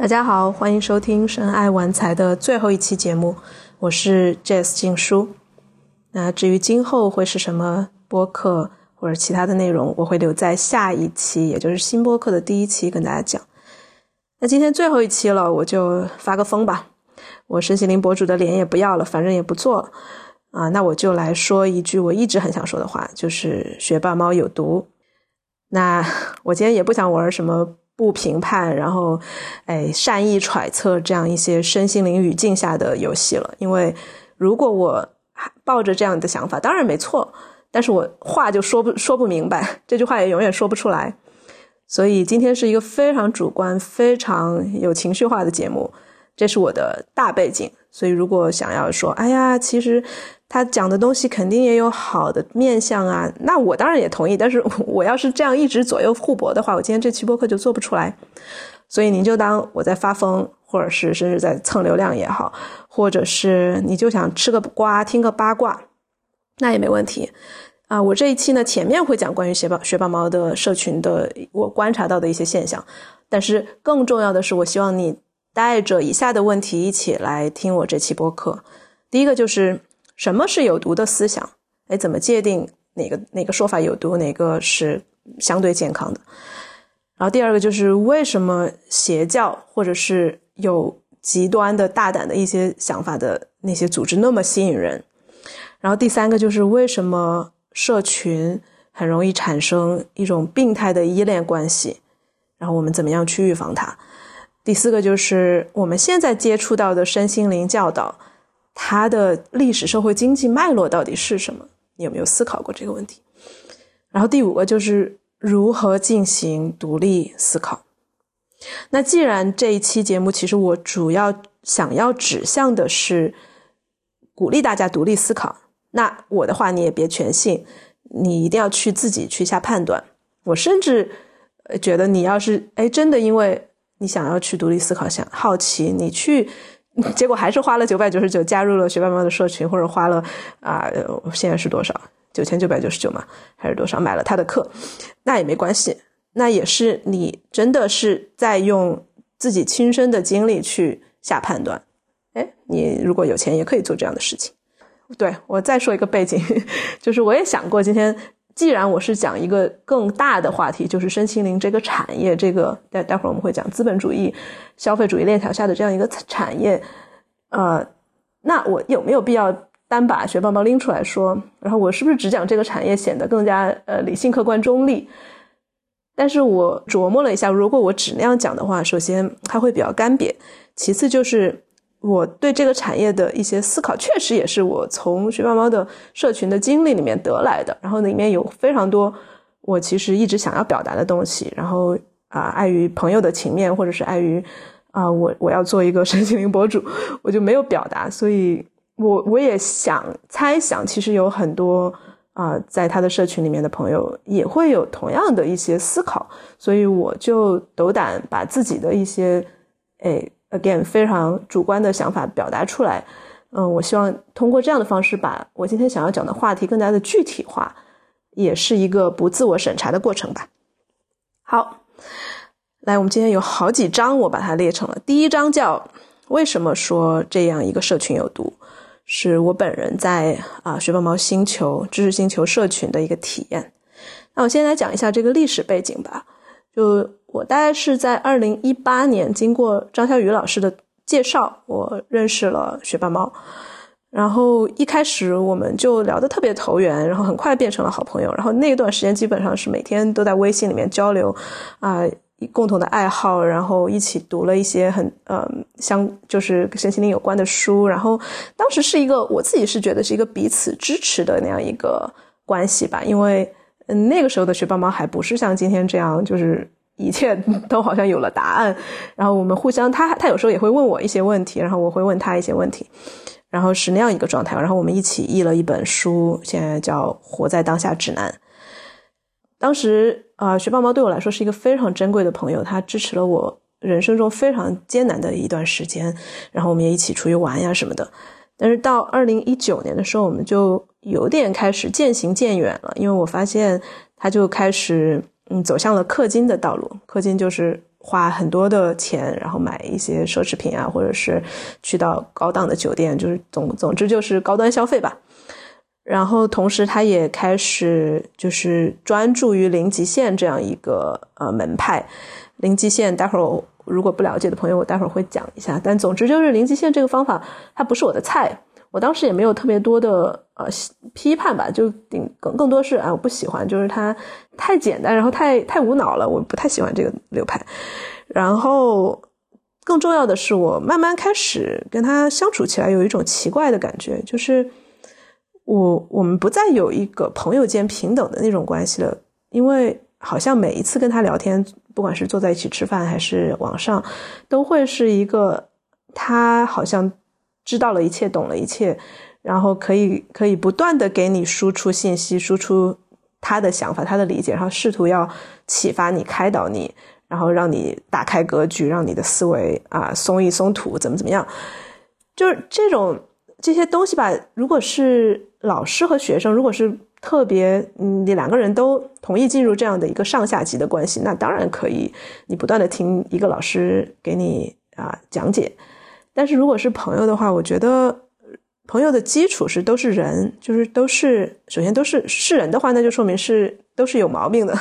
大家好，欢迎收听《深爱玩财》的最后一期节目，我是 Jazz 静书。那至于今后会是什么播客或者其他的内容，我会留在下一期，也就是新播客的第一期跟大家讲。那今天最后一期了，我就发个疯吧。我身心灵博主的脸也不要了，反正也不做了啊。那我就来说一句我一直很想说的话，就是学霸猫有毒。那我今天也不想玩什么。不评判，然后，哎，善意揣测这样一些身心灵语境下的游戏了。因为如果我抱着这样的想法，当然没错，但是我话就说不说不明白，这句话也永远说不出来。所以今天是一个非常主观、非常有情绪化的节目，这是我的大背景。所以如果想要说，哎呀，其实。他讲的东西肯定也有好的面相啊，那我当然也同意。但是我要是这样一直左右互搏的话，我今天这期播客就做不出来。所以您就当我在发疯，或者是甚至在蹭流量也好，或者是你就想吃个瓜听个八卦，那也没问题啊。我这一期呢，前面会讲关于学霸学霸猫的社群的我观察到的一些现象，但是更重要的是，我希望你带着以下的问题一起来听我这期播客。第一个就是。什么是有毒的思想？哎，怎么界定哪个哪个说法有毒，哪个是相对健康的？然后第二个就是为什么邪教或者是有极端的大胆的一些想法的那些组织那么吸引人？然后第三个就是为什么社群很容易产生一种病态的依恋关系？然后我们怎么样去预防它？第四个就是我们现在接触到的身心灵教导。它的历史、社会、经济脉络到底是什么？你有没有思考过这个问题？然后第五个就是如何进行独立思考。那既然这一期节目，其实我主要想要指向的是鼓励大家独立思考，那我的话你也别全信，你一定要去自己去下判断。我甚至觉得，你要是哎真的因为你想要去独立思考，想好奇，你去。结果还是花了九百九十九加入了学霸妈的社群，或者花了啊，现在是多少？九千九百九十九嘛，还是多少？买了他的课，那也没关系，那也是你真的是在用自己亲身的经历去下判断。哎，你如果有钱，也可以做这样的事情。对我再说一个背景，就是我也想过今天。既然我是讲一个更大的话题，就是身心灵这个产业，这个待待会儿我们会讲资本主义、消费主义链条下的这样一个产业，呃，那我有没有必要单把学棒棒拎出来说？然后我是不是只讲这个产业显得更加呃理性、客观、中立？但是我琢磨了一下，如果我只那样讲的话，首先它会比较干瘪，其次就是。我对这个产业的一些思考，确实也是我从学霸猫的社群的经历里面得来的。然后里面有非常多我其实一直想要表达的东西。然后啊，碍于朋友的情面，或者是碍于啊，我我要做一个身心灵博主，我就没有表达。所以我我也想猜想，其实有很多啊，在他的社群里面的朋友也会有同样的一些思考。所以我就斗胆把自己的一些诶。again，非常主观的想法表达出来，嗯，我希望通过这样的方式，把我今天想要讲的话题更加的具体化，也是一个不自我审查的过程吧。好，来，我们今天有好几章，我把它列成了。第一章叫“为什么说这样一个社群有毒”，是我本人在啊学霸猫星球知识星球社群的一个体验。那我先来讲一下这个历史背景吧，就。我大概是在二零一八年，经过张小雨老师的介绍，我认识了学霸猫。然后一开始我们就聊得特别投缘，然后很快变成了好朋友。然后那段时间基本上是每天都在微信里面交流，啊，共同的爱好，然后一起读了一些很呃相就是跟身心灵有关的书。然后当时是一个我自己是觉得是一个彼此支持的那样一个关系吧，因为嗯那个时候的学霸猫还不是像今天这样就是。一切都好像有了答案，然后我们互相，他他有时候也会问我一些问题，然后我会问他一些问题，然后是那样一个状态。然后我们一起译了一本书，现在叫《活在当下指南》。当时啊，学霸猫对我来说是一个非常珍贵的朋友，他支持了我人生中非常艰难的一段时间，然后我们也一起出去玩呀什么的。但是到二零一九年的时候，我们就有点开始渐行渐远了，因为我发现他就开始。嗯，走向了氪金的道路。氪金就是花很多的钱，然后买一些奢侈品啊，或者是去到高档的酒店，就是总总之就是高端消费吧。然后同时，他也开始就是专注于零极限这样一个呃门派。零极限，待会儿如果不了解的朋友，我待会儿会讲一下。但总之就是零极限这个方法，它不是我的菜。我当时也没有特别多的呃批判吧，就更更多是啊我不喜欢，就是它太简单，然后太太无脑了，我不太喜欢这个流派。然后更重要的是，我慢慢开始跟他相处起来，有一种奇怪的感觉，就是我我们不再有一个朋友间平等的那种关系了，因为好像每一次跟他聊天，不管是坐在一起吃饭还是网上，都会是一个他好像。知道了一切，懂了一切，然后可以可以不断的给你输出信息，输出他的想法、他的理解，然后试图要启发你、开导你，然后让你打开格局，让你的思维啊松一松土，怎么怎么样？就是这种这些东西吧。如果是老师和学生，如果是特别，你两个人都同意进入这样的一个上下级的关系，那当然可以，你不断的听一个老师给你啊讲解。但是如果是朋友的话，我觉得朋友的基础是都是人，就是都是首先都是是人的话，那就说明是都是有毛病的，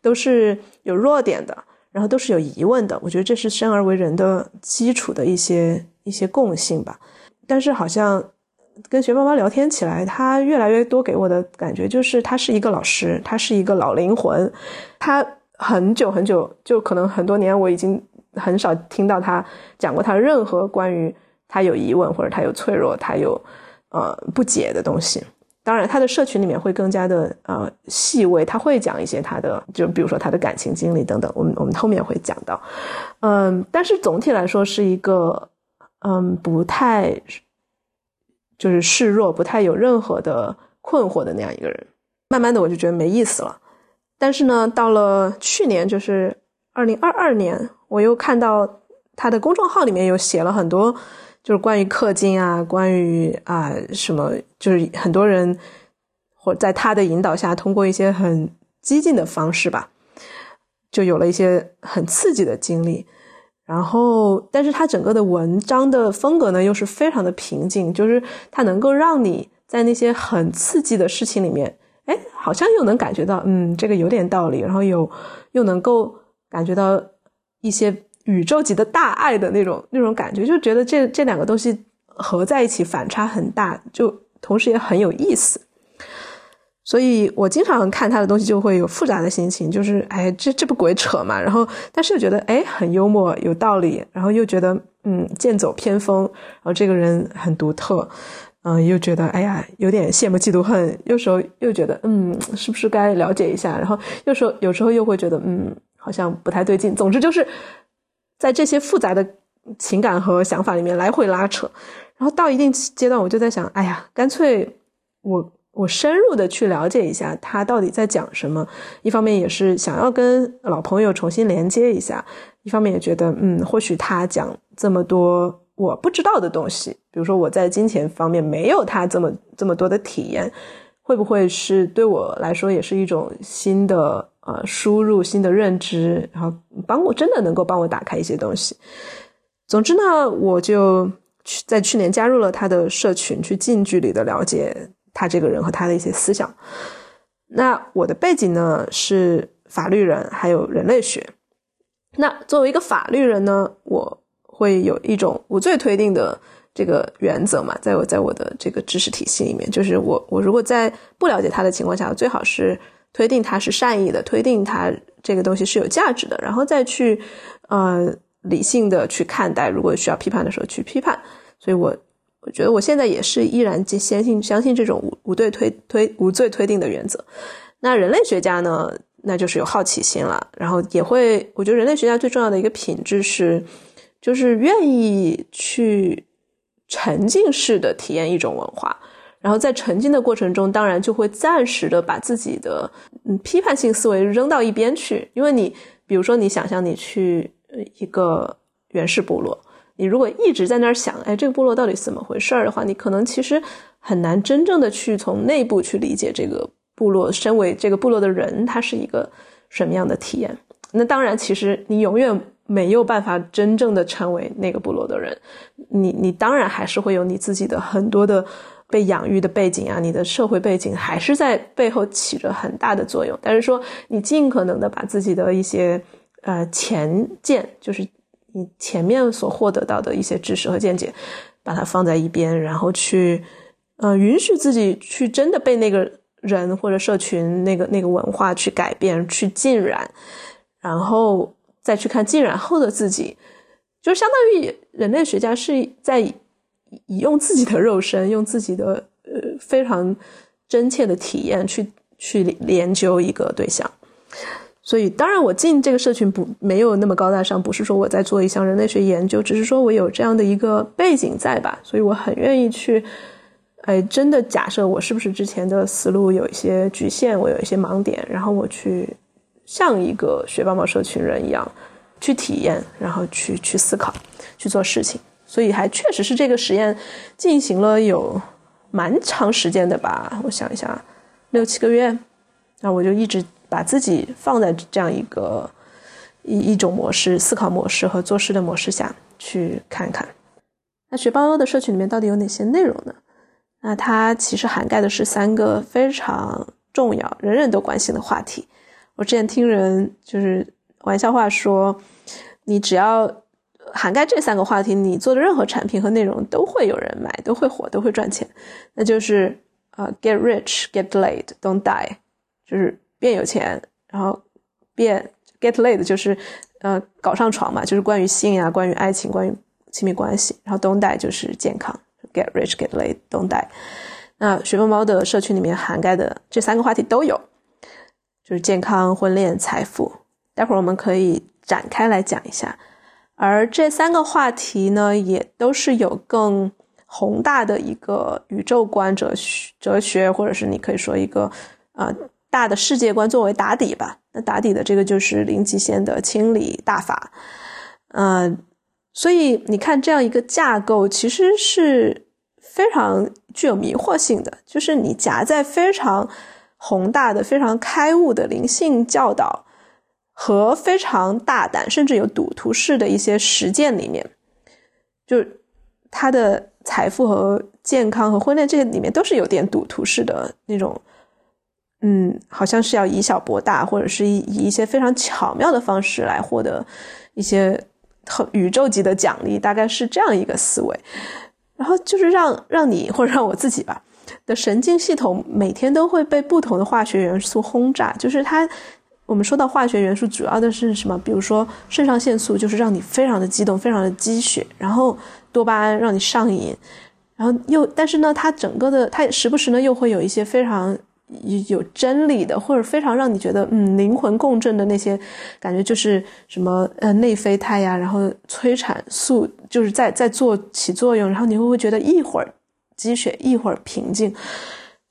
都是有弱点的，然后都是有疑问的。我觉得这是生而为人的基础的一些一些共性吧。但是好像跟学妈妈聊天起来，他越来越多给我的感觉就是他是一个老师，他是一个老灵魂，他很久很久就可能很多年我已经。很少听到他讲过他任何关于他有疑问或者他有脆弱他有呃不解的东西。当然，他的社群里面会更加的呃细微，他会讲一些他的，就比如说他的感情经历等等。我们我们后面会讲到，嗯，但是总体来说是一个嗯不太就是示弱、不太有任何的困惑的那样一个人。慢慢的，我就觉得没意思了。但是呢，到了去年，就是二零二二年。我又看到他的公众号里面有写了很多，就是关于氪金啊，关于啊什么，就是很多人或在他的引导下，通过一些很激进的方式吧，就有了一些很刺激的经历。然后，但是他整个的文章的风格呢，又是非常的平静，就是他能够让你在那些很刺激的事情里面，哎，好像又能感觉到，嗯，这个有点道理，然后有又能够感觉到。一些宇宙级的大爱的那种那种感觉，就觉得这这两个东西合在一起反差很大，就同时也很有意思。所以我经常看他的东西，就会有复杂的心情，就是哎，这这不鬼扯嘛。然后，但是又觉得哎，很幽默，有道理。然后又觉得嗯，剑走偏锋。然后这个人很独特，嗯，又觉得哎呀，有点羡慕嫉妒恨。有时候又觉得嗯，是不是该了解一下？然后有时候有时候又会觉得嗯。好像不太对劲。总之就是，在这些复杂的情感和想法里面来回拉扯，然后到一定阶段，我就在想，哎呀，干脆我我深入的去了解一下他到底在讲什么。一方面也是想要跟老朋友重新连接一下，一方面也觉得，嗯，或许他讲这么多我不知道的东西，比如说我在金钱方面没有他这么这么多的体验，会不会是对我来说也是一种新的？呃，输入新的认知，然后帮我真的能够帮我打开一些东西。总之呢，我就去在去年加入了他的社群，去近距离的了解他这个人和他的一些思想。那我的背景呢是法律人，还有人类学。那作为一个法律人呢，我会有一种无罪推定的这个原则嘛，在我在我的这个知识体系里面，就是我我如果在不了解他的情况下，最好是。推定它是善意的，推定它这个东西是有价值的，然后再去，呃，理性的去看待。如果需要批判的时候去批判。所以我我觉得我现在也是依然坚信相信这种无无罪推推无罪推定的原则。那人类学家呢，那就是有好奇心了，然后也会，我觉得人类学家最重要的一个品质是，就是愿意去沉浸式的体验一种文化。然后在沉浸的过程中，当然就会暂时的把自己的嗯批判性思维扔到一边去，因为你比如说你想象你去一个原始部落，你如果一直在那儿想，哎，这个部落到底怎么回事儿的话，你可能其实很难真正的去从内部去理解这个部落，身为这个部落的人，他是一个什么样的体验。那当然，其实你永远没有办法真正的成为那个部落的人。你你当然还是会有你自己的很多的被养育的背景啊，你的社会背景还是在背后起着很大的作用。但是说你尽可能的把自己的一些呃前见，就是你前面所获得到的一些知识和见解，把它放在一边，然后去呃允许自己去真的被那个。人或者社群那个那个文化去改变去浸染，然后再去看浸染后的自己，就相当于人类学家是在以用自己的肉身，用自己的呃非常真切的体验去去研究一个对象。所以，当然我进这个社群不没有那么高大上，不是说我在做一项人类学研究，只是说我有这样的一个背景在吧，所以我很愿意去。哎，真的假设我是不是之前的思路有一些局限，我有一些盲点，然后我去像一个学霸猫社群人一样去体验，然后去去思考，去做事情。所以还确实是这个实验进行了有蛮长时间的吧？我想一下，六七个月。那我就一直把自己放在这样一个一一种模式、思考模式和做事的模式下去看看。那学霸猫的社群里面到底有哪些内容呢？那它其实涵盖的是三个非常重要、人人都关心的话题。我之前听人就是玩笑话说，你只要涵盖这三个话题，你做的任何产品和内容都会有人买，都会火，都会赚钱。那就是呃，get rich, get laid, don't die，就是变有钱，然后变 get laid，就是呃搞上床嘛，就是关于性啊，关于爱情，关于亲密关系。然后 don't die 就是健康。Get rich, get laid, don't die。那学猫猫的社群里面涵盖的这三个话题都有，就是健康、婚恋、财富。待会儿我们可以展开来讲一下。而这三个话题呢，也都是有更宏大的一个宇宙观、哲学、哲学，或者是你可以说一个呃大的世界观作为打底吧。那打底的这个就是零极限的清理大法，嗯。所以你看，这样一个架构其实是非常具有迷惑性的，就是你夹在非常宏大的、非常开悟的灵性教导和非常大胆甚至有赌徒式的一些实践里面，就他的财富和健康和婚恋这些里面都是有点赌徒式的那种，嗯，好像是要以小博大，或者是以以一些非常巧妙的方式来获得一些。宇宙级的奖励大概是这样一个思维，然后就是让让你或者让我自己吧的神经系统每天都会被不同的化学元素轰炸。就是它，我们说到化学元素，主要的是什么？比如说肾上腺素，就是让你非常的激动，非常的积血；然后多巴胺让你上瘾，然后又但是呢，它整个的它时不时呢又会有一些非常。有真理的，或者非常让你觉得嗯灵魂共振的那些感觉，就是什么呃内啡肽呀，然后催产素就是在在做起作用，然后你会不会觉得一会儿积雪，一会儿平静，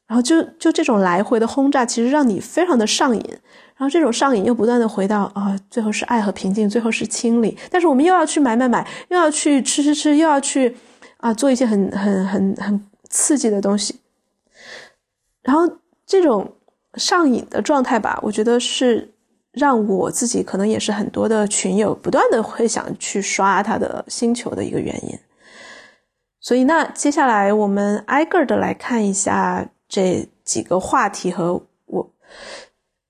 然后就就这种来回的轰炸，其实让你非常的上瘾，然后这种上瘾又不断的回到啊，最后是爱和平静，最后是清理，但是我们又要去买买买，又要去吃吃吃，又要去啊做一些很很很很刺激的东西，然后。这种上瘾的状态吧，我觉得是让我自己可能也是很多的群友不断的会想去刷他的星球的一个原因。所以，那接下来我们挨个的来看一下这几个话题和我，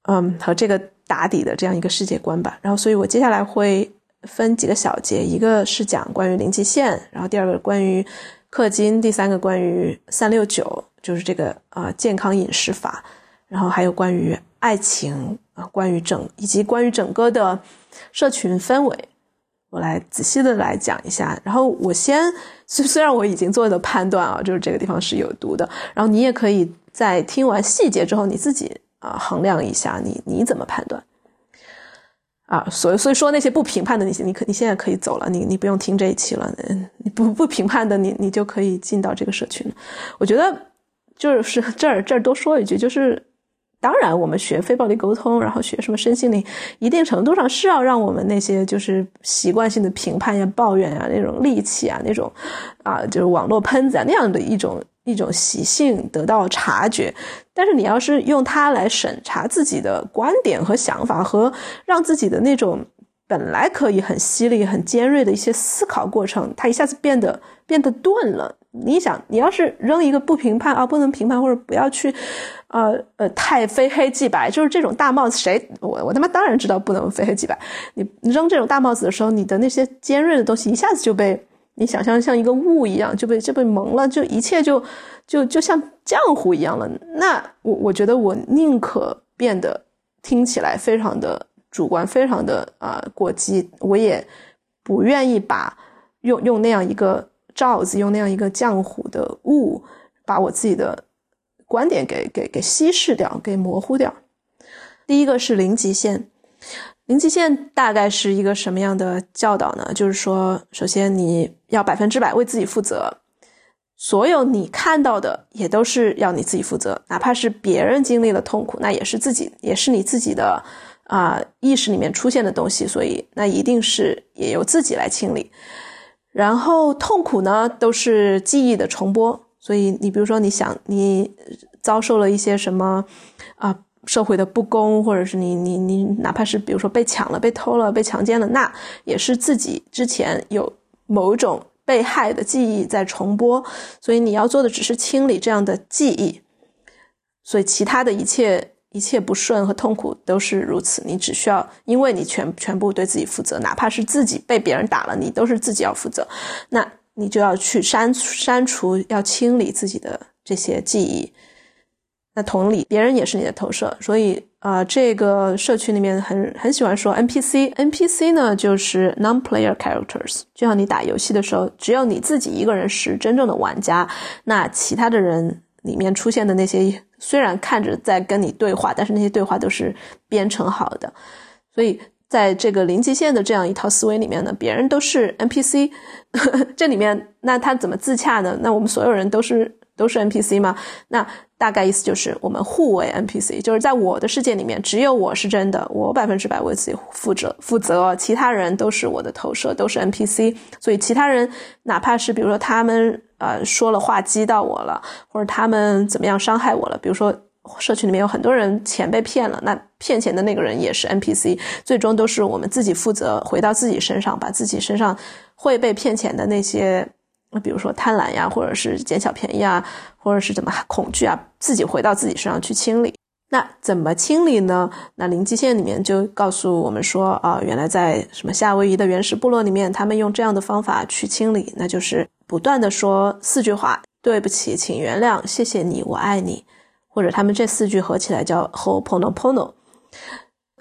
嗯，和这个打底的这样一个世界观吧。然后，所以我接下来会分几个小节，一个是讲关于零极限，然后第二个关于氪金，第三个关于三六九。就是这个啊，健康饮食法，然后还有关于爱情啊，关于整以及关于整个的社群氛围，我来仔细的来讲一下。然后我先虽虽然我已经做的判断啊，就是这个地方是有毒的，然后你也可以在听完细节之后，你自己啊衡量一下，你你怎么判断啊？所以所以说那些不评判的，你你可你现在可以走了，你你不用听这一期了。你不不评判的，你你就可以进到这个社群。我觉得。就是这儿这儿多说一句，就是当然我们学非暴力沟通，然后学什么身心灵，一定程度上是要让我们那些就是习惯性的评判呀、抱怨啊、那种戾气啊、那种啊就是网络喷子啊那样的一种一种习性得到察觉。但是你要是用它来审查自己的观点和想法，和让自己的那种本来可以很犀利、很尖锐的一些思考过程，它一下子变得变得钝了。你想，你要是扔一个不评判啊，不能评判，或者不要去，呃呃，太非黑即白，就是这种大帽子，谁我我他妈当然知道不能非黑即白。你扔这种大帽子的时候，你的那些尖锐的东西一下子就被你想象像一个雾一样就被就被蒙了，就一切就就就像浆糊一样了。那我我觉得我宁可变得听起来非常的。主观非常的啊过激，我也不愿意把用用那样一个罩子，用那样一个浆糊的雾，把我自己的观点给给给稀释掉，给模糊掉。第一个是零极限，零极限大概是一个什么样的教导呢？就是说，首先你要百分之百为自己负责，所有你看到的也都是要你自己负责，哪怕是别人经历了痛苦，那也是自己，也是你自己的。啊，意识里面出现的东西，所以那一定是也由自己来清理。然后痛苦呢，都是记忆的重播。所以你比如说，你想你遭受了一些什么啊，社会的不公，或者是你你你，哪怕是比如说被抢了、被偷了、被强奸了，那也是自己之前有某一种被害的记忆在重播。所以你要做的只是清理这样的记忆。所以其他的一切。一切不顺和痛苦都是如此，你只需要，因为你全全部对自己负责，哪怕是自己被别人打了，你都是自己要负责，那你就要去删删除，要清理自己的这些记忆。那同理，别人也是你的投射，所以啊，这个社区里面很很喜欢说 NPC，NPC 呢就是 non-player characters，就像你打游戏的时候，只有你自己一个人是真正的玩家，那其他的人。里面出现的那些，虽然看着在跟你对话，但是那些对话都是编程好的。所以在这个零极限的这样一套思维里面呢，别人都是 NPC，这里面那他怎么自洽呢？那我们所有人都是都是 NPC 吗？那大概意思就是我们互为 NPC，就是在我的世界里面，只有我是真的，我百分之百为自己负责负责，其他人都是我的投射，都是 NPC。所以其他人哪怕是比如说他们。呃，说了话激到我了，或者他们怎么样伤害我了？比如说，社区里面有很多人钱被骗了，那骗钱的那个人也是 NPC，最终都是我们自己负责，回到自己身上，把自己身上会被骗钱的那些，那比如说贪婪呀，或者是捡小便宜啊，或者是怎么恐惧啊，自己回到自己身上去清理。那怎么清理呢？那零极限里面就告诉我们说，啊，原来在什么夏威夷的原始部落里面，他们用这样的方法去清理，那就是不断的说四句话：对不起，请原谅，谢谢你，我爱你。或者他们这四句合起来叫 h o p o n o p o n o。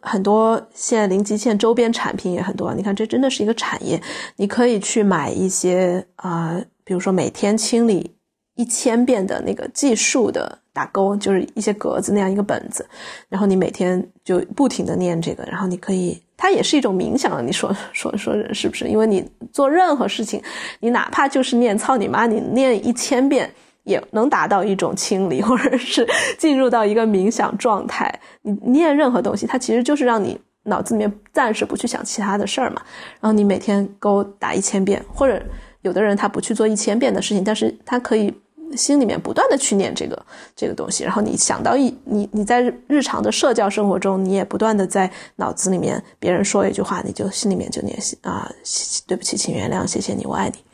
很多现在零极限周边产品也很多，你看这真的是一个产业，你可以去买一些啊，比如说每天清理一千遍的那个计数的。打勾就是一些格子那样一个本子，然后你每天就不停的念这个，然后你可以，它也是一种冥想。你说说说是不是？因为你做任何事情，你哪怕就是念操你妈，你念一千遍也能达到一种清理，或者是进入到一个冥想状态。你念任何东西，它其实就是让你脑子里面暂时不去想其他的事儿嘛。然后你每天勾打一千遍，或者有的人他不去做一千遍的事情，但是他可以。心里面不断的去念这个这个东西，然后你想到一你你在日常的社交生活中，你也不断的在脑子里面别人说一句话，你就心里面就念啊，对不起，请原谅，谢谢你，我爱你。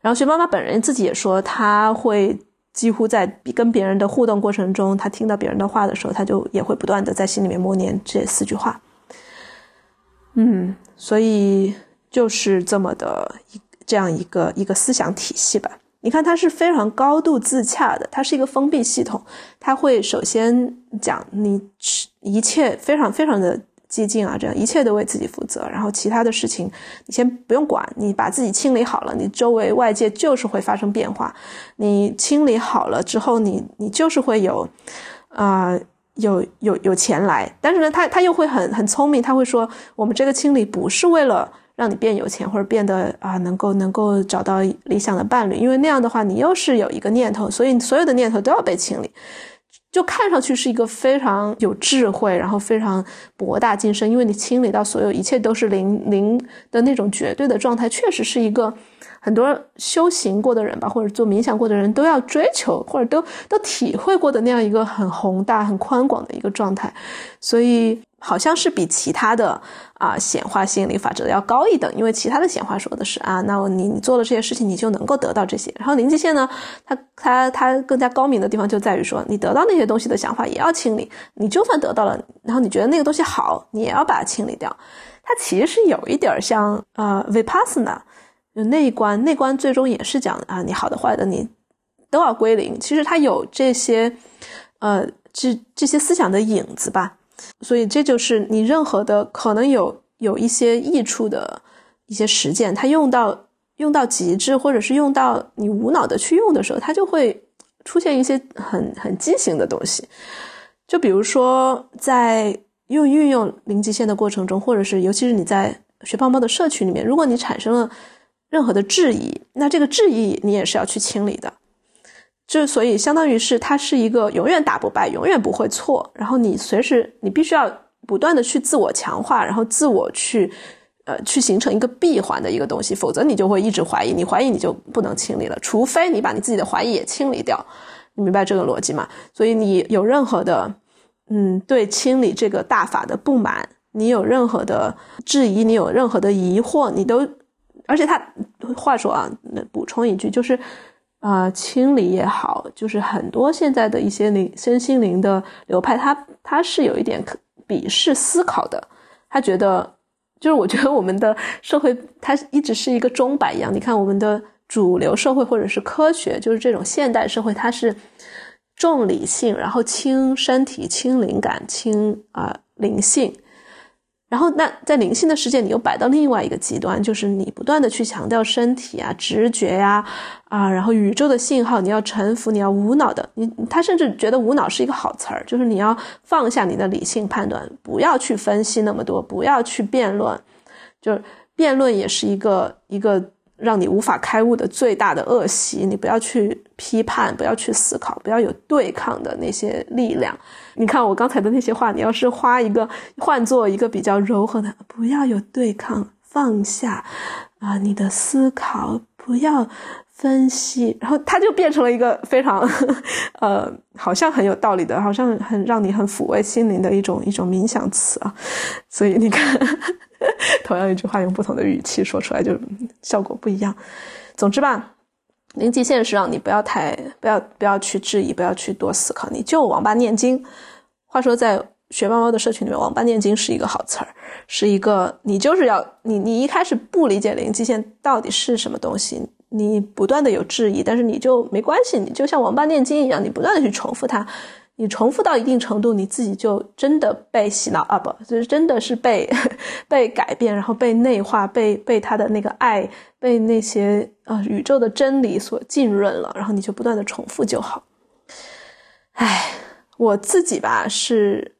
然后学妈妈本人自己也说，他会几乎在跟别人的互动过程中，他听到别人的话的时候，他就也会不断的在心里面默念这四句话。嗯，所以就是这么的一这样一个一个思想体系吧。你看，它是非常高度自洽的，它是一个封闭系统。它会首先讲你一切非常非常的激进啊，这样一切都为自己负责，然后其他的事情你先不用管，你把自己清理好了，你周围外界就是会发生变化。你清理好了之后，你你就是会有，啊，有有有钱来。但是呢，他他又会很很聪明，他会说，我们这个清理不是为了。让你变有钱，或者变得啊，能够能够找到理想的伴侣，因为那样的话，你又是有一个念头，所以所有的念头都要被清理，就看上去是一个非常有智慧，然后非常博大精深，因为你清理到所有一切都是零零的那种绝对的状态，确实是一个很多修行过的人吧，或者做冥想过的人都要追求，或者都都体会过的那样一个很宏大、很宽广的一个状态，所以好像是比其他的啊显化心理法则要高一等，因为其他的显化说的是啊，那你你做了这些事情，你就能够得到这些。然后灵极限呢，它它它更加高明的地方就在于说，你得到那些东西的想法也要清理，你就算得到了，然后你觉得那个东西好，你也要把它清理掉。它其实有一点像呃 vipassana，就那一关，那关最终也是讲啊，你好的坏的你都要归零。其实它有这些呃这这些思想的影子吧。所以这就是你任何的可能有有一些益处的一些实践，它用到用到极致，或者是用到你无脑的去用的时候，它就会出现一些很很畸形的东西。就比如说在用运用零极限的过程中，或者是尤其是你在学棒棒的社群里面，如果你产生了任何的质疑，那这个质疑你也是要去清理的。就所以，相当于是它是一个永远打不败、永远不会错。然后你随时，你必须要不断的去自我强化，然后自我去，呃，去形成一个闭环的一个东西。否则你就会一直怀疑，你怀疑你就不能清理了。除非你把你自己的怀疑也清理掉，你明白这个逻辑吗？所以你有任何的，嗯，对清理这个大法的不满，你有任何的质疑，你有任何的疑惑，你都，而且他话说啊，补充一句就是。啊，清理也好，就是很多现在的一些灵身心灵的流派，他他是有一点鄙视思考的。他觉得，就是我觉得我们的社会，它一直是一个钟摆一样。你看，我们的主流社会或者是科学，就是这种现代社会，它是重理性，然后轻身体、轻灵感、轻啊灵性。然后，那在灵性的世界，你又摆到另外一个极端，就是你不断的去强调身体啊、直觉呀，啊，然后宇宙的信号，你要臣服，你要无脑的，你他甚至觉得无脑是一个好词儿，就是你要放下你的理性判断，不要去分析那么多，不要去辩论，就是辩论也是一个一个。让你无法开悟的最大的恶习，你不要去批判，不要去思考，不要有对抗的那些力量。你看我刚才的那些话，你要是花一个换做一个比较柔和的，不要有对抗，放下啊，你的思考，不要分析，然后它就变成了一个非常呃，好像很有道理的，好像很让你很抚慰心灵的一种一种冥想词啊。所以你看。同样一句话，用不同的语气说出来，就效果不一样。总之吧，零极限是让你不要太不要不要去质疑，不要去多思考，你就网吧念经。话说，在学猫猫的社群里面，王八念经是一个好词儿，是一个你就是要你你一开始不理解零极限到底是什么东西，你不断的有质疑，但是你就没关系，你就像王八念经一样，你不断的去重复它。你重复到一定程度，你自己就真的被洗脑啊，不，就是真的是被 被改变，然后被内化，被被他的那个爱，被那些啊宇宙的真理所浸润了，然后你就不断的重复就好。唉，我自己吧是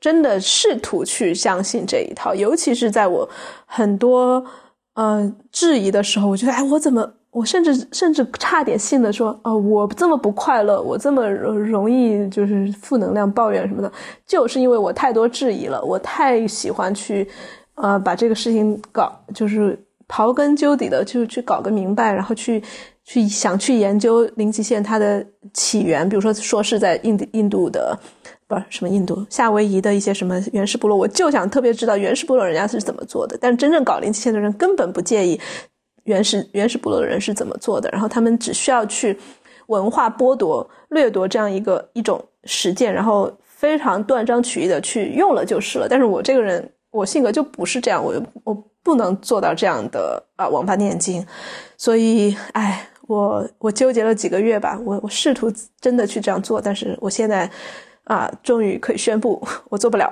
真的试图去相信这一套，尤其是在我很多呃质疑的时候，我觉得，哎，我怎么？我甚至甚至差点信了，说，哦，我这么不快乐，我这么容易就是负能量、抱怨什么的，就是因为我太多质疑了，我太喜欢去，呃，把这个事情搞，就是刨根究底的，就去搞个明白，然后去去想去研究零极限它的起源，比如说说是在印印度的，不是什么印度夏威夷的一些什么原始部落，我就想特别知道原始部落人家是怎么做的，但真正搞零极限的人根本不介意。原始原始部落的人是怎么做的？然后他们只需要去文化剥夺、掠夺这样一个一种实践，然后非常断章取义的去用了就是了。但是我这个人，我性格就不是这样，我我不能做到这样的啊，王八念经。所以，哎，我我纠结了几个月吧，我我试图真的去这样做，但是我现在啊，终于可以宣布，我做不了。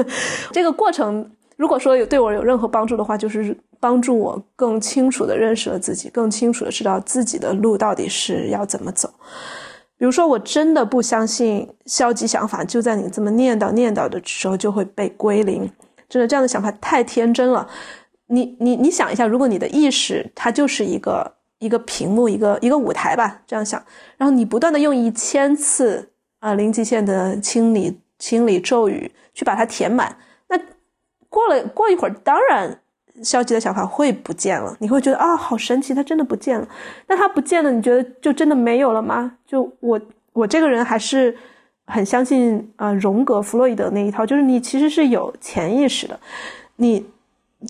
这个过程。如果说有对我有任何帮助的话，就是帮助我更清楚的认识了自己，更清楚的知道自己的路到底是要怎么走。比如说，我真的不相信消极想法就在你这么念叨念叨的时候就会被归零，真的这样的想法太天真了。你你你想一下，如果你的意识它就是一个一个屏幕，一个一个舞台吧，这样想，然后你不断的用一千次啊零极限的清理清理咒语去把它填满。那过了过一会儿，当然消极的想法会不见了。你会觉得啊，好神奇，它真的不见了。那它不见了，你觉得就真的没有了吗？就我我这个人还是很相信啊荣格、弗洛伊德那一套，就是你其实是有潜意识的，你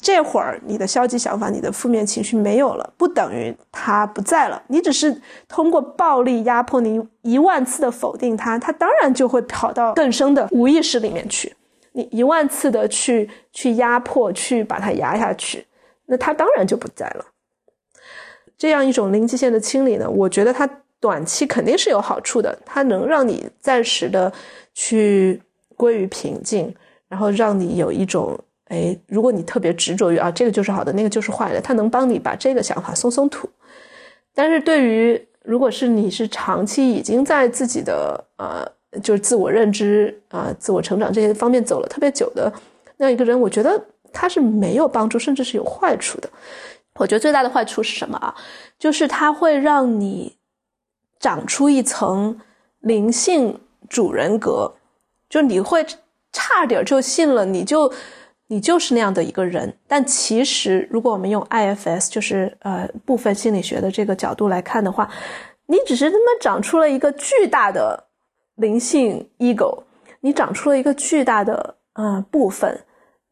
这会儿你的消极想法、你的负面情绪没有了，不等于它不在了，你只是通过暴力压迫你一万次的否定它，它当然就会跑到更深的无意识里面去。你一万次的去去压迫，去把它压下去，那它当然就不在了。这样一种零极限的清理呢，我觉得它短期肯定是有好处的，它能让你暂时的去归于平静，然后让你有一种，哎，如果你特别执着于啊这个就是好的，那个就是坏的，它能帮你把这个想法松松土。但是对于如果是你是长期已经在自己的呃。就是自我认知啊，自我成长这些方面走了特别久的那一个人，我觉得他是没有帮助，甚至是有坏处的。我觉得最大的坏处是什么啊？就是它会让你长出一层灵性主人格，就你会差点就信了，你就你就是那样的一个人。但其实，如果我们用 IFS，就是呃部分心理学的这个角度来看的话，你只是他妈长出了一个巨大的。灵性 ego，你长出了一个巨大的呃部分，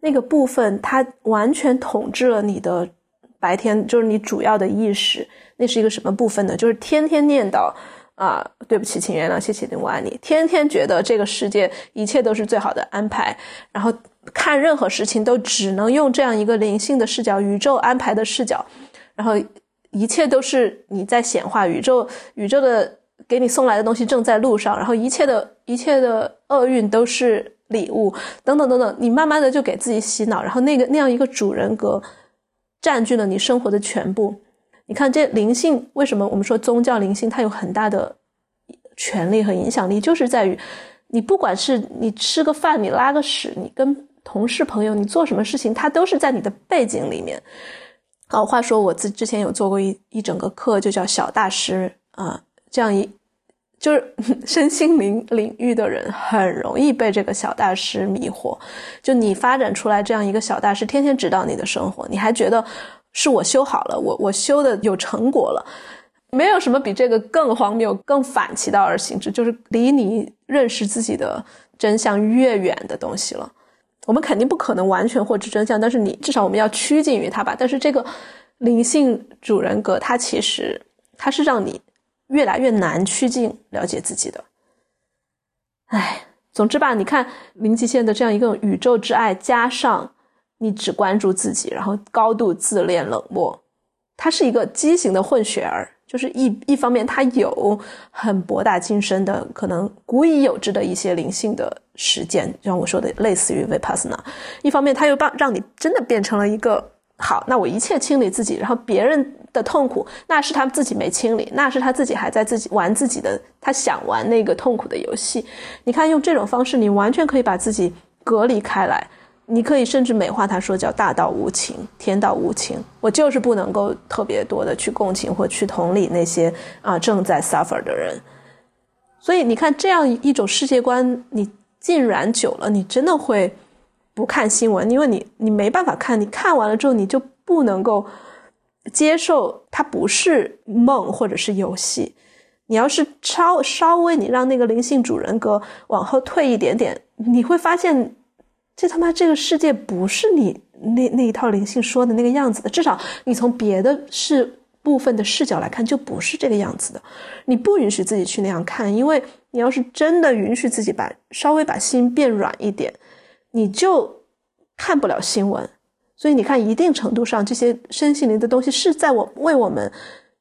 那个部分它完全统治了你的白天，就是你主要的意识。那是一个什么部分呢？就是天天念叨啊，对不起，请原谅，谢谢你，我爱你。天天觉得这个世界一切都是最好的安排，然后看任何事情都只能用这样一个灵性的视角、宇宙安排的视角，然后一切都是你在显化宇宙，宇宙的。给你送来的东西正在路上，然后一切的一切的厄运都是礼物，等等等等，你慢慢的就给自己洗脑，然后那个那样一个主人格占据了你生活的全部。你看这灵性为什么我们说宗教灵性它有很大的权力和影响力，就是在于你不管是你吃个饭，你拉个屎，你跟同事朋友你做什么事情，他都是在你的背景里面。好，话说我自之前有做过一一整个课，就叫小大师啊。这样一，就是身心灵领域的人很容易被这个小大师迷惑。就你发展出来这样一个小大师，天天指导你的生活，你还觉得是我修好了，我我修的有成果了，没有什么比这个更荒谬、更反其道而行之，就是离你认识自己的真相越远的东西了。我们肯定不可能完全获知真相，但是你至少我们要趋近于他吧。但是这个灵性主人格，它其实它是让你。越来越难趋近了解自己的，哎，总之吧，你看零极限的这样一个宇宙之爱，加上你只关注自己，然后高度自恋冷漠，它是一个畸形的混血儿。就是一一方面，它有很博大精深的，可能古已有之的一些灵性的实践，就像我说的类似于 Vipassana；一方面，它又帮让你真的变成了一个。好，那我一切清理自己，然后别人的痛苦，那是他自己没清理，那是他自己还在自己玩自己的，他想玩那个痛苦的游戏。你看，用这种方式，你完全可以把自己隔离开来。你可以甚至美化他说叫大道无情，天道无情。我就是不能够特别多的去共情或去同理那些啊正在 suffer 的人。所以你看，这样一种世界观，你浸染久了，你真的会。不看新闻，因为你你没办法看，你看完了之后你就不能够接受它不是梦或者是游戏。你要是稍稍微你让那个灵性主人格往后退一点点，你会发现这他妈这个世界不是你那那一套灵性说的那个样子的。至少你从别的是部分的视角来看，就不是这个样子的。你不允许自己去那样看，因为你要是真的允许自己把稍微把心变软一点。你就看不了新闻，所以你看，一定程度上，这些身心灵的东西是在我为我们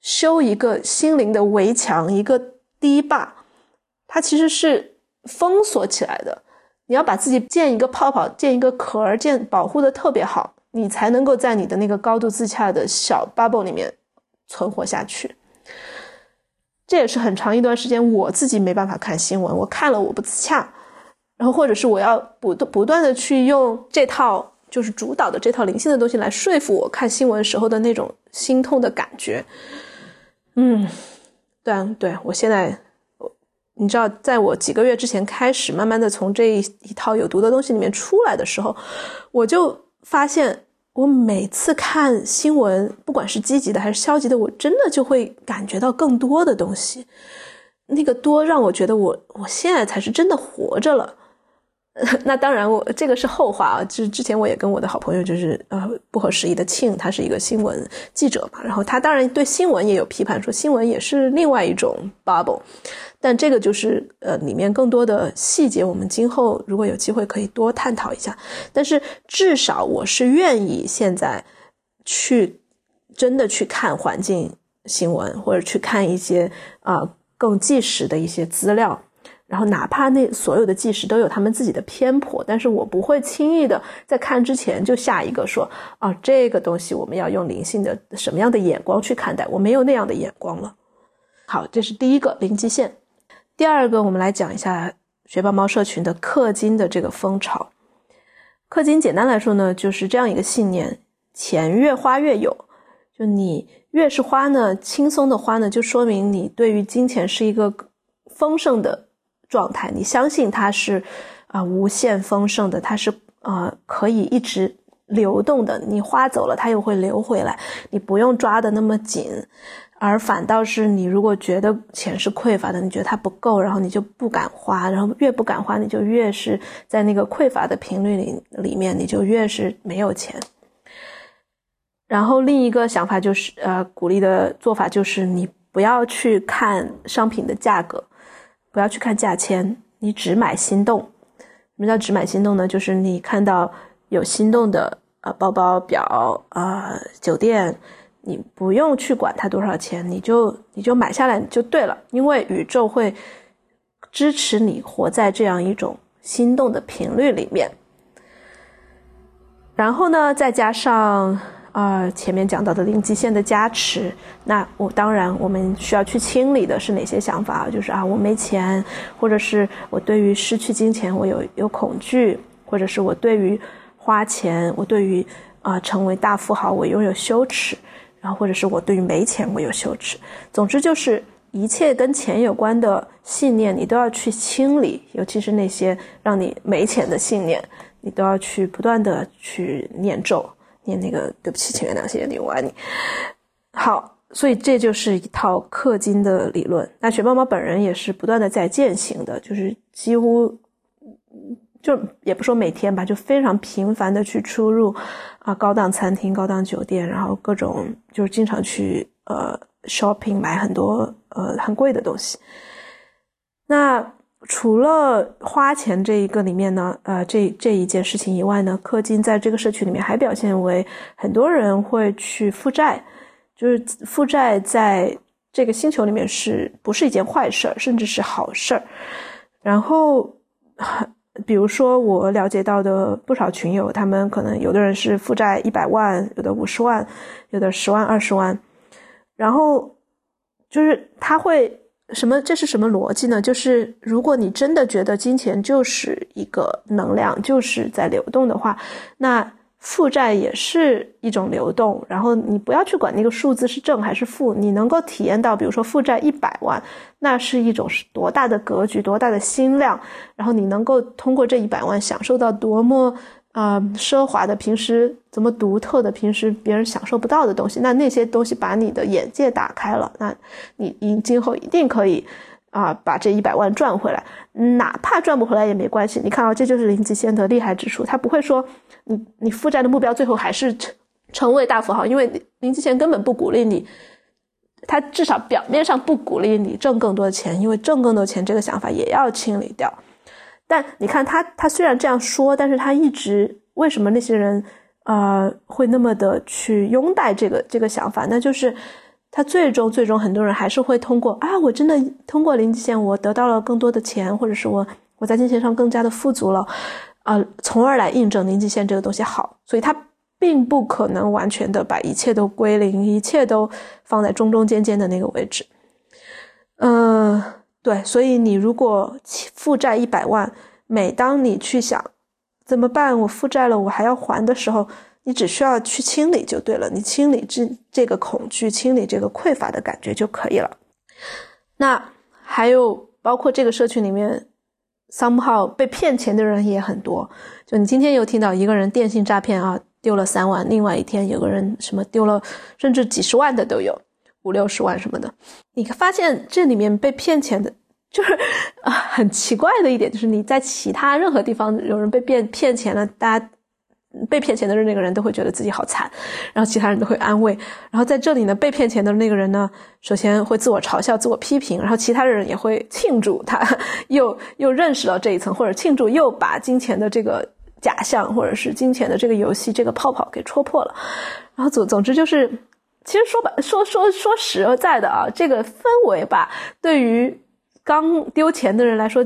修一个心灵的围墙，一个堤坝，它其实是封锁起来的。你要把自己建一个泡泡，建一个壳，建保护的特别好，你才能够在你的那个高度自洽的小 bubble 里面存活下去。这也是很长一段时间我自己没办法看新闻，我看了我不自洽。然后，或者是我要不不断的去用这套就是主导的这套灵性的东西来说服我看新闻时候的那种心痛的感觉。嗯，对啊，对我现在，你知道，在我几个月之前开始慢慢的从这一一套有毒的东西里面出来的时候，我就发现，我每次看新闻，不管是积极的还是消极的，我真的就会感觉到更多的东西。那个多让我觉得我我现在才是真的活着了。那当然，我这个是后话啊。就是之前我也跟我的好朋友，就是呃不合时宜的庆，他是一个新闻记者嘛。然后他当然对新闻也有批判，说新闻也是另外一种 bubble。但这个就是呃里面更多的细节，我们今后如果有机会可以多探讨一下。但是至少我是愿意现在去真的去看环境新闻，或者去看一些啊更即时的一些资料。然后，哪怕那所有的纪实都有他们自己的偏颇，但是我不会轻易的在看之前就下一个说，啊，这个东西我们要用灵性的什么样的眼光去看待？我没有那样的眼光了。好，这是第一个零极限。第二个，我们来讲一下学霸猫社群的氪金的这个风潮。氪金简单来说呢，就是这样一个信念：钱越花越有。就你越是花呢，轻松的花呢，就说明你对于金钱是一个丰盛的。状态，你相信它是啊无限丰盛的，它是啊可以一直流动的。你花走了，它又会流回来，你不用抓的那么紧。而反倒是你如果觉得钱是匮乏的，你觉得它不够，然后你就不敢花，然后越不敢花，你就越是在那个匮乏的频率里里面，你就越是没有钱。然后另一个想法就是，呃，鼓励的做法就是你不要去看商品的价格。不要去看价签，你只买心动。什么叫只买心动呢？就是你看到有心动的啊包包、表啊酒店，你不用去管它多少钱，你就你就买下来就对了。因为宇宙会支持你活在这样一种心动的频率里面。然后呢，再加上。啊，前面讲到的零极限的加持，那我当然我们需要去清理的是哪些想法？就是啊，我没钱，或者是我对于失去金钱我有有恐惧，或者是我对于花钱，我对于啊成为大富豪我拥有羞耻，然后或者是我对于没钱我有羞耻。总之就是一切跟钱有关的信念，你都要去清理，尤其是那些让你没钱的信念，你都要去不断的去念咒。念那个，对不起，请原谅，谢谢你，我爱你。好，所以这就是一套氪金的理论。那雪猫猫本人也是不断的在践行的，就是几乎就也不说每天吧，就非常频繁的去出入啊高档餐厅、高档酒店，然后各种就是经常去呃 shopping 买很多呃很贵的东西。那。除了花钱这一个里面呢，呃，这这一件事情以外呢，氪金在这个社区里面还表现为很多人会去负债，就是负债在这个星球里面是不是一件坏事儿，甚至是好事儿。然后，比如说我了解到的不少群友，他们可能有的人是负债一百万，有的五十万，有的十万、二十万，然后就是他会。什么？这是什么逻辑呢？就是如果你真的觉得金钱就是一个能量，就是在流动的话，那负债也是一种流动。然后你不要去管那个数字是正还是负，你能够体验到，比如说负债一百万，那是一种是多大的格局，多大的心量。然后你能够通过这一百万享受到多么。啊，奢华的，平时怎么独特的，平时别人享受不到的东西，那那些东西把你的眼界打开了，那你你今后一定可以啊，把这一百万赚回来，哪怕赚不回来也没关系。你看啊，这就是林极限的厉害之处，他不会说你你负债的目标最后还是成成为大富豪，因为林极限根本不鼓励你，他至少表面上不鼓励你挣更多的钱，因为挣更多钱这个想法也要清理掉。但你看他，他虽然这样说，但是他一直为什么那些人，呃，会那么的去拥戴这个这个想法？那就是他最终最终很多人还是会通过啊，我真的通过零极限，我得到了更多的钱，或者是我我在金钱上更加的富足了，啊，从而来印证零极限这个东西好。所以他并不可能完全的把一切都归零，一切都放在中中间间的那个位置，嗯。对，所以你如果负债一百万，每当你去想怎么办，我负债了，我还要还的时候，你只需要去清理就对了。你清理这这个恐惧，清理这个匮乏的感觉就可以了。那还有包括这个社群里面，somehow 被骗钱的人也很多。就你今天又听到一个人电信诈骗啊，丢了三万，另外一天有个人什么丢了，甚至几十万的都有。五六十万什么的，你发现这里面被骗钱的就是啊，很奇怪的一点就是你在其他任何地方有人被骗骗钱了，大家被骗钱的那个人都会觉得自己好惨，然后其他人都会安慰。然后在这里呢，被骗钱的那个人呢，首先会自我嘲笑、自我批评，然后其他的人也会庆祝他 又又认识到这一层，或者庆祝又把金钱的这个假象或者是金钱的这个游戏这个泡泡给戳破了。然后总总之就是，其实说白说说说实在的啊，这个氛围吧，对于。刚丢钱的人来说，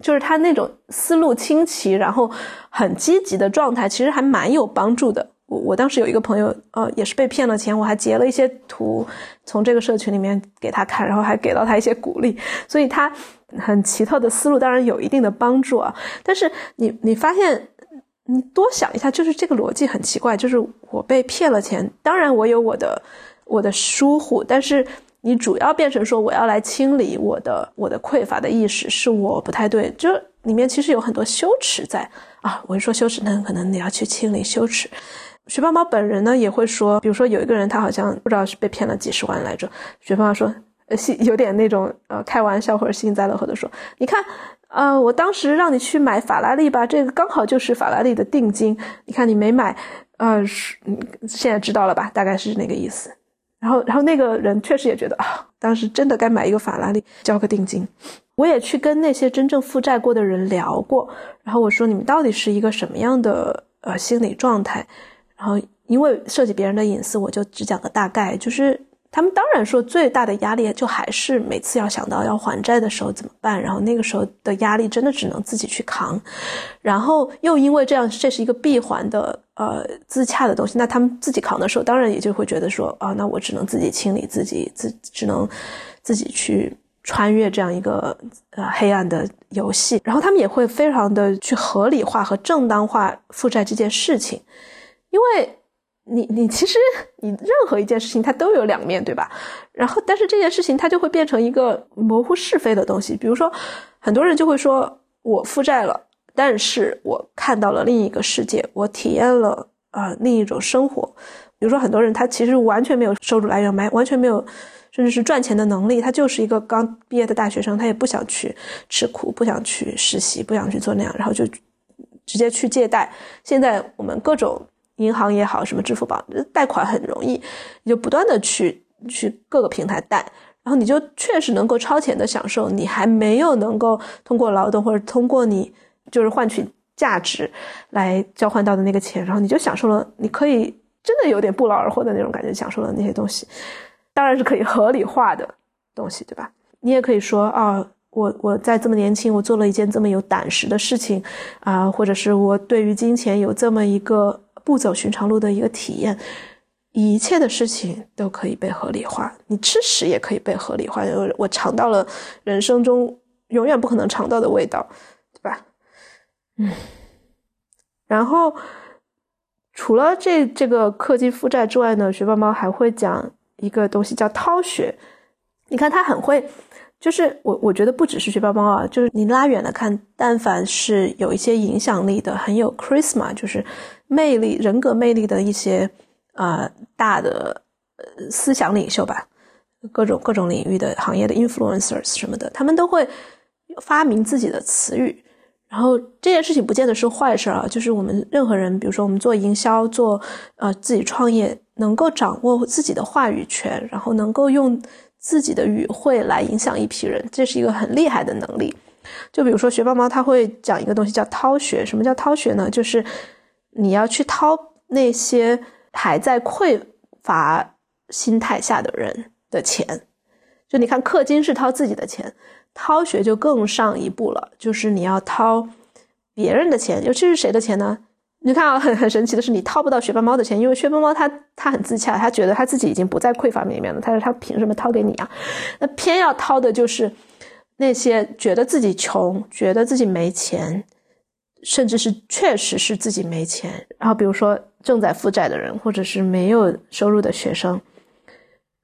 就是他那种思路清奇，然后很积极的状态，其实还蛮有帮助的。我我当时有一个朋友，呃，也是被骗了钱，我还截了一些图，从这个社群里面给他看，然后还给到他一些鼓励。所以他很奇特的思路，当然有一定的帮助啊。但是你你发现，你多想一下，就是这个逻辑很奇怪，就是我被骗了钱，当然我有我的我的疏忽，但是。你主要变成说我要来清理我的我的匮乏的意识，是我不太对，就里面其实有很多羞耻在啊。我一说羞耻，那可能你要去清理羞耻。学霸猫本人呢也会说，比如说有一个人他好像不知道是被骗了几十万来着，学霸猫说，呃，有点那种呃开玩笑或者幸灾乐祸的说，你看，呃，我当时让你去买法拉利吧，这个刚好就是法拉利的定金，你看你没买，呃，现在知道了吧？大概是那个意思。然后，然后那个人确实也觉得啊，当时真的该买一个法拉利，交个定金。我也去跟那些真正负债过的人聊过，然后我说你们到底是一个什么样的呃心理状态？然后因为涉及别人的隐私，我就只讲个大概，就是。他们当然说，最大的压力就还是每次要想到要还债的时候怎么办，然后那个时候的压力真的只能自己去扛，然后又因为这样，这是一个闭环的呃自洽的东西，那他们自己扛的时候，当然也就会觉得说啊，那我只能自己清理自己，自只能自己去穿越这样一个呃黑暗的游戏，然后他们也会非常的去合理化和正当化负债这件事情，因为。你你其实你任何一件事情它都有两面对吧？然后但是这件事情它就会变成一个模糊是非的东西。比如说，很多人就会说我负债了，但是我看到了另一个世界，我体验了啊另一种生活。比如说，很多人他其实完全没有收入来源，完完全没有甚至是赚钱的能力，他就是一个刚毕业的大学生，他也不想去吃苦，不想去实习，不想去做那样，然后就直接去借贷。现在我们各种。银行也好，什么支付宝贷款很容易，你就不断的去去各个平台贷，然后你就确实能够超前的享受你还没有能够通过劳动或者通过你就是换取价值来交换到的那个钱，然后你就享受了，你可以真的有点不劳而获的那种感觉，享受了那些东西，当然是可以合理化的东西，对吧？你也可以说啊，我我在这么年轻，我做了一件这么有胆识的事情啊，或者是我对于金钱有这么一个。不走寻常路的一个体验，一切的事情都可以被合理化。你吃屎也可以被合理化，我我尝到了人生中永远不可能尝到的味道，对吧？嗯。然后除了这这个氪金负债之外呢，学霸猫还会讲一个东西叫掏穴。你看他很会。就是我，我觉得不只是学霸猫啊，就是你拉远了看，但凡是有一些影响力的、很有 charisma，就是魅力、人格魅力的一些呃大的呃思想领袖吧，各种各种领域的行业的 influencers 什么的，他们都会发明自己的词语。然后这件事情不见得是坏事啊，就是我们任何人，比如说我们做营销、做呃自己创业，能够掌握自己的话语权，然后能够用。自己的语汇来影响一批人，这是一个很厉害的能力。就比如说学霸猫，他会讲一个东西叫掏穴。什么叫掏穴呢？就是你要去掏那些还在匮乏心态下的人的钱。就你看，氪金是掏自己的钱，掏学就更上一步了，就是你要掏别人的钱，尤其是谁的钱呢？你看啊，很很神奇的是，你掏不到学霸猫的钱，因为学霸猫它它很自洽，他觉得他自己已经不在匮乏里面了，他说他凭什么掏给你啊？那偏要掏的就是那些觉得自己穷、觉得自己没钱，甚至是确实是自己没钱，然后比如说正在负债的人，或者是没有收入的学生。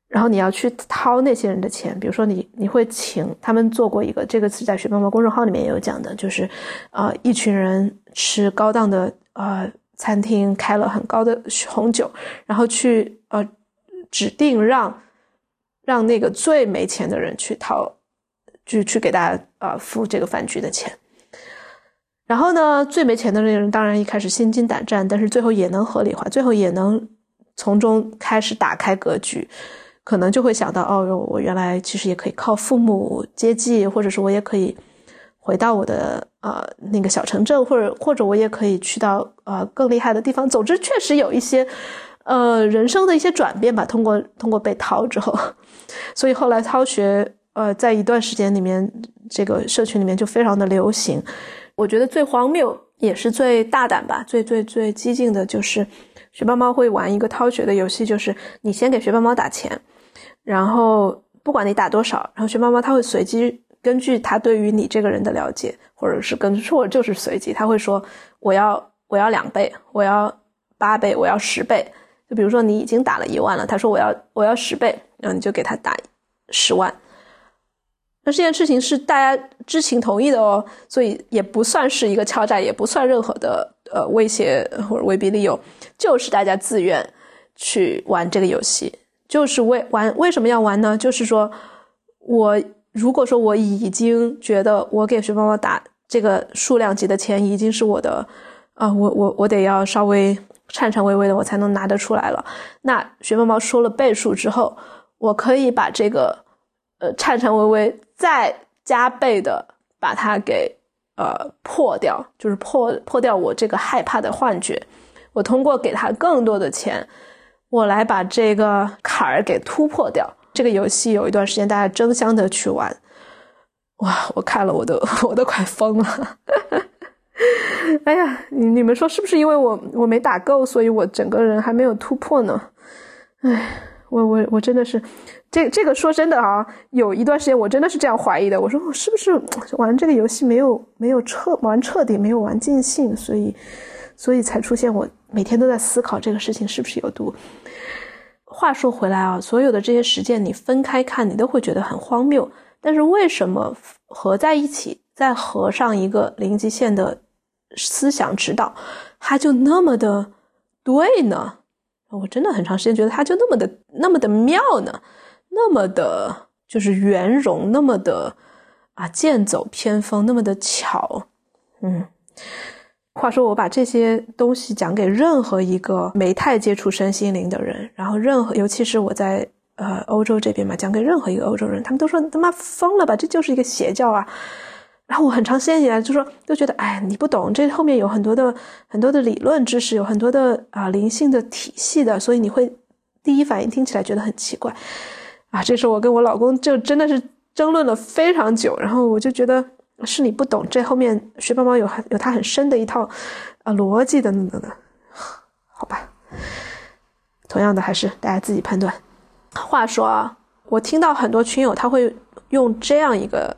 然后你要去掏那些人的钱，比如说你你会请他们做过一个，这个是在学霸猫公众号里面也有讲的，就是，呃，一群人吃高档的呃餐厅，开了很高的红酒，然后去呃指定让让那个最没钱的人去掏去去给大家啊付这个饭局的钱。然后呢，最没钱的那个人当然一开始心惊胆战，但是最后也能合理化，最后也能从中开始打开格局，可能就会想到哦，我原来其实也可以靠父母接济，或者是我也可以回到我的呃那个小城镇，或者或者我也可以去到呃更厉害的地方。总之，确实有一些呃人生的一些转变吧。通过通过被掏之后，所以后来掏学呃在一段时间里面，这个社群里面就非常的流行。我觉得最荒谬也是最大胆吧，最最最激进的就是学霸猫会玩一个掏血的游戏，就是你先给学霸猫打钱，然后不管你打多少，然后学霸猫它会随机根据它对于你这个人的了解，或者是跟或者就是随机，他会说我要我要两倍，我要八倍，我要十倍。就比如说你已经打了一万了，他说我要我要十倍，然后你就给他打十万。那这件事情是大家知情同意的哦，所以也不算是一个敲诈，也不算任何的呃威胁或者威逼利诱，就是大家自愿去玩这个游戏，就是为玩为什么要玩呢？就是说我如果说我已经觉得我给学猫猫打这个数量级的钱已经是我的啊，我我我得要稍微颤颤巍巍的我才能拿得出来了。那学猫猫说了倍数之后，我可以把这个呃颤颤巍巍。再加倍的把它给呃破掉，就是破破掉我这个害怕的幻觉。我通过给他更多的钱，我来把这个坎儿给突破掉。这个游戏有一段时间大家争相的去玩，哇！我看了我都我都快疯了。哎呀，你你们说是不是因为我我没打够，所以我整个人还没有突破呢？哎，我我我真的是。这这个说真的啊，有一段时间我真的是这样怀疑的。我说我是不是玩这个游戏没有没有彻玩彻底，没有玩尽兴，所以所以才出现我每天都在思考这个事情是不是有毒。话说回来啊，所有的这些实践你分开看，你都会觉得很荒谬。但是为什么合在一起，再合上一个零极限的思想指导，它就那么的对呢？我真的很长时间觉得它就那么的那么的妙呢。那么的，就是圆融，那么的啊，剑走偏锋，那么的巧，嗯。话说，我把这些东西讲给任何一个没太接触身心灵的人，然后任何，尤其是我在呃欧洲这边嘛，讲给任何一个欧洲人，他们都说他妈疯了吧，这就是一个邪教啊。然后我很长时间以来就说，都觉得哎，你不懂，这后面有很多的很多的理论知识，有很多的啊灵性的体系的，所以你会第一反应听起来觉得很奇怪。啊，这时候我跟我老公就真的是争论了非常久，然后我就觉得是你不懂，这后面学霸猫有很有他很深的一套啊逻辑等等等等，好吧。同样的，还是大家自己判断。话说啊，我听到很多群友他会用这样一个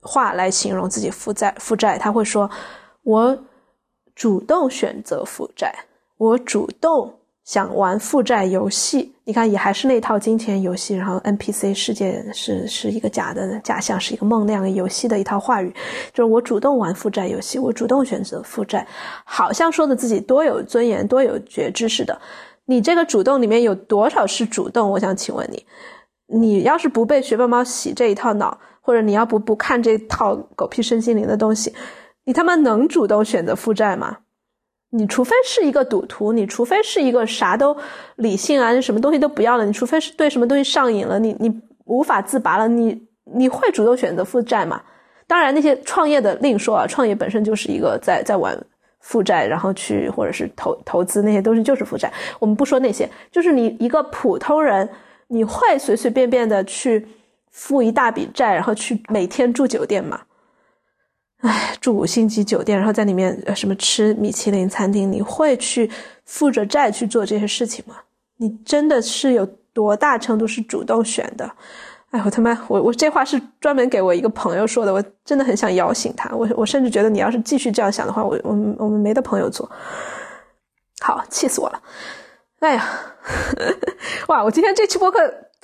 话来形容自己负债负债，他会说：“我主动选择负债，我主动。”想玩负债游戏，你看也还是那套金钱游戏，然后 NPC 世界是是一个假的假象，是一个梦那样的游戏的一套话语，就是我主动玩负债游戏，我主动选择负债，好像说的自己多有尊严、多有觉知似的。你这个主动里面有多少是主动？我想请问你，你要是不被学霸猫洗这一套脑，或者你要不不看这套狗屁身心灵的东西，你他妈能主动选择负债吗？你除非是一个赌徒，你除非是一个啥都理性啊，什么东西都不要了，你除非是对什么东西上瘾了，你你无法自拔了，你你会主动选择负债吗？当然，那些创业的另说啊，创业本身就是一个在在玩负债，然后去或者是投投资那些东西就是负债。我们不说那些，就是你一个普通人，你会随随便便的去付一大笔债，然后去每天住酒店吗？唉，住五星级酒店，然后在里面什么吃米其林餐厅，你会去负着债去做这些事情吗？你真的是有多大程度是主动选的？哎，我他妈，我我这话是专门给我一个朋友说的，我真的很想摇醒他。我我甚至觉得你要是继续这样想的话，我我我们没得朋友做。好，气死我了！哎呀，哇，我今天这期播客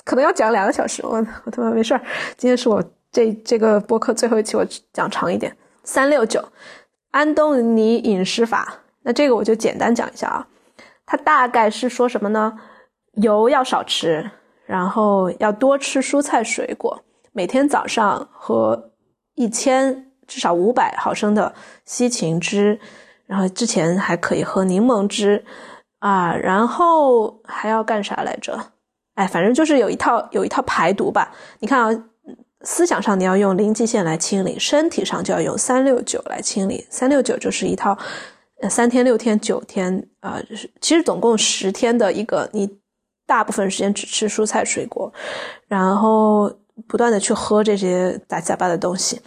可能要讲两个小时，我我他妈没事儿，今天是我这这个播客最后一期，我讲长一点。三六九，安东尼饮食法。那这个我就简单讲一下啊，它大概是说什么呢？油要少吃，然后要多吃蔬菜水果，每天早上喝一千至少五百毫升的西芹汁，然后之前还可以喝柠檬汁啊，然后还要干啥来着？哎，反正就是有一套有一套排毒吧。你看啊，思想上你要用零极限来清理，身体上就要用三六九来清理。三六九就是一套，呃，三天、六天、九天啊，就是其实总共十天的一个。你大部分时间只吃蔬菜水果，然后不断的去喝这些杂七杂八的东西。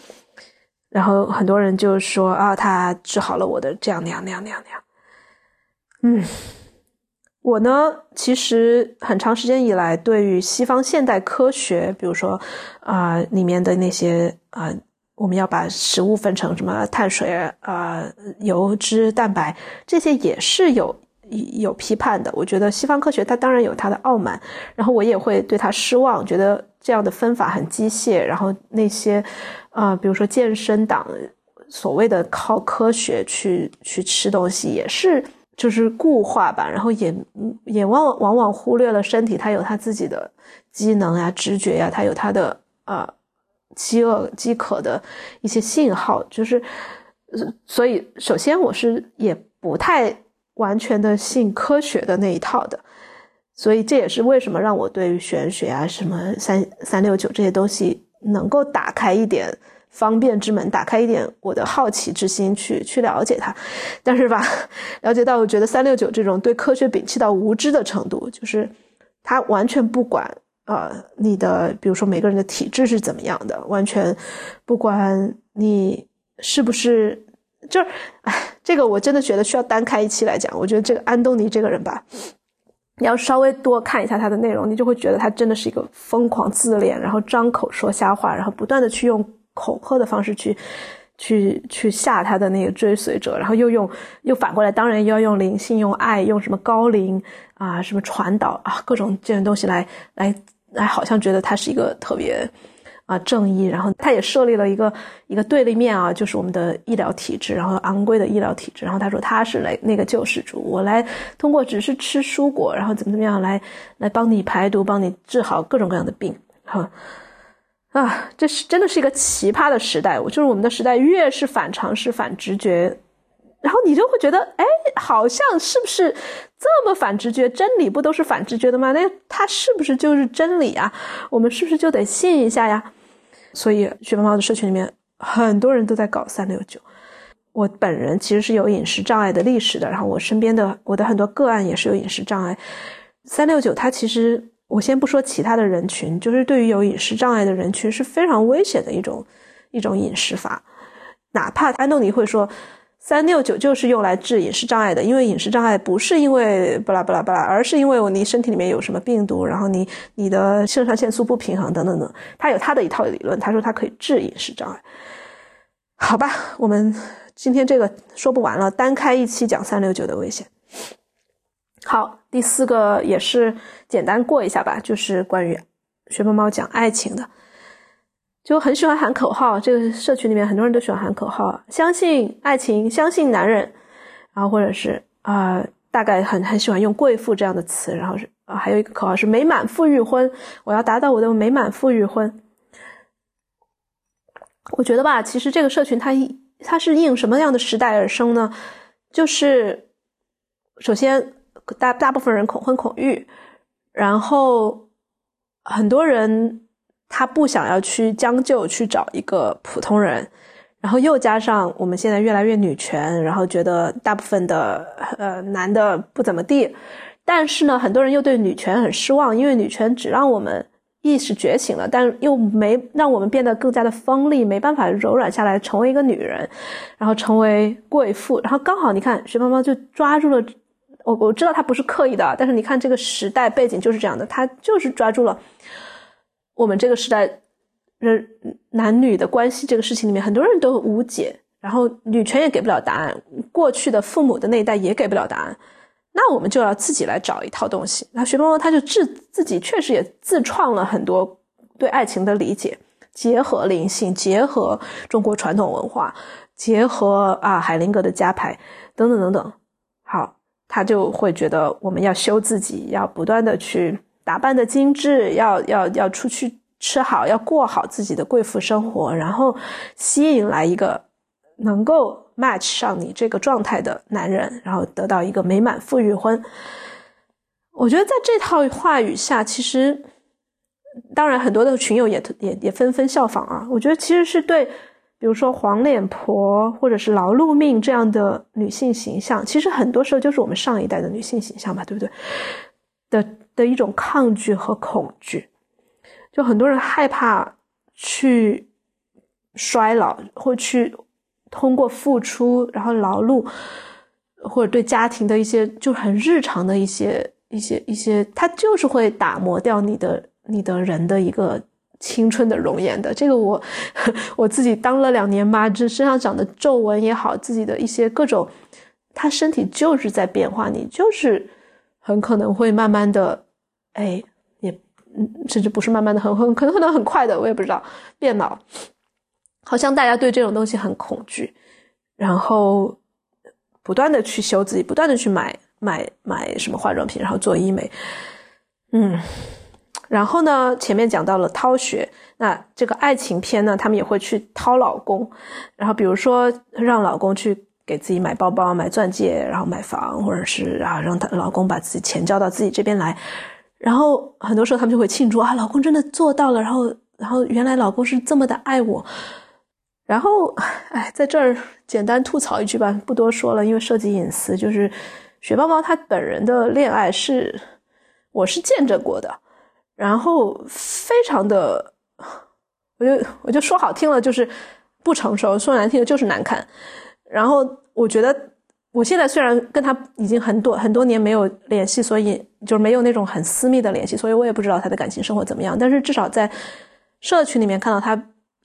然后很多人就说啊，他治好了我的这样那样那样那样那样。嗯。我呢，其实很长时间以来，对于西方现代科学，比如说啊里面的那些啊，我们要把食物分成什么碳水啊、油脂、蛋白，这些也是有有批判的。我觉得西方科学它当然有它的傲慢，然后我也会对它失望，觉得这样的分法很机械。然后那些啊，比如说健身党，所谓的靠科学去去吃东西，也是。就是固化吧，然后也也往往往忽略了身体，它有它自己的机能啊、直觉呀，它有它的呃饥饿、饥渴的一些信号。就是，所以首先我是也不太完全的信科学的那一套的，所以这也是为什么让我对于玄学啊、什么三三六九这些东西能够打开一点。方便之门，打开一点我的好奇之心，去去了解它。但是吧，了解到我觉得三六九这种对科学摒弃到无知的程度，就是他完全不管呃你的，比如说每个人的体质是怎么样的，完全不管你是不是，就是哎，这个我真的觉得需要单开一期来讲。我觉得这个安东尼这个人吧，你要稍微多看一下他的内容，你就会觉得他真的是一个疯狂自恋，然后张口说瞎话，然后不断的去用。恐吓的方式去，去去吓他的那个追随者，然后又用又反过来，当然要用灵性、用爱、用什么高灵啊、什么传导啊，各种这些东西来来来，好像觉得他是一个特别啊正义。然后他也设立了一个一个对立面啊，就是我们的医疗体制，然后昂贵的医疗体制。然后他说他是来那个救世主，我来通过只是吃蔬果，然后怎么怎么样来来帮你排毒，帮你治好各种各样的病，哈。啊这是真的是一个奇葩的时代。我就是我们的时代，越是反常识、反直觉，然后你就会觉得，哎，好像是不是这么反直觉？真理不都是反直觉的吗？那它是不是就是真理啊？我们是不是就得信一下呀？所以，雪猫猫的社群里面很多人都在搞三六九。我本人其实是有饮食障碍的历史的，然后我身边的我的很多个案也是有饮食障碍。三六九它其实。我先不说其他的人群，就是对于有饮食障碍的人群是非常危险的一种一种饮食法。哪怕安东尼会说三六九就是用来治饮食障碍的，因为饮食障碍不是因为巴拉巴拉巴拉，而是因为你身体里面有什么病毒，然后你你的肾上腺素不平衡等等等。他有他的一套理论，他说他可以治饮食障碍。好吧，我们今天这个说不完了，单开一期讲三六九的危险。好，第四个也是简单过一下吧，就是关于学猫猫讲爱情的，就很喜欢喊口号。这个社群里面很多人都喜欢喊口号，相信爱情，相信男人，然后或者是啊，大概很很喜欢用贵妇这样的词，然后是啊，还有一个口号是美满富裕婚，我要达到我的美满富裕婚。我觉得吧，其实这个社群它它是应什么样的时代而生呢？就是首先。大大部分人恐婚恐育，然后很多人他不想要去将就去找一个普通人，然后又加上我们现在越来越女权，然后觉得大部分的呃男的不怎么地，但是呢，很多人又对女权很失望，因为女权只让我们意识觉醒了，但又没让我们变得更加的锋利，没办法柔软下来成为一个女人，然后成为贵妇，然后刚好你看徐妈妈就抓住了。我我知道他不是刻意的，但是你看这个时代背景就是这样的，他就是抓住了我们这个时代人男女的关系这个事情里面，很多人都无解，然后女权也给不了答案，过去的父母的那一代也给不了答案，那我们就要自己来找一套东西。那徐萌萌他就自自己确实也自创了很多对爱情的理解，结合灵性，结合中国传统文化，结合啊海灵格的加牌等等等等，好。他就会觉得我们要修自己，要不断的去打扮的精致，要要要出去吃好，要过好自己的贵妇生活，然后吸引来一个能够 match 上你这个状态的男人，然后得到一个美满富裕婚。我觉得在这套话语下，其实当然很多的群友也也也纷纷效仿啊。我觉得其实是对。比如说黄脸婆或者是劳碌命这样的女性形象，其实很多时候就是我们上一代的女性形象嘛，对不对？的的一种抗拒和恐惧，就很多人害怕去衰老，或去通过付出然后劳碌，或者对家庭的一些就很日常的一些一些一些，它就是会打磨掉你的你的人的一个。青春的容颜的这个我，我自己当了两年妈，这身上长的皱纹也好，自己的一些各种，他身体就是在变化，你就是很可能会慢慢的，哎，也嗯，甚至不是慢慢的，很很可能可能很快的，我也不知道变老。好像大家对这种东西很恐惧，然后不断的去修自己，不断的去买买买什么化妆品，然后做医美，嗯。然后呢，前面讲到了掏穴，那这个爱情片呢，他们也会去掏老公，然后比如说让老公去给自己买包包、买钻戒，然后买房，或者是啊让他老公把自己钱交到自己这边来，然后很多时候他们就会庆祝啊，老公真的做到了，然后然后原来老公是这么的爱我，然后哎，在这儿简单吐槽一句吧，不多说了，因为涉及隐私，就是雪豹猫他本人的恋爱是我是见证过的。然后非常的，我就我就说好听了就是不成熟，说难听的就是难看。然后我觉得我现在虽然跟他已经很多很多年没有联系，所以就是没有那种很私密的联系，所以我也不知道他的感情生活怎么样。但是至少在社群里面看到他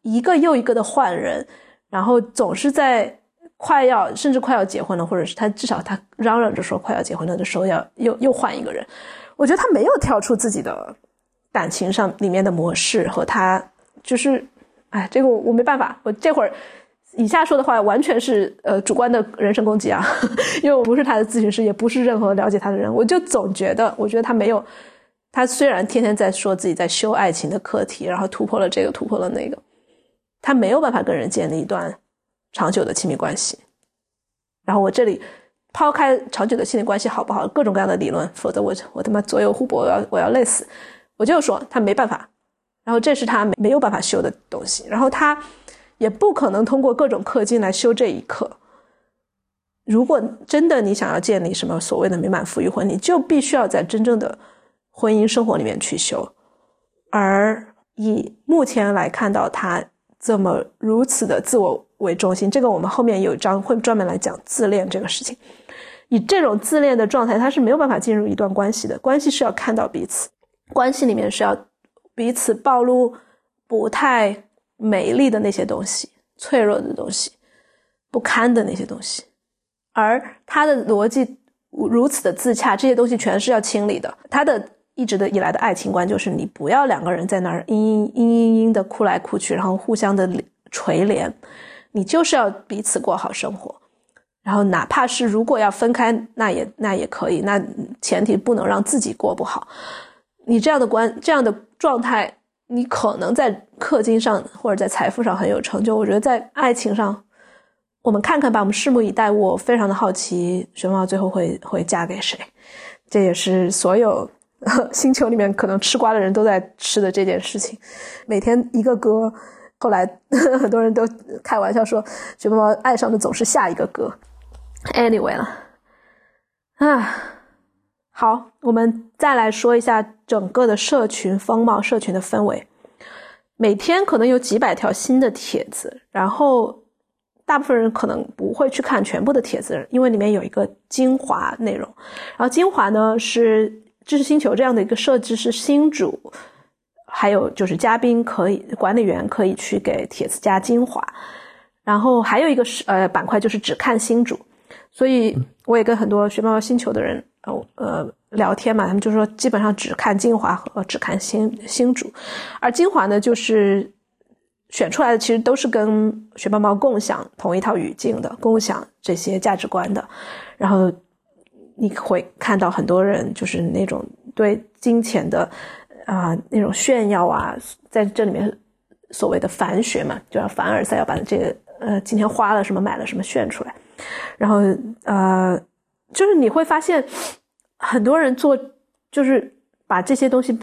一个又一个的换人，然后总是在快要甚至快要结婚了，或者是他至少他嚷嚷着说快要结婚了的时候要又又换一个人。我觉得他没有跳出自己的。感情上里面的模式和他就是，哎，这个我我没办法，我这会儿以下说的话完全是呃主观的人身攻击啊，因为我不是他的咨询师，也不是任何了解他的人，我就总觉得，我觉得他没有，他虽然天天在说自己在修爱情的课题，然后突破了这个，突破了那个，他没有办法跟人建立一段长久的亲密关系。然后我这里抛开长久的亲密关系好不好，各种各样的理论，否则我我他妈左右互搏，我要我要累死。我就说他没办法，然后这是他没没有办法修的东西，然后他也不可能通过各种氪金来修这一课。如果真的你想要建立什么所谓的美满富裕婚，你就必须要在真正的婚姻生活里面去修。而以目前来看到他这么如此的自我为中心，这个我们后面有一章会专门来讲自恋这个事情。以这种自恋的状态，他是没有办法进入一段关系的。关系是要看到彼此。关系里面是要彼此暴露不太美丽的那些东西、脆弱的东西、不堪的那些东西，而他的逻辑如此的自洽，这些东西全是要清理的。他的一直的以来的爱情观就是，你不要两个人在那儿嘤嘤嘤嘤嘤的哭来哭去，然后互相的垂怜，你就是要彼此过好生活。然后哪怕是如果要分开，那也那也可以，那前提不能让自己过不好。你这样的关这样的状态，你可能在氪金上或者在财富上很有成就。我觉得在爱情上，我们看看吧，我们拭目以待。我非常的好奇，熊猫最后会会嫁给谁？这也是所有星球里面可能吃瓜的人都在吃的这件事情。每天一个歌，后来 很多人都开玩笑说，熊猫爱上的总是下一个歌。Anyway 了，啊。好，我们再来说一下整个的社群风貌、社群的氛围。每天可能有几百条新的帖子，然后大部分人可能不会去看全部的帖子，因为里面有一个精华内容。然后精华呢是知识星球这样的一个设置，是新主还有就是嘉宾可以管理员可以去给帖子加精华。然后还有一个是呃板块就是只看新主，所以我也跟很多学猫星球的人。呃呃，聊天嘛，他们就说基本上只看精华和只看新新主，而精华呢，就是选出来的其实都是跟雪豹猫共享同一套语境的，共享这些价值观的。然后你会看到很多人就是那种对金钱的啊那种炫耀啊，在这里面所谓的凡学嘛，就要凡尔赛要把这个呃今天花了什么买了什么炫出来，然后呃就是你会发现很多人做就是把这些东西。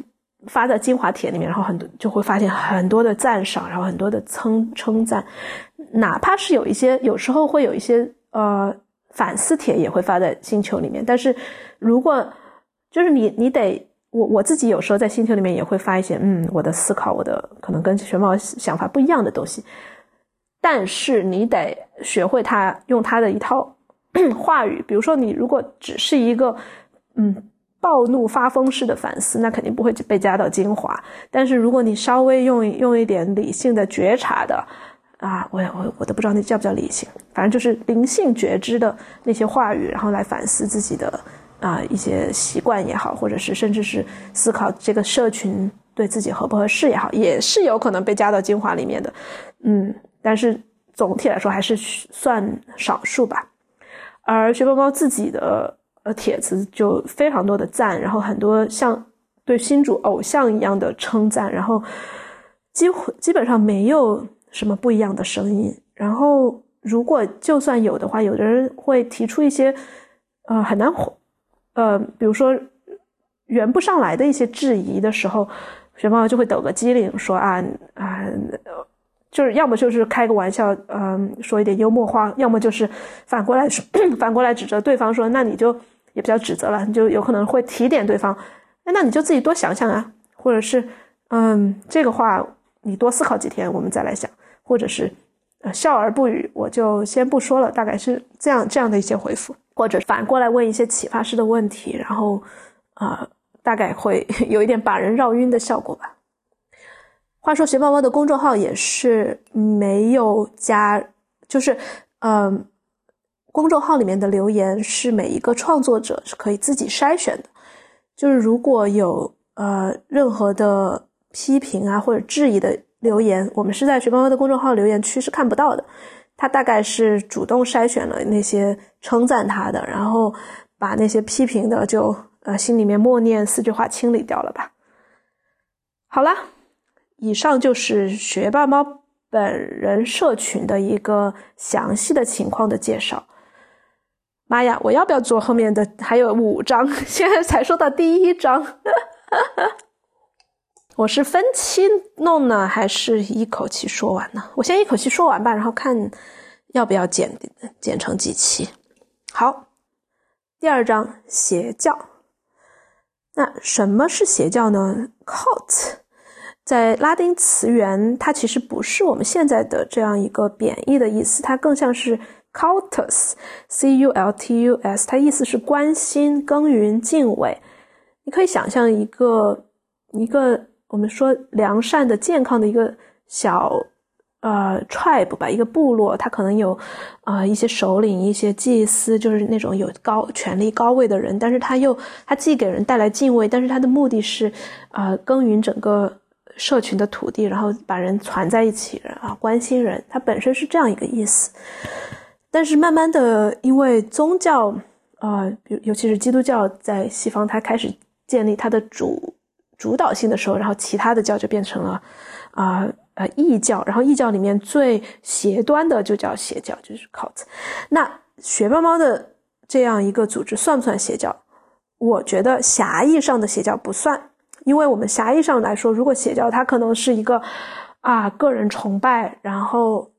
发在精华帖里面，然后很多就会发现很多的赞赏，然后很多的称称赞，哪怕是有一些有时候会有一些呃反思帖也会发在星球里面。但是如果就是你你得我我自己有时候在星球里面也会发一些嗯我的思考，我的可能跟玄猫想法不一样的东西，但是你得学会他用他的一套 话语，比如说你如果只是一个嗯。暴怒发疯式的反思，那肯定不会被加到精华。但是如果你稍微用用一点理性的觉察的，啊，我我我都不知道那叫不叫理性，反正就是灵性觉知的那些话语，然后来反思自己的啊一些习惯也好，或者是甚至是思考这个社群对自己合不合适也好，也是有可能被加到精华里面的。嗯，但是总体来说还是算少数吧。而学包包自己的。呃，帖子就非常多的赞，然后很多像对新主偶像一样的称赞，然后几乎基本上没有什么不一样的声音。然后如果就算有的话，有的人会提出一些呃很难呃，比如说圆不上来的一些质疑的时候，雪猫就会抖个机灵说啊啊。就是要么就是开个玩笑，嗯，说一点幽默话，要么就是反过来说，反过来指责对方说，那你就也不叫指责了，你就有可能会提点对方，哎，那你就自己多想想啊，或者是，嗯，这个话你多思考几天，我们再来想，或者是，呃，笑而不语，我就先不说了，大概是这样这样的一些回复，或者反过来问一些启发式的问题，然后，啊，大概会 有一点把人绕晕的效果吧。话说，学猫猫的公众号也是没有加，就是，嗯，公众号里面的留言是每一个创作者是可以自己筛选的，就是如果有呃任何的批评啊或者质疑的留言，我们是在学猫猫的公众号留言区是看不到的，他大概是主动筛选了那些称赞他的，然后把那些批评的就呃心里面默念四句话清理掉了吧。好了。以上就是学霸猫本人社群的一个详细的情况的介绍。妈呀，我要不要做后面的？还有五章，现在才说到第一章。我是分期弄呢，还是一口气说完呢？我先一口气说完吧，然后看要不要剪剪成几期。好，第二章邪教。那什么是邪教呢？Cult。在拉丁词源，它其实不是我们现在的这样一个贬义的意思，它更像是 cultus，c u l t u s，它意思是关心、耕耘、敬畏。你可以想象一个一个我们说良善的、健康的一个小呃 tribe 吧，一个部落，它可能有啊一些首领、一些祭司，就是那种有高权力、高位的人，但是他又他既给人带来敬畏，但是他的目的是啊耕耘整个。社群的土地，然后把人攒在一起，啊，关心人，它本身是这样一个意思。但是慢慢的，因为宗教，啊，尤尤其是基督教在西方，它开始建立它的主主导性的时候，然后其他的教就变成了，啊呃异教，然后异教里面最邪端的就叫邪教，就是 cult。那学猫猫的这样一个组织算不算邪教？我觉得狭义上的邪教不算。因为我们狭义上来说，如果邪教它可能是一个啊个人崇拜，然后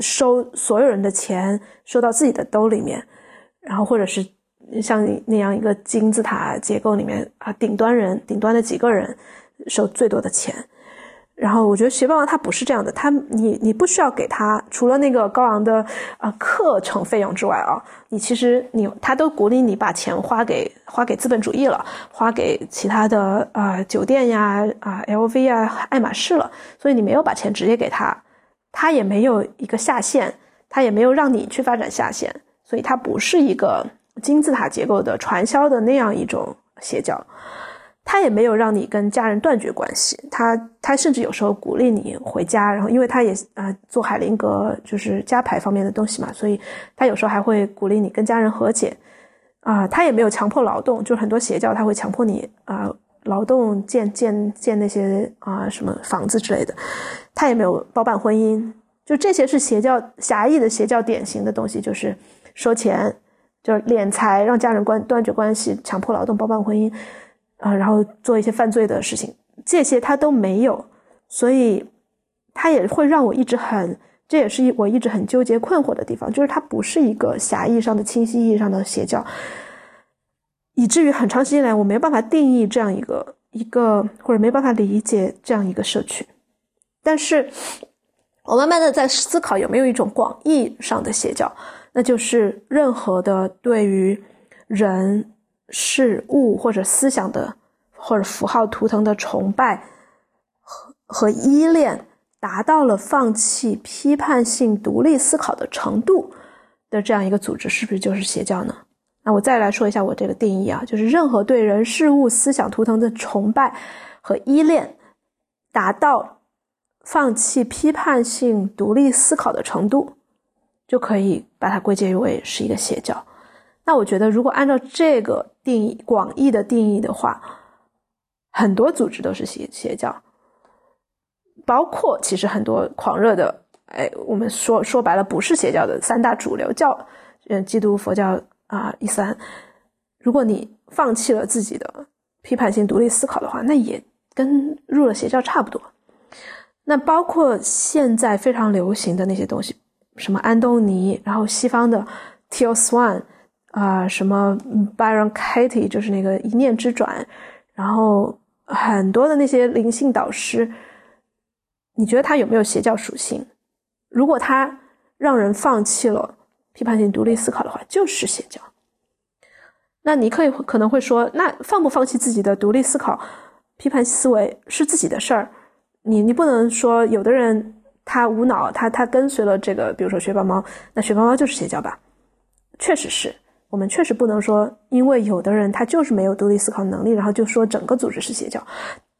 收所有人的钱收到自己的兜里面，然后或者是像那样一个金字塔结构里面啊顶端人顶端的几个人收最多的钱。然后我觉得学霸王他不是这样的，他你你不需要给他除了那个高昂的啊课程费用之外啊，你其实你他都鼓励你把钱花给花给资本主义了，花给其他的啊酒店呀啊 LV 啊爱马仕了，所以你没有把钱直接给他，他也没有一个下线，他也没有让你去发展下线，所以它不是一个金字塔结构的传销的那样一种邪教。他也没有让你跟家人断绝关系，他他甚至有时候鼓励你回家，然后因为他也啊做海灵格就是家牌方面的东西嘛，所以他有时候还会鼓励你跟家人和解，啊，他也没有强迫劳动，就是很多邪教他会强迫你啊劳动建建建那些啊什么房子之类的，他也没有包办婚姻，就这些是邪教狭义的邪教典型的东西，就是收钱，就是敛财，让家人关断绝关系，强迫劳动，包办婚姻，啊，然后做一些犯罪的事情，这些他都没有，所以他也会让我一直很。这也是我一直很纠结困惑的地方，就是它不是一个狭义上的、清晰意义上的邪教，以至于很长时间来我没办法定义这样一个一个，或者没办法理解这样一个社区。但是，我慢慢的在思考有没有一种广义上的邪教，那就是任何的对于人、事物或者思想的或者符号图腾的崇拜和和依恋。达到了放弃批判性独立思考的程度的这样一个组织，是不是就是邪教呢？那我再来说一下我这个定义啊，就是任何对人事物思想图腾的崇拜和依恋，达到放弃批判性独立思考的程度，就可以把它归结为是一个邪教。那我觉得，如果按照这个定义广义的定义的话，很多组织都是邪邪教。包括其实很多狂热的，哎，我们说说白了，不是邪教的三大主流教，嗯，基督、佛教啊，伊斯兰。如果你放弃了自己的批判性独立思考的话，那也跟入了邪教差不多。那包括现在非常流行的那些东西，什么安东尼，然后西方的 T. O. Swan 啊，什么 Byron Katie，就是那个一念之转，然后很多的那些灵性导师。你觉得他有没有邪教属性？如果他让人放弃了批判性独立思考的话，就是邪教。那你可以可能会说，那放不放弃自己的独立思考、批判思维是自己的事儿。你你不能说有的人他无脑，他他跟随了这个，比如说学霸猫，那学霸猫就是邪教吧？确实是我们确实不能说，因为有的人他就是没有独立思考能力，然后就说整个组织是邪教。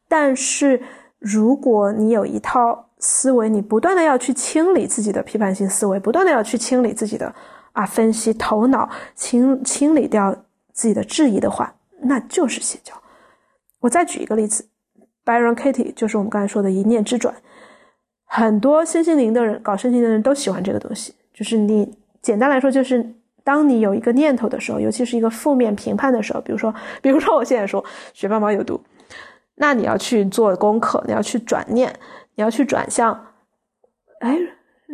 但是。如果你有一套思维，你不断的要去清理自己的批判性思维，不断的要去清理自己的啊分析头脑，清清理掉自己的质疑的话，那就是邪教。我再举一个例子，Byron Katie 就是我们刚才说的一念之转，很多身心灵的人，搞身心灵的人都喜欢这个东西。就是你简单来说，就是当你有一个念头的时候，尤其是一个负面评判的时候，比如说，比如说我现在说学霸猫有毒。那你要去做功课，你要去转念，你要去转向，哎，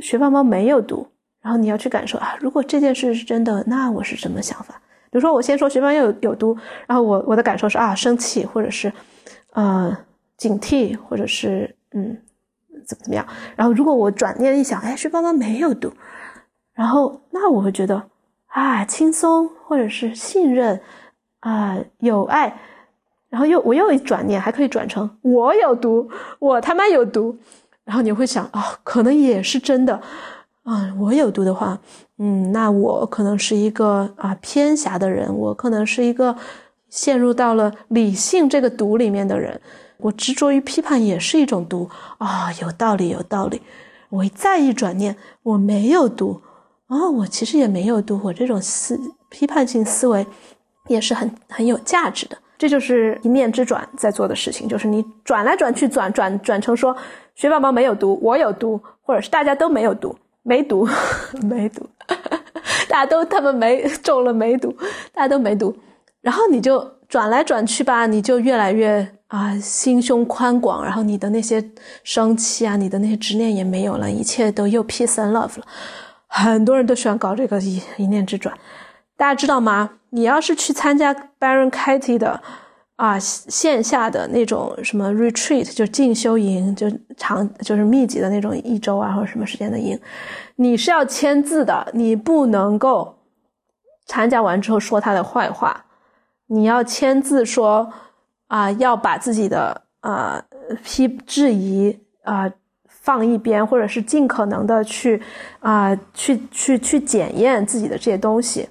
学霸猫没有毒，然后你要去感受啊，如果这件事是真的，那我是什么想法？比如说我先说学霸猫有有毒，然后我我的感受是啊，生气，或者是，呃，警惕，或者是嗯，怎么怎么样？然后如果我转念一想，哎，学霸猫没有毒，然后那我会觉得啊，轻松，或者是信任，啊，有爱。然后又我又一转念，还可以转成我有毒，我他妈有毒。然后你会想，哦，可能也是真的，啊，我有毒的话，嗯，那我可能是一个啊偏狭的人，我可能是一个陷入到了理性这个毒里面的人。我执着于批判也是一种毒啊，有道理，有道理。我再一转念，我没有毒哦，我其实也没有毒，我这种思批判性思维也是很很有价值的。这就是一念之转在做的事情，就是你转来转去，转转转成说，学宝宝没有毒，我有毒，或者是大家都没有毒，没毒，没毒，大家都他们没中了没毒，大家都没毒，然后你就转来转去吧，你就越来越啊心胸宽广，然后你的那些生气啊，你的那些执念也没有了，一切都又 peace and love 了。很多人都喜欢搞这个一一念之转，大家知道吗？你要是去参加 Baron Katie 的啊线下的那种什么 retreat，就进修营，就长就是密集的那种一周啊或者什么时间的营，你是要签字的，你不能够参加完之后说他的坏话，你要签字说啊要把自己的啊批质疑啊放一边，或者是尽可能的去啊去去去检验自己的这些东西。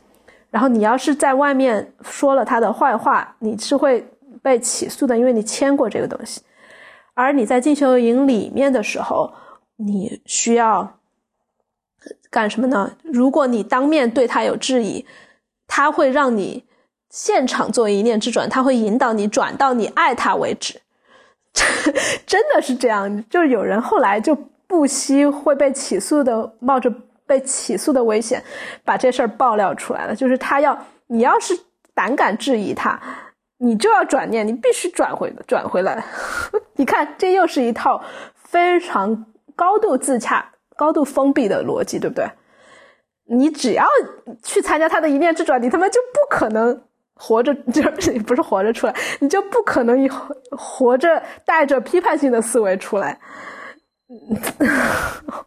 然后你要是在外面说了他的坏话，你是会被起诉的，因为你签过这个东西。而你在进修营里面的时候，你需要干什么呢？如果你当面对他有质疑，他会让你现场做一念之转，他会引导你转到你爱他为止。真的是这样，就是有人后来就不惜会被起诉的，冒着被起诉的危险，把这事儿爆料出来了。就是他要你要是胆敢质疑他，你就要转念，你必须转回转回来。你看，这又是一套非常高度自洽、高度封闭的逻辑，对不对？你只要去参加他的一念之转，你他妈就不可能。活着 就是不是活着出来，你就不可能以活着带着批判性的思维出来。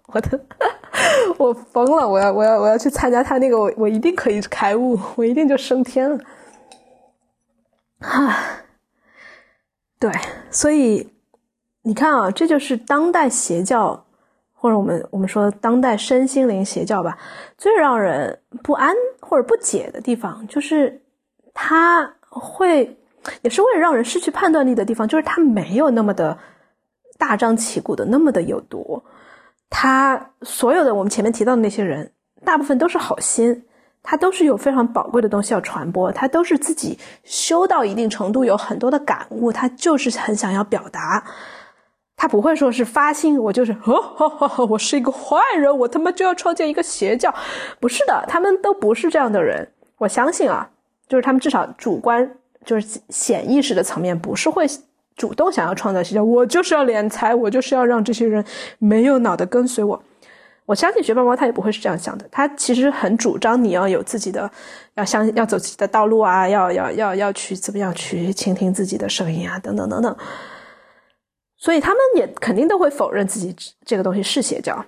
我的，我疯了！我要我要我要去参加他那个，我我一定可以开悟，我一定就升天了。哈，对，所以你看啊，这就是当代邪教，或者我们我们说当代身心灵邪教吧，最让人不安或者不解的地方就是。他会也是为了让人失去判断力的地方，就是他没有那么的大张旗鼓的那么的有毒。他所有的我们前面提到的那些人，大部分都是好心，他都是有非常宝贵的东西要传播，他都是自己修到一定程度，有很多的感悟，他就是很想要表达。他不会说是发心，我就是哦，我是一个坏人，我他妈就要创建一个邪教。不是的，他们都不是这样的人。我相信啊。就是他们至少主观就是潜意识的层面，不是会主动想要创造邪教。我就是要敛财，我就是要让这些人没有脑的跟随我。我相信学霸猫他也不会是这样想的，他其实很主张你要有自己的，要相要走自己的道路啊，要要要要去怎么样去倾听自己的声音啊，等等等等。所以他们也肯定都会否认自己这个东西是邪教。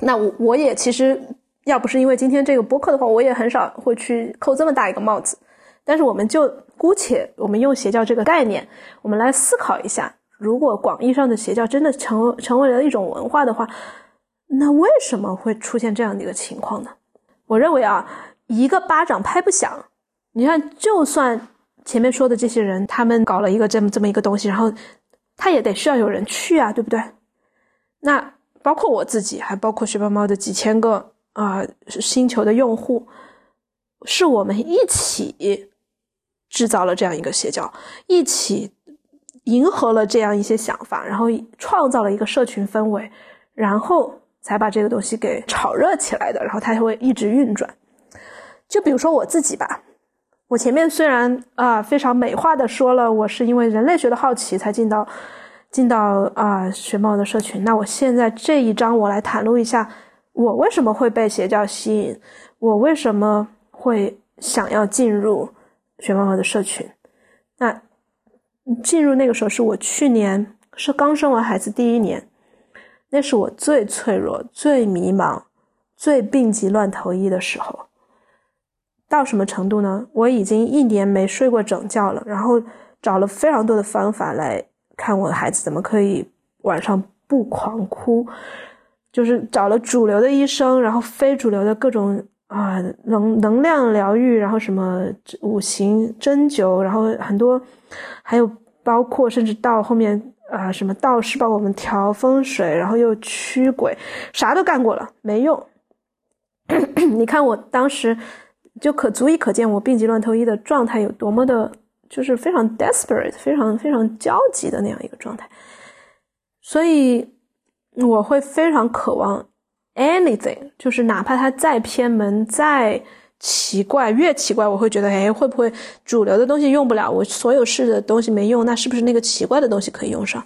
那我我也其实。要不是因为今天这个播客的话，我也很少会去扣这么大一个帽子。但是我们就姑且我们用邪教这个概念，我们来思考一下：如果广义上的邪教真的成成为了一种文化的话，那为什么会出现这样的一个情况呢？我认为啊，一个巴掌拍不响。你看，就算前面说的这些人，他们搞了一个这么这么一个东西，然后他也得需要有人去啊，对不对？那包括我自己，还包括学霸猫的几千个。啊，星球的用户是我们一起制造了这样一个邪教，一起迎合了这样一些想法，然后创造了一个社群氛围，然后才把这个东西给炒热起来的。然后它会一直运转。就比如说我自己吧，我前面虽然啊非常美化的说了，我是因为人类学的好奇才进到进到啊学猫的社群。那我现在这一章我来袒露一下。我为什么会被邪教吸引？我为什么会想要进入雪猫猫的社群？那进入那个时候是我去年是刚生完孩子第一年，那是我最脆弱、最迷茫、最病急乱投医的时候。到什么程度呢？我已经一年没睡过整觉了，然后找了非常多的方法来看我的孩子怎么可以晚上不狂哭。就是找了主流的医生，然后非主流的各种啊能能量疗愈，然后什么五行针灸，然后很多，还有包括甚至到后面啊什么道士帮我们调风水，然后又驱鬼，啥都干过了，没用。你看我当时就可足以可见我病急乱投医的状态有多么的，就是非常 desperate，非常非常焦急的那样一个状态，所以。我会非常渴望 anything，就是哪怕它再偏门、再奇怪，越奇怪，我会觉得，哎，会不会主流的东西用不了？我所有试的东西没用，那是不是那个奇怪的东西可以用上？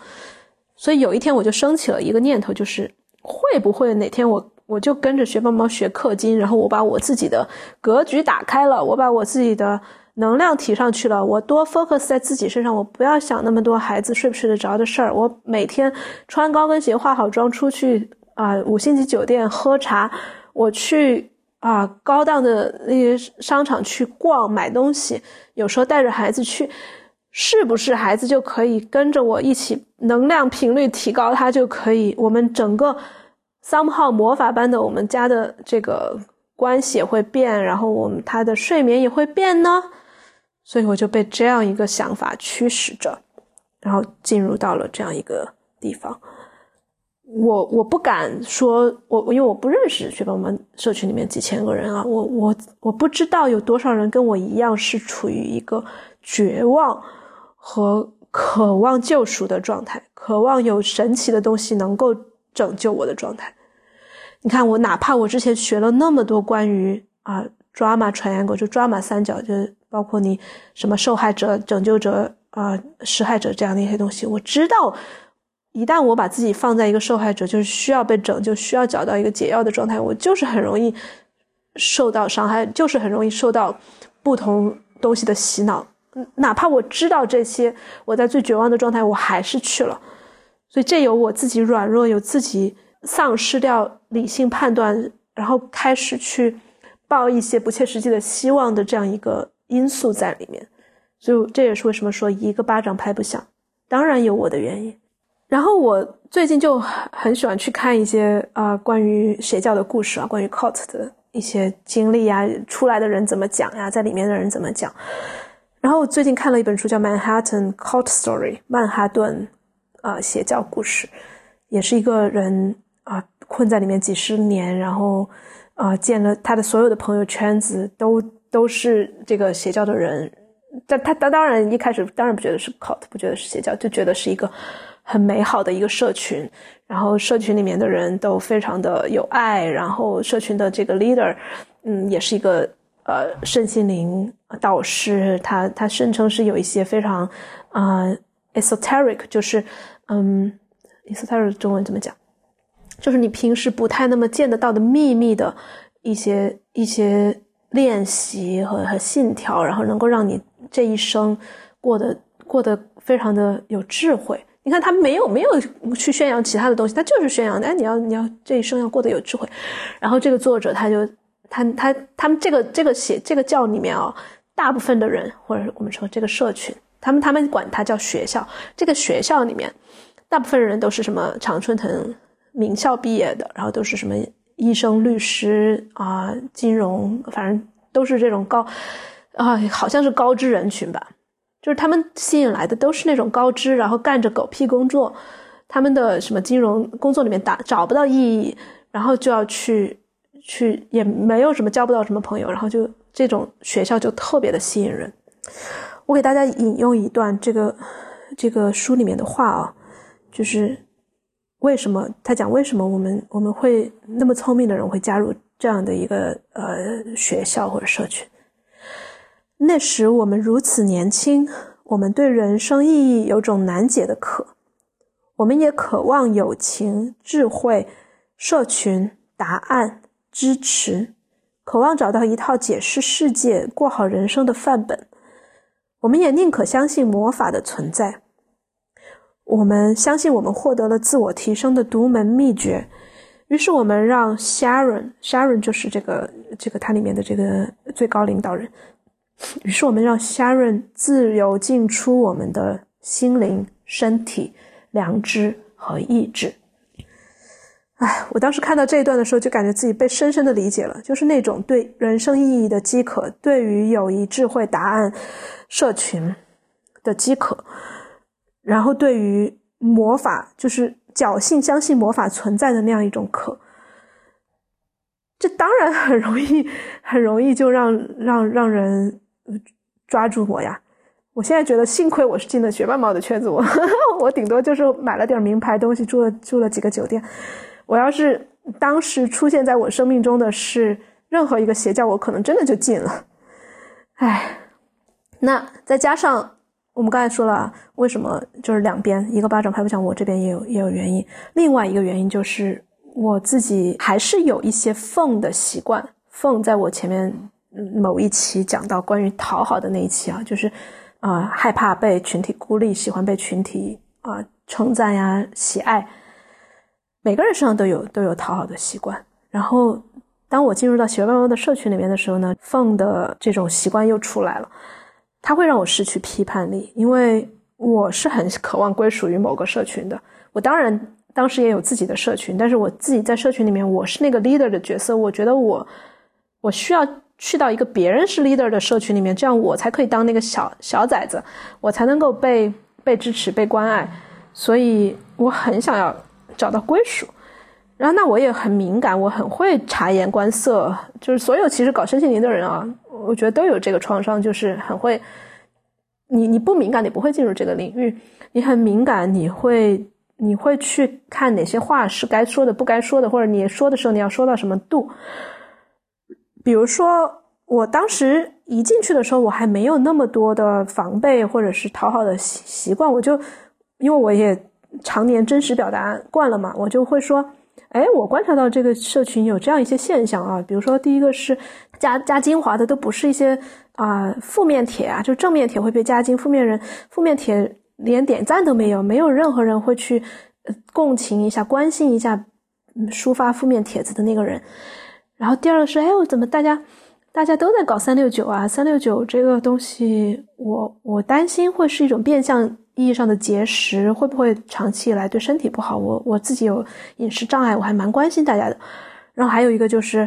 所以有一天我就升起了一个念头，就是会不会哪天我我就跟着学猫猫学氪金，然后我把我自己的格局打开了，我把我自己的。能量提上去了，我多 focus 在自己身上，我不要想那么多孩子睡不睡得着的事儿。我每天穿高跟鞋、化好妆出去啊，五星级酒店喝茶，我去啊高档的那些商场去逛买东西，有时候带着孩子去，是不是孩子就可以跟着我一起能量频率提高，他就可以我们整个 somehow 魔法般的我们家的这个关系也会变，然后我们他的睡眠也会变呢？所以我就被这样一个想法驱使着，然后进入到了这样一个地方。我我不敢说，我因为我不认识雪豹们社群里面几千个人啊，我我我不知道有多少人跟我一样是处于一个绝望和渴望救赎的状态，渴望有神奇的东西能够拯救我的状态。你看，我哪怕我之前学了那么多关于啊 drama triangle，就 drama 三角，就包括你什么受害者、拯救者啊、施害者这样的一些东西，我知道，一旦我把自己放在一个受害者，就是需要被拯救、需要找到一个解药的状态，我就是很容易受到伤害，就是很容易受到不同东西的洗脑。哪怕我知道这些，我在最绝望的状态，我还是去了。所以这有我自己软弱，有自己。丧失掉理性判断，然后开始去抱一些不切实际的希望的这样一个因素在里面，所以这也是为什么说一个巴掌拍不响。当然有我的原因。然后我最近就很喜欢去看一些啊关于邪教的故事啊，关于 cult 的一些经历呀，出来的人怎么讲呀，在里面的人怎么讲。然后我最近看了一本书叫《Manhattan Cult Story》曼哈顿啊邪教故事，也是一个人。啊，困在里面几十年，然后，啊，建了他的所有的朋友圈子都都是这个邪教的人。但他他当然一开始当然不觉得是 cult，不觉得是邪教，就觉得是一个很美好的一个社群。然后社群里面的人都非常的有爱，然后社群的这个 leader，嗯，也是一个呃圣心灵导师。他他声称是有一些非常啊 esoteric，就是嗯 esoteric 中文怎么讲？就是你平时不太那么见得到的秘密的一些一些练习和和信条，然后能够让你这一生过得过得非常的有智慧。你看他没有没有去宣扬其他的东西，他就是宣扬哎你要你要这一生要过得有智慧。然后这个作者他就他他他们这个这个写这个教里面啊，大部分的人或者我们说这个社群，他们他们管它叫学校。这个学校里面，大部分人都是什么常春藤。名校毕业的，然后都是什么医生、律师啊，金融，反正都是这种高，啊，好像是高知人群吧。就是他们吸引来的都是那种高知，然后干着狗屁工作，他们的什么金融工作里面打找不到意义，然后就要去去，也没有什么交不到什么朋友，然后就这种学校就特别的吸引人。我给大家引用一段这个这个书里面的话啊，就是。为什么他讲为什么我们我们会那么聪明的人会加入这样的一个呃学校或者社群？那时我们如此年轻，我们对人生意义有种难解的渴，我们也渴望友情、智慧、社群、答案、支持，渴望找到一套解释世界、过好人生的范本。我们也宁可相信魔法的存在。我们相信我们获得了自我提升的独门秘诀，于是我们让 Sharon，Sharon 就是这个这个它里面的这个最高领导人，于是我们让 Sharon 自由进出我们的心灵、身体、良知和意志。哎，我当时看到这一段的时候，就感觉自己被深深的理解了，就是那种对人生意义的饥渴，对于友谊、智慧、答案、社群的饥渴。然后，对于魔法，就是侥幸相信魔法存在的那样一种渴，这当然很容易，很容易就让让让人抓住我呀！我现在觉得，幸亏我是进了学霸猫的圈子，我 我顶多就是买了点名牌东西，住了住了几个酒店。我要是当时出现在我生命中的是任何一个邪教，我可能真的就进了。唉，那再加上。我们刚才说了，为什么就是两边一个巴掌拍不响？我这边也有也有原因。另外一个原因就是我自己还是有一些奉的习惯。奉在我前面某一期讲到关于讨好的那一期啊，就是啊害怕被群体孤立，喜欢被群体啊称赞呀喜爱。每个人身上都有都有讨好的习惯。然后当我进入到喜欢猫的社群里面的时候呢，奉的这种习惯又出来了。它会让我失去批判力，因为我是很渴望归属于某个社群的。我当然当时也有自己的社群，但是我自己在社群里面，我是那个 leader 的角色。我觉得我我需要去到一个别人是 leader 的社群里面，这样我才可以当那个小小崽子，我才能够被被支持、被关爱。所以我很想要找到归属。然后那我也很敏感，我很会察言观色，就是所有其实搞身心灵的人啊，我觉得都有这个创伤，就是很会。你你不敏感，你不会进入这个领域；你很敏感，你会你会去看哪些话是该说的，不该说的，或者你说的时候你要说到什么度。比如说，我当时一进去的时候，我还没有那么多的防备或者是讨好的习习惯，我就因为我也常年真实表达惯了嘛，我就会说。哎，我观察到这个社群有这样一些现象啊，比如说第一个是加加精华的都不是一些啊负面帖啊，就正面帖会被加精，负面人负面帖连点赞都没有，没有任何人会去共情一下、关心一下抒发负面帖子的那个人。然后第二个是，哎，我怎么大家大家都在搞三六九啊？三六九这个东西，我我担心会是一种变相。意义上的节食会不会长期以来对身体不好？我我自己有饮食障碍，我还蛮关心大家的。然后还有一个就是，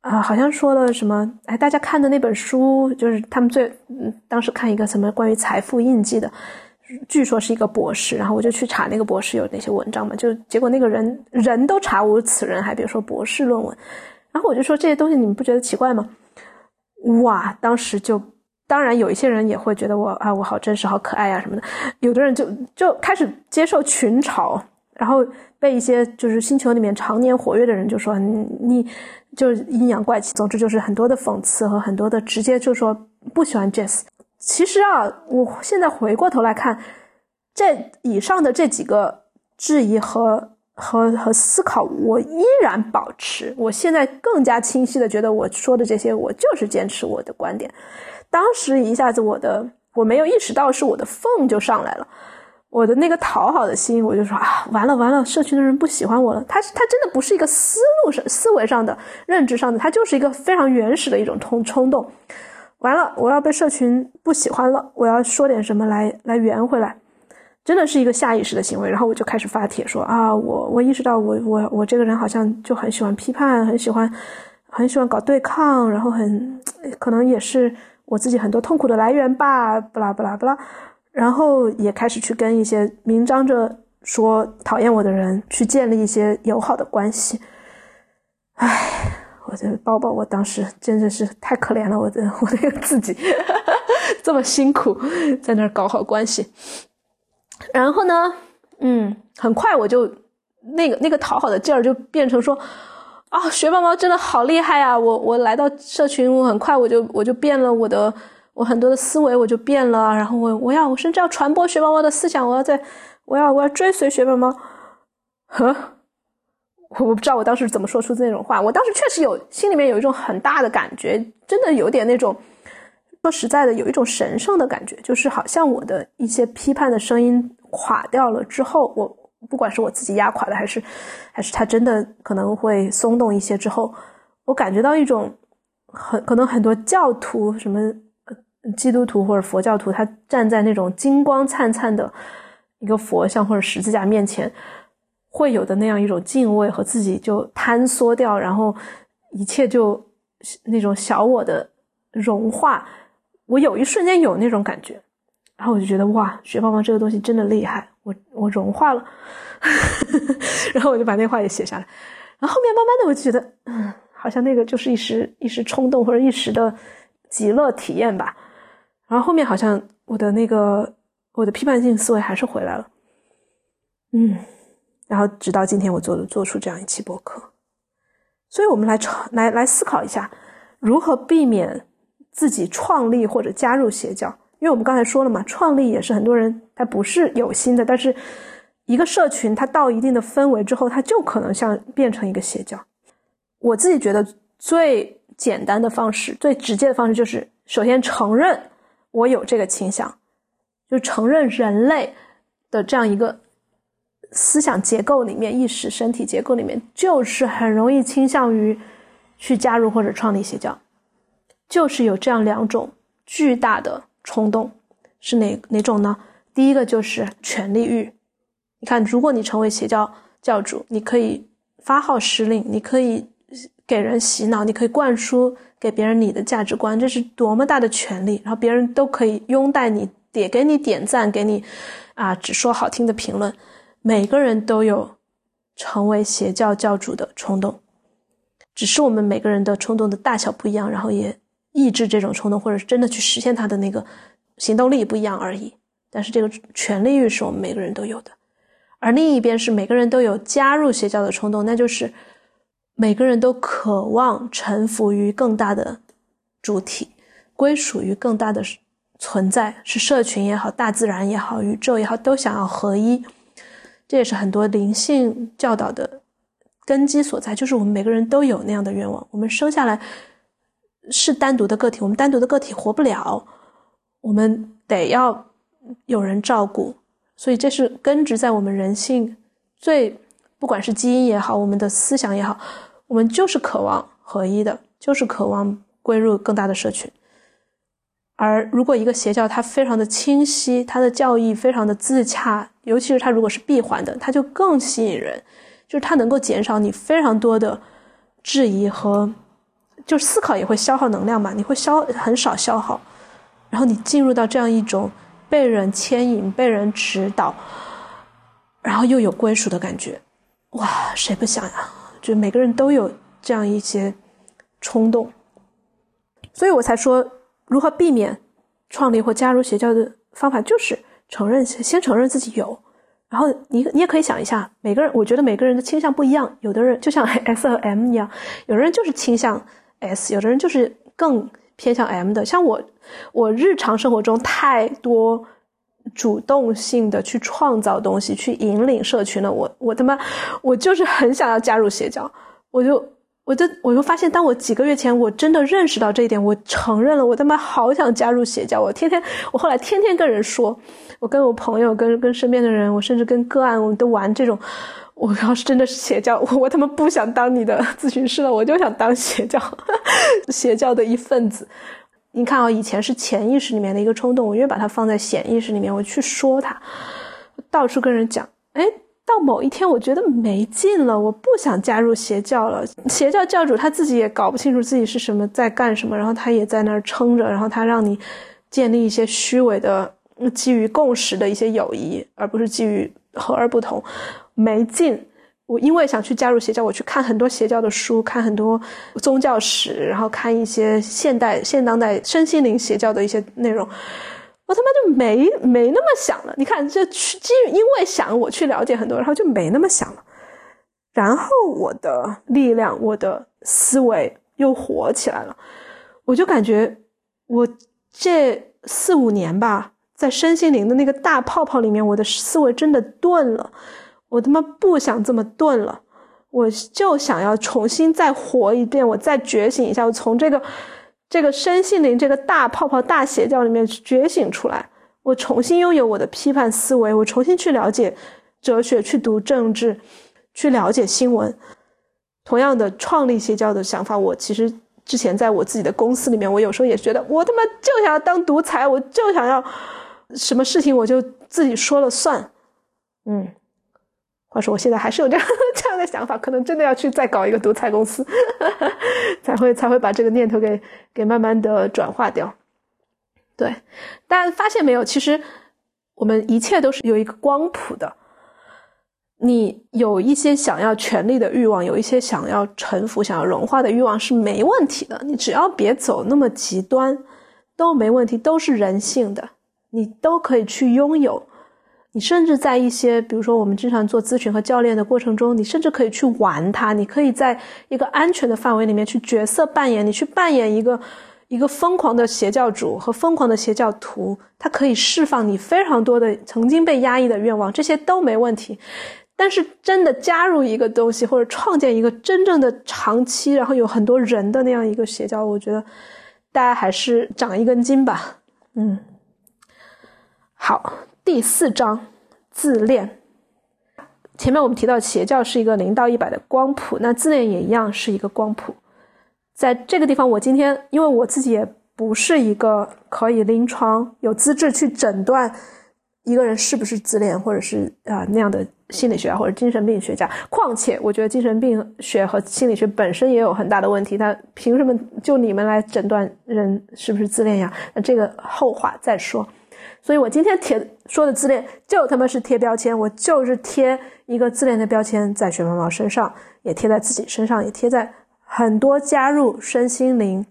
啊，好像说了什么？哎，大家看的那本书，就是他们最嗯，当时看一个什么关于财富印记的，据说是一个博士。然后我就去查那个博士有哪些文章嘛，就结果那个人人都查无此人，还别说博士论文。然后我就说这些东西你们不觉得奇怪吗？哇，当时就。当然，有一些人也会觉得我啊，我好真实、好可爱呀什么的。有的人就就开始接受群嘲，然后被一些就是星球里面常年活跃的人就说你你就阴阳怪气。总之就是很多的讽刺和很多的直接就说不喜欢 Jess。其实啊，我现在回过头来看，这以上的这几个质疑和和和思考，我依然保持。我现在更加清晰的觉得，我说的这些，我就是坚持我的观点。当时一下子，我的我没有意识到是我的缝就上来了，我的那个讨好的心，我就说啊，完了完了，社群的人不喜欢我了。他他真的不是一个思路上、思维上的、认知上的，他就是一个非常原始的一种冲冲动。完了，我要被社群不喜欢了，我要说点什么来来圆回来，真的是一个下意识的行为。然后我就开始发帖说啊，我我意识到我我我这个人好像就很喜欢批判，很喜欢很喜欢搞对抗，然后很可能也是。我自己很多痛苦的来源吧，不啦不啦不啦，然后也开始去跟一些明张着说讨厌我的人去建立一些友好的关系。唉，我的包包，我当时真的是太可怜了，我的 我那个自己这么辛苦在那儿搞好关系，然后呢，嗯，很快我就那个那个讨好的劲儿就变成说。啊，学猫猫真的好厉害啊！我我来到社群，我很快我就我就变了我的我很多的思维我就变了，然后我我要我甚至要传播学猫猫的思想，我要在我要我要追随学猫猫。呵，我不知道我当时怎么说出那种话，我当时确实有心里面有一种很大的感觉，真的有点那种说实在的，有一种神圣的感觉，就是好像我的一些批判的声音垮掉了之后，我。不管是我自己压垮的，还是还是他真的可能会松动一些之后，我感觉到一种很可能很多教徒，什么基督徒或者佛教徒，他站在那种金光灿灿的一个佛像或者十字架面前，会有的那样一种敬畏和自己就坍缩掉，然后一切就那种小我的融化。我有一瞬间有那种感觉，然后我就觉得哇，学棒棒这个东西真的厉害。我我融化了，然后我就把那话也写下来，然后后面慢慢的我就觉得，嗯，好像那个就是一时一时冲动或者一时的极乐体验吧，然后后面好像我的那个我的批判性思维还是回来了，嗯，然后直到今天我做了做出这样一期博客，所以我们来创来来思考一下，如何避免自己创立或者加入邪教。因为我们刚才说了嘛，创立也是很多人他不是有心的，但是一个社群它到一定的氛围之后，它就可能像变成一个邪教。我自己觉得最简单的方式、最直接的方式就是，首先承认我有这个倾向，就承认人类的这样一个思想结构里面、意识、身体结构里面，就是很容易倾向于去加入或者创立邪教，就是有这样两种巨大的。冲动是哪哪种呢？第一个就是权力欲。你看，如果你成为邪教教主，你可以发号施令，你可以给人洗脑，你可以灌输给别人你的价值观，这是多么大的权利！然后别人都可以拥戴你，点给你点赞，给你啊，只说好听的评论。每个人都有成为邪教教主的冲动，只是我们每个人的冲动的大小不一样，然后也抑制这种冲动，或者是真的去实现它的那个行动力不一样而已。但是这个权力欲是我们每个人都有的，而另一边是每个人都有加入邪教的冲动，那就是每个人都渴望臣服于更大的主体，归属于更大的存在，是社群也好，大自然也好，宇宙也好，都想要合一。这也是很多灵性教导的根基所在，就是我们每个人都有那样的愿望。我们生下来是单独的个体，我们单独的个体活不了，我们得要有人照顾，所以这是根植在我们人性最，不管是基因也好，我们的思想也好，我们就是渴望合一的，就是渴望归入更大的社群。而如果一个邪教它非常的清晰，它的教义非常的自洽，尤其是它如果是闭环的，它就更吸引人，就是它能够减少你非常多的质疑和，就思考也会消耗能量嘛，你会消很少消耗，然后你进入到这样一种被人牵引、被人指导，然后又有归属的感觉，哇，谁不想呀？就每个人都有这样一些冲动，所以我才说。如何避免创立或加入邪教的方法，就是承认先承认自己有，然后你你也可以想一下，每个人我觉得每个人的倾向不一样，有的人就像 S 和 M 一样，有的人就是倾向 S，有的人就是更偏向 M 的。像我，我日常生活中太多主动性的去创造东西，去引领社群了，我我他妈我就是很想要加入邪教，我就。我就我就发现，当我几个月前我真的认识到这一点，我承认了，我他妈好想加入邪教。我天天，我后来天天跟人说，我跟我朋友、跟跟身边的人，我甚至跟个案，我都玩这种。我要是真的是邪教，我我他妈不想当你的咨询师了，我就想当邪教，邪教的一份子。你看啊，以前是潜意识里面的一个冲动，我越把它放在显意识里面，我去说它，到处跟人讲，哎。到某一天，我觉得没劲了，我不想加入邪教了。邪教教主他自己也搞不清楚自己是什么，在干什么，然后他也在那儿撑着，然后他让你建立一些虚伪的、基于共识的一些友谊，而不是基于和而不同，没劲。我因为想去加入邪教，我去看很多邪教的书，看很多宗教史，然后看一些现代、现当代身心灵邪教的一些内容。我他妈就没没那么想了，你看这去基于因为想我去了解很多，然后就没那么想了，然后我的力量、我的思维又活起来了，我就感觉我这四五年吧，在身心灵的那个大泡泡里面，我的思维真的钝了，我他妈不想这么钝了，我就想要重新再活一遍，我再觉醒一下，我从这个。这个身心灵这个大泡泡大邪教里面去觉醒出来，我重新拥有我的批判思维，我重新去了解哲学，去读政治，去了解新闻。同样的创立邪教的想法，我其实之前在我自己的公司里面，我有时候也觉得，我他妈就想要当独裁，我就想要什么事情我就自己说了算，嗯。话说，我现在还是有这样 这样的想法，可能真的要去再搞一个独裁公司，才会才会把这个念头给给慢慢的转化掉。对，大家发现没有？其实我们一切都是有一个光谱的。你有一些想要权力的欲望，有一些想要臣服、想要融化的欲望是没问题的。你只要别走那么极端，都没问题，都是人性的，你都可以去拥有。你甚至在一些，比如说我们经常做咨询和教练的过程中，你甚至可以去玩它。你可以在一个安全的范围里面去角色扮演，你去扮演一个一个疯狂的邪教主和疯狂的邪教徒，它可以释放你非常多的曾经被压抑的愿望，这些都没问题。但是真的加入一个东西或者创建一个真正的长期，然后有很多人的那样一个邪教，我觉得大家还是长一根筋吧。嗯，好。第四章，自恋。前面我们提到邪教是一个零到一百的光谱，那自恋也一样是一个光谱。在这个地方，我今天因为我自己也不是一个可以临床有资质去诊断一个人是不是自恋，或者是啊那样的心理学家或者精神病学家。况且，我觉得精神病学和心理学本身也有很大的问题，那凭什么就你们来诊断人是不是自恋呀？那这个后话再说。所以我今天贴说的自恋，就他妈是贴标签，我就是贴一个自恋的标签在雪毛毛身上，也贴在自己身上，也贴在很多加入身心灵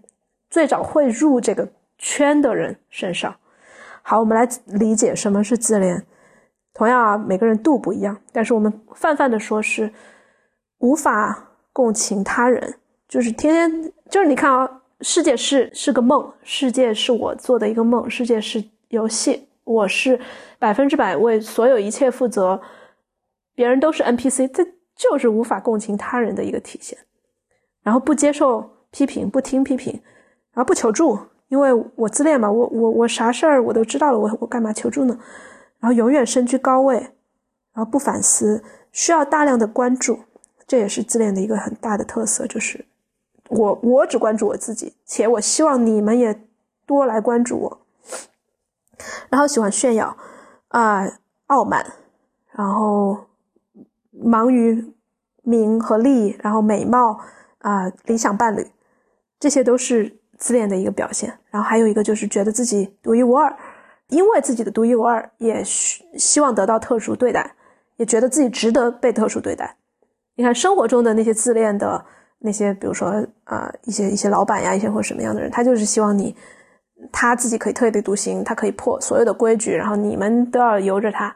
最早会入这个圈的人身上。好，我们来理解什么是自恋。同样啊，每个人度不一样，但是我们泛泛的说是无法共情他人，就是天天就是你看啊，世界是是个梦，世界是我做的一个梦，世界是游戏，我是百分之百为所有一切负责，别人都是 NPC，这就是无法共情他人的一个体现。然后不接受批评，不听批评，然后不求助，因为我自恋嘛，我我我啥事儿我都知道了，我我干嘛求助呢？然后永远身居高位，然后不反思，需要大量的关注，这也是自恋的一个很大的特色，就是我我只关注我自己，且我希望你们也多来关注我。然后喜欢炫耀，啊，傲慢，然后忙于名和利，然后美貌啊，理想伴侣，这些都是自恋的一个表现。然后还有一个就是觉得自己独一无二。因为自己的独一无二，也希希望得到特殊对待，也觉得自己值得被特殊对待。你看生活中的那些自恋的那些，比如说啊，一些一些老板呀，一些或什么样的人，他就是希望你他自己可以特立独行，他可以破所有的规矩，然后你们都要由着他。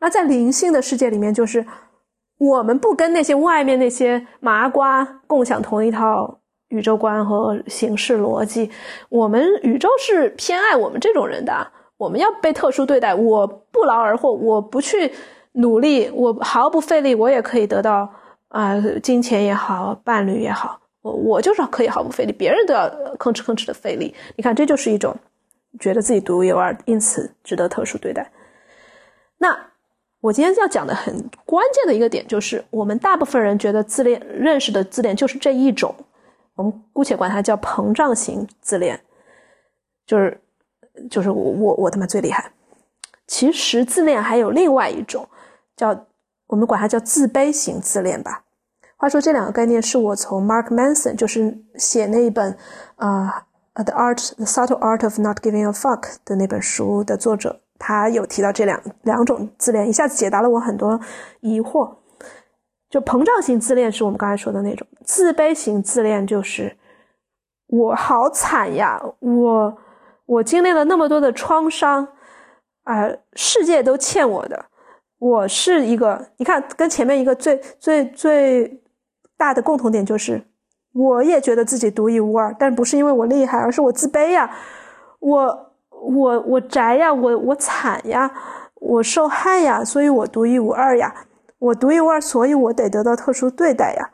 那在灵性的世界里面，就是我们不跟那些外面那些麻瓜共享同一套宇宙观和形式逻辑，我们宇宙是偏爱我们这种人的。我们要被特殊对待，我不劳而获，我不去努力，我毫不费力，我也可以得到啊，金钱也好，伴侣也好，我我就是可以毫不费力，别人都要吭哧吭哧的费力。你看，这就是一种觉得自己独一无二，因此值得特殊对待。那我今天要讲的很关键的一个点，就是我们大部分人觉得自恋认识的自恋就是这一种，我们姑且管它叫膨胀型自恋，就是。就是我我我他妈最厉害。其实自恋还有另外一种，叫我们管它叫自卑型自恋吧。话说这两个概念是我从 Mark Manson，就是写那一本啊《The Art The Subtle Art of Not Giving a Fuck》的那本书的作者，他有提到这两两种自恋，一下子解答了我很多疑惑。就膨胀型自恋是我们刚才说的那种，自卑型自恋就是我好惨呀，我。我经历了那么多的创伤，啊，世界都欠我的。我是一个，你看，跟前面一个最最最大的共同点就是，我也觉得自己独一无二，但不是因为我厉害，而是我自卑呀，我我我宅呀，我我惨呀，我受害呀，所以我独一无二呀，我独一无二，所以我得得到特殊对待呀。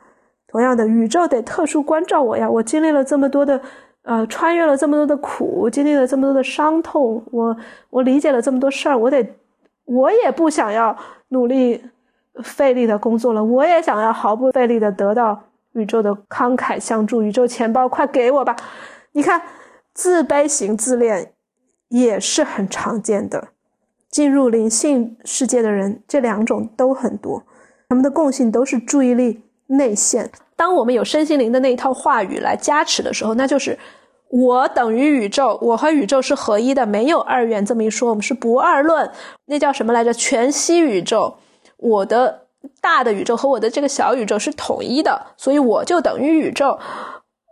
同样的，宇宙得特殊关照我呀，我经历了这么多的。呃，穿越了这么多的苦，经历了这么多的伤痛，我我理解了这么多事儿，我得，我也不想要努力费力的工作了，我也想要毫不费力的得到宇宙的慷慨相助，宇宙钱包快给我吧！你看，自卑型自恋也是很常见的，进入灵性世界的人，这两种都很多，他们的共性都是注意力内陷。当我们有身心灵的那一套话语来加持的时候，那就是我等于宇宙，我和宇宙是合一的，没有二元这么一说，我们是不二论。那叫什么来着？全息宇宙，我的大的宇宙和我的这个小宇宙是统一的，所以我就等于宇宙。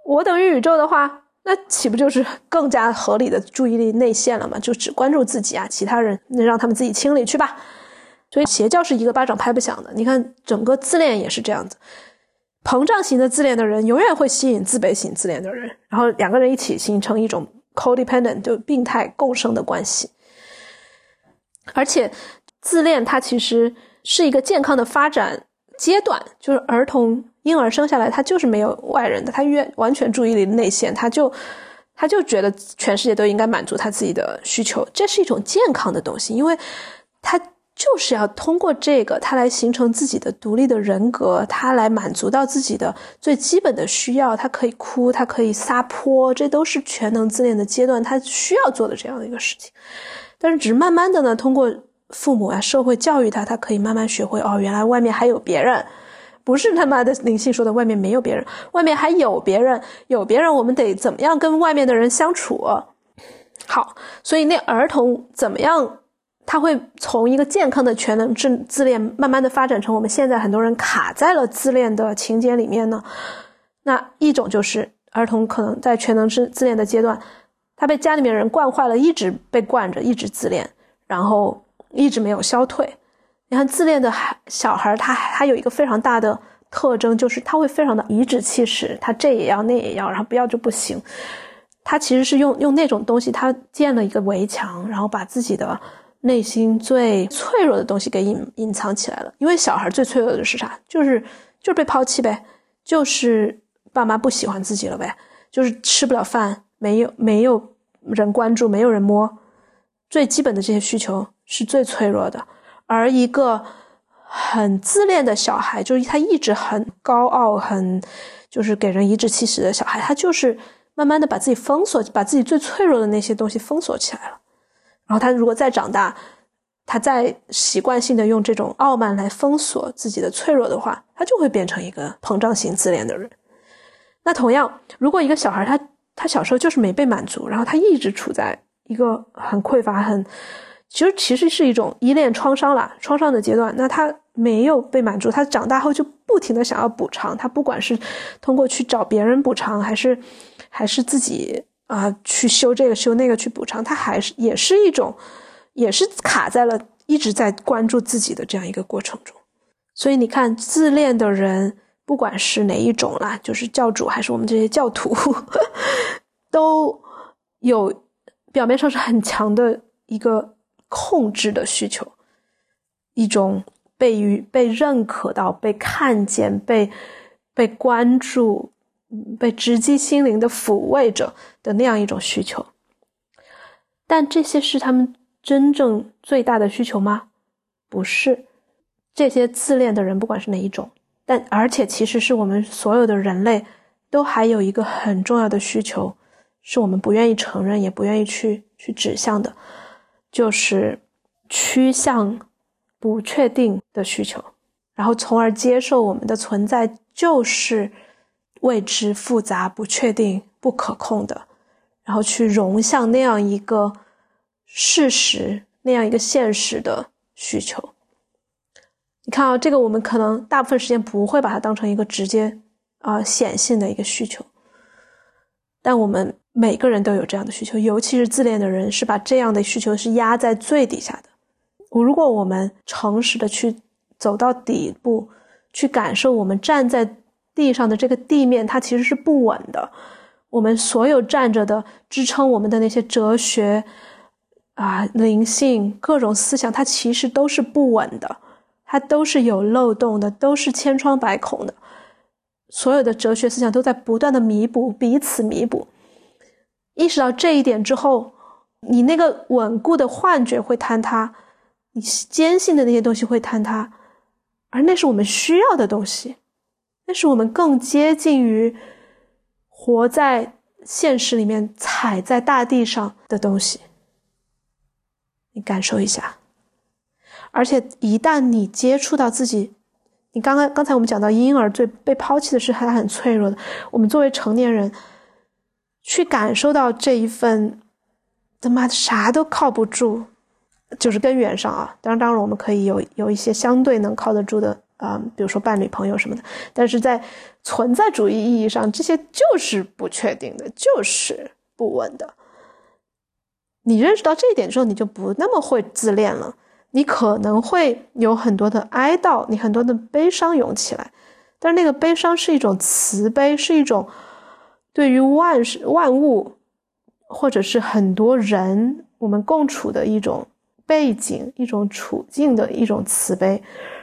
我等于宇宙的话，那岂不就是更加合理的注意力内陷了吗？就只关注自己啊，其他人那让他们自己清理去吧。所以邪教是一个巴掌拍不响的。你看，整个自恋也是这样子。膨胀型的自恋的人永远会吸引自卑型自恋的人，然后两个人一起形成一种 codependent 就病态共生的关系。而且，自恋它其实是一个健康的发展阶段，就是儿童婴儿生下来他就是没有外人的，他越完全注意力内陷，他就他就觉得全世界都应该满足他自己的需求，这是一种健康的东西，因为他。就是要通过这个，他来形成自己的独立的人格，他来满足到自己的最基本的需要。他可以哭，他可以撒泼，这都是全能自恋的阶段，他需要做的这样的一个事情。但是，只是慢慢的呢，通过父母啊、社会教育他，他可以慢慢学会哦，原来外面还有别人，不是他妈的灵性说的外面没有别人，外面还有别人，有别人，我们得怎么样跟外面的人相处？好，所以那儿童怎么样？他会从一个健康的全能自自恋，慢慢的发展成我们现在很多人卡在了自恋的情节里面呢？那一种就是儿童可能在全能自自恋的阶段，他被家里面人惯坏了，一直被惯着，一直自恋，然后一直没有消退。你看自恋的孩小孩，他他有一个非常大的特征，就是他会非常的颐指气使，他这也要那也要，然后不要就不行。他其实是用用那种东西，他建了一个围墙，然后把自己的。内心最脆弱的东西给隐隐藏起来了，因为小孩最脆弱的是啥？就是就是被抛弃呗，就是爸妈不喜欢自己了呗，就是吃不了饭，没有没有人关注，没有人摸，最基本的这些需求是最脆弱的。而一个很自恋的小孩，就是他一直很高傲，很就是给人颐指气使的小孩，他就是慢慢的把自己封锁，把自己最脆弱的那些东西封锁起来了。然后他如果再长大，他再习惯性的用这种傲慢来封锁自己的脆弱的话，他就会变成一个膨胀型自恋的人。那同样，如果一个小孩他他小时候就是没被满足，然后他一直处在一个很匮乏、很其实其实是一种依恋创伤了创伤的阶段，那他没有被满足，他长大后就不停的想要补偿，他不管是通过去找别人补偿，还是还是自己。啊，去修这个修那个去补偿，他还是也是一种，也是卡在了一直在关注自己的这样一个过程中。所以你看，自恋的人，不管是哪一种啦，就是教主还是我们这些教徒，都有表面上是很强的一个控制的需求，一种被于被认可到、被看见、被被关注。被直击心灵的抚慰着的那样一种需求，但这些是他们真正最大的需求吗？不是，这些自恋的人，不管是哪一种，但而且其实是我们所有的人类都还有一个很重要的需求，是我们不愿意承认，也不愿意去去指向的，就是趋向不确定的需求，然后从而接受我们的存在就是。未知、复杂、不确定、不可控的，然后去融向那样一个事实、那样一个现实的需求。你看啊，这个我们可能大部分时间不会把它当成一个直接啊显性的一个需求，但我们每个人都有这样的需求，尤其是自恋的人是把这样的需求是压在最底下的。如果我们诚实的去走到底部，去感受我们站在。地上的这个地面，它其实是不稳的。我们所有站着的、支撑我们的那些哲学啊、灵性、各种思想，它其实都是不稳的，它都是有漏洞的，都是千疮百孔的。所有的哲学思想都在不断的弥补，彼此弥补。意识到这一点之后，你那个稳固的幻觉会坍塌，你坚信的那些东西会坍塌，而那是我们需要的东西。那是我们更接近于活在现实里面、踩在大地上的东西。你感受一下，而且一旦你接触到自己，你刚刚刚才我们讲到婴儿最被抛弃的是他很脆弱的。我们作为成年人，去感受到这一份他妈的啥都靠不住，就是根源上啊。当然，当然我们可以有有一些相对能靠得住的。啊，比如说伴侣、朋友什么的，但是在存在主义意义上，这些就是不确定的，就是不稳的。你认识到这一点之后，你就不那么会自恋了。你可能会有很多的哀悼，你很多的悲伤涌起来，但是那个悲伤是一种慈悲，是一种对于万事万物，或者是很多人我们共处的一种背景、一种处境的一种慈悲。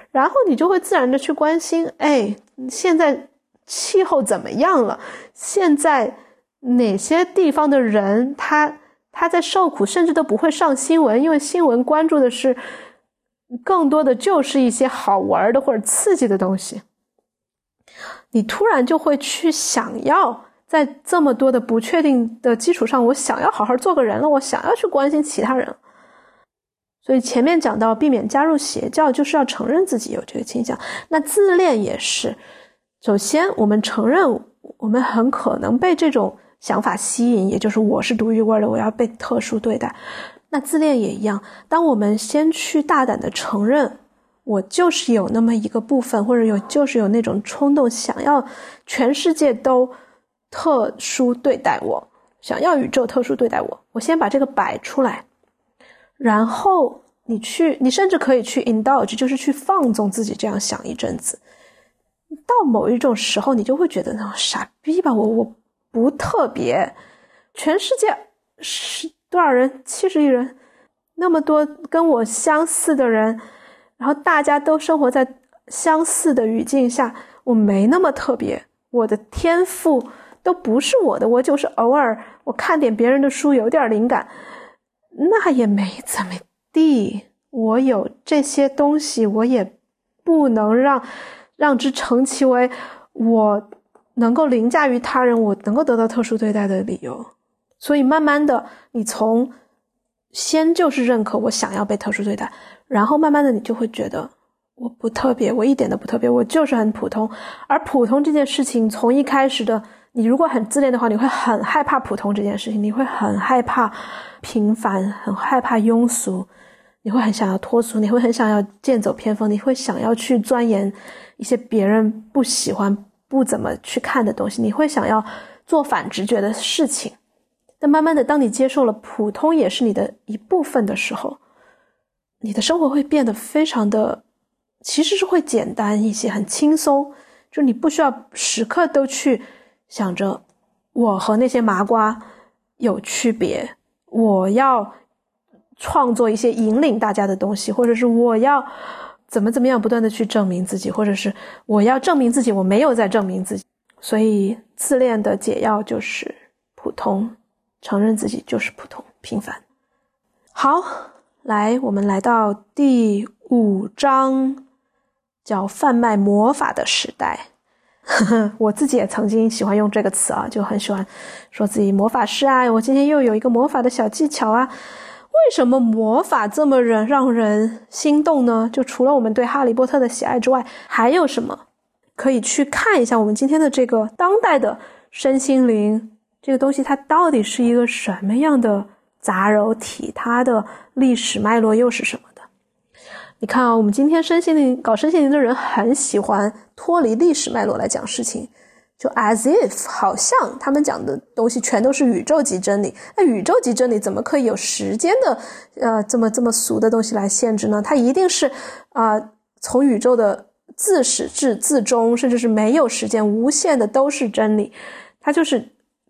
然后你就会自然的去关心，哎，现在气候怎么样了？现在哪些地方的人他他在受苦，甚至都不会上新闻，因为新闻关注的是更多的就是一些好玩的或者刺激的东西。你突然就会去想要在这么多的不确定的基础上，我想要好好做个人了，我想要去关心其他人。所以前面讲到避免加入邪教，就是要承认自己有这个倾向。那自恋也是，首先我们承认我们很可能被这种想法吸引，也就是我是独一无二的，我要被特殊对待。那自恋也一样，当我们先去大胆的承认，我就是有那么一个部分，或者有就是有那种冲动，想要全世界都特殊对待我，想要宇宙特殊对待我，我先把这个摆出来，然后你去，你甚至可以去 indulge，就是去放纵自己这样想一阵子，到某一种时候，你就会觉得那种傻逼吧，我我不特别，全世界是。多少人？七十亿人，那么多跟我相似的人，然后大家都生活在相似的语境下，我没那么特别，我的天赋都不是我的，我就是偶尔我看点别人的书有点灵感，那也没怎么地。我有这些东西，我也不能让让之成其为我能够凌驾于他人，我能够得到特殊对待的理由。所以慢慢的，你从先就是认可我想要被特殊对待，然后慢慢的你就会觉得我不特别，我一点都不特别，我就是很普通。而普通这件事情，从一开始的你如果很自恋的话，你会很害怕普通这件事情，你会很害怕平凡，很害怕庸俗，你会很想要脱俗，你会很想要剑走偏锋，你会想要去钻研一些别人不喜欢、不怎么去看的东西，你会想要做反直觉的事情。但慢慢的，当你接受了普通也是你的一部分的时候，你的生活会变得非常的，其实是会简单一些，很轻松。就你不需要时刻都去想着我和那些麻瓜有区别，我要创作一些引领大家的东西，或者是我要怎么怎么样不断的去证明自己，或者是我要证明自己，我没有在证明自己。所以自恋的解药就是普通。承认自己就是普通平凡。好，来，我们来到第五章，叫贩卖魔法的时代。我自己也曾经喜欢用这个词啊，就很喜欢说自己魔法师啊。我今天又有一个魔法的小技巧啊。为什么魔法这么人让人心动呢？就除了我们对哈利波特的喜爱之外，还有什么可以去看一下我们今天的这个当代的身心灵？这个东西它到底是一个什么样的杂糅体？它的历史脉络又是什么？你看啊，我们今天身心灵搞身心灵的人很喜欢脱离历史脉络来讲事情，就 as if 好像他们讲的东西全都是宇宙级真理。那宇宙级真理怎么可以有时间的呃这么这么俗的东西来限制呢？它一定是啊从宇宙的自始至自终，甚至是没有时间无限的都是真理，它就是。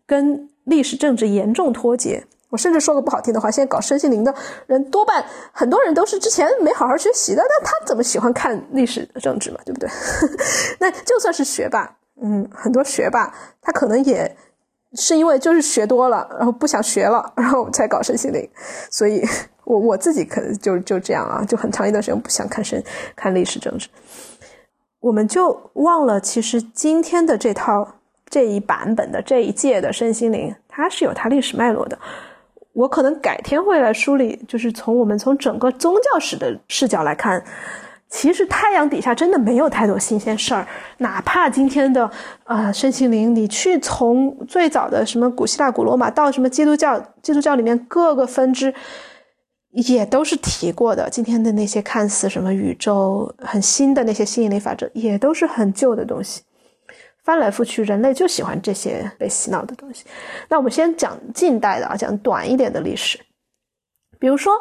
跟历史政治严重脱节。我甚至说个不好听的话，现在搞身心灵的人多半很多人都是之前没好好学习的，那他怎么喜欢看历史政治嘛？对不对？那就算是学霸，嗯，很多学霸他可能也是因为就是学多了，然后不想学了，然后才搞身心灵。所以，我我自己可能就就这样啊，就很长一段时间不想看身看历史政治。我们就忘了，其实今天的这套。这一版本的这一届的身心灵，它是有它历史脉络的。我可能改天会来梳理，就是从我们从整个宗教史的视角来看，其实太阳底下真的没有太多新鲜事儿。哪怕今天的啊身心灵，你去从最早的什么古希腊、古罗马到什么基督教，基督教里面各个分支也都是提过的。今天的那些看似什么宇宙很新的那些吸引力法则，也都是很旧的东西。翻来覆去，人类就喜欢这些被洗脑的东西。那我们先讲近代的啊，讲短一点的历史。比如说，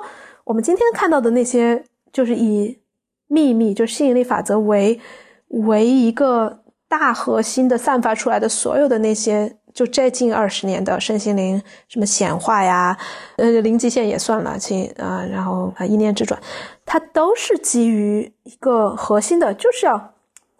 我们今天看到的那些，就是以秘密，就吸引力法则为为一个大核心的散发出来的所有的那些，就这近二十年的身心灵，什么显化呀，呃，零极限也算了，亲啊，然后啊，一念之转，它都是基于一个核心的，就是要。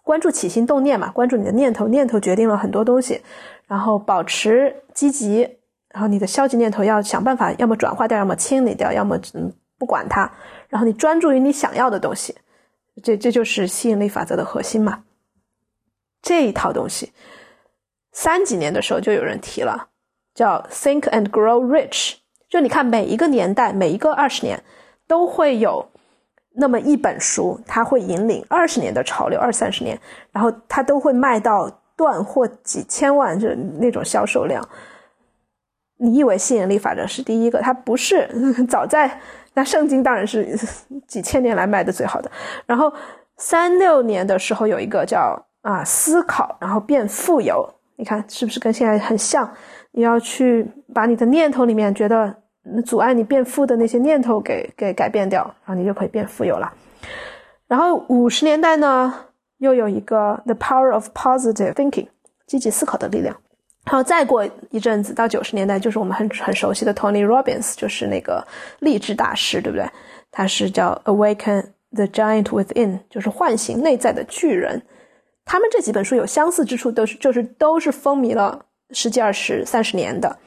关注起心动念嘛，关注你的念头，念头决定了很多东西。然后保持积极，然后你的消极念头要想办法，要么转化掉，要么清理掉，要么嗯不管它。然后你专注于你想要的东西，这这就是吸引力法则的核心嘛。这一套东西，三几年的时候就有人提了，叫 Think and Grow Rich。就你看每一个年代，每一个二十年都会有。那么一本书，它会引领二十年的潮流，二三十年，然后它都会卖到断货几千万，就那种销售量。你以为吸引力法则是第一个，它不是。早在那圣经当然是 几千年来卖的最好的。然后三六年的时候有一个叫啊思考，然后变富有，你看是不是跟现在很像？你要去把你的念头里面觉得阻碍你变富的那些念头给给改变掉，然后你就可以变富有了。然后五十年代呢，又有一个 The Power of Positive Thinking，积极思考的力量。然后再过一阵子，到九十年代，就是我们很很熟悉的 Tony Robbins，就是那个励志大师，对不对？他是叫 Awaken the Giant Within，就是唤醒内在的巨人。他们这几本书有相似之处，都是就是都是风靡了十几、二十、三十年的，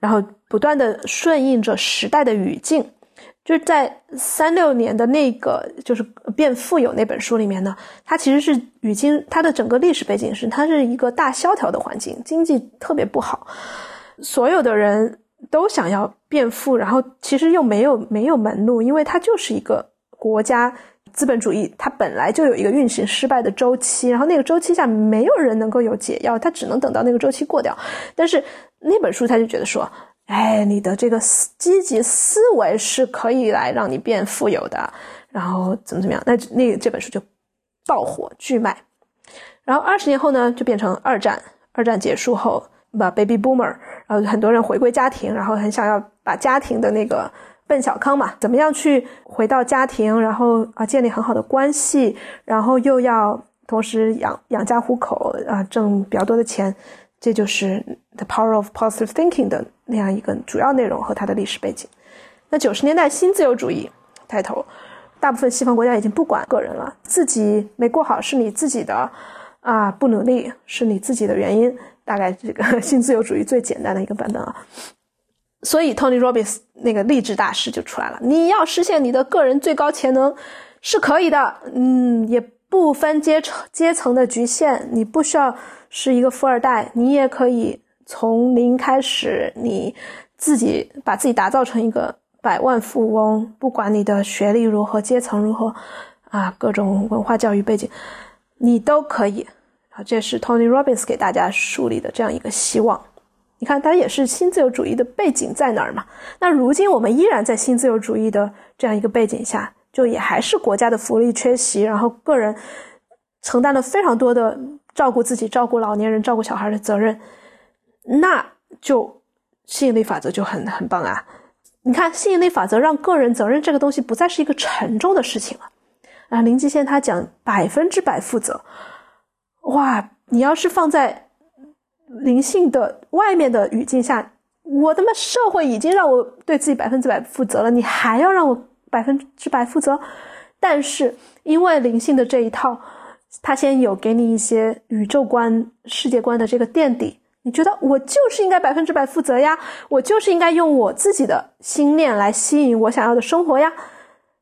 然后不断的顺应着时代的语境。就是在三六年的那个，就是变富有那本书里面呢，它其实是语境，它的整个历史背景是它是一个大萧条的环境，经济特别不好，所有的人都想要变富，然后其实又没有没有门路，因为它就是一个国家资本主义，它本来就有一个运行失败的周期，然后那个周期下没有人能够有解药，它只能等到那个周期过掉。但是那本书他就觉得说。哎，你的这个思积极思维是可以来让你变富有的，然后怎么怎么样？那那这本书就爆火巨卖。然后二十年后呢，就变成二战。二战结束后，把 baby boomer，然后很多人回归家庭，然后很想要把家庭的那个奔小康嘛，怎么样去回到家庭，然后啊建立很好的关系，然后又要同时养养家糊口啊，挣比较多的钱。这就是 The Power of Positive Thinking 的那样一个主要内容和它的历史背景。那九十年代新自由主义抬头，大部分西方国家已经不管个人了，自己没过好是你自己的啊，不努力是你自己的原因。大概这个 新自由主义最简单的一个版本啊。所以 Tony Robbins 那个励志大师就出来了，你要实现你的个人最高潜能是可以的，嗯，也不分阶层阶层的局限，你不需要。是一个富二代，你也可以从零开始，你自己把自己打造成一个百万富翁。不管你的学历如何，阶层如何，啊，各种文化教育背景，你都可以。啊，这是 Tony Robbins 给大家树立的这样一个希望。你看，他也是新自由主义的背景在哪儿嘛？那如今我们依然在新自由主义的这样一个背景下，就也还是国家的福利缺席，然后个人承担了非常多的。照顾自己、照顾老年人、照顾小孩的责任，那就吸引力法则就很很棒啊！你看，吸引力法则让个人责任这个东西不再是一个沉重的事情了啊！林基宪他讲百分之百负责，哇！你要是放在灵性的外面的语境下，我他妈社会已经让我对自己百分之百负责了，你还要让我百分之百负责？但是因为灵性的这一套。他先有给你一些宇宙观、世界观的这个垫底，你觉得我就是应该百分之百负责呀？我就是应该用我自己的心念来吸引我想要的生活呀？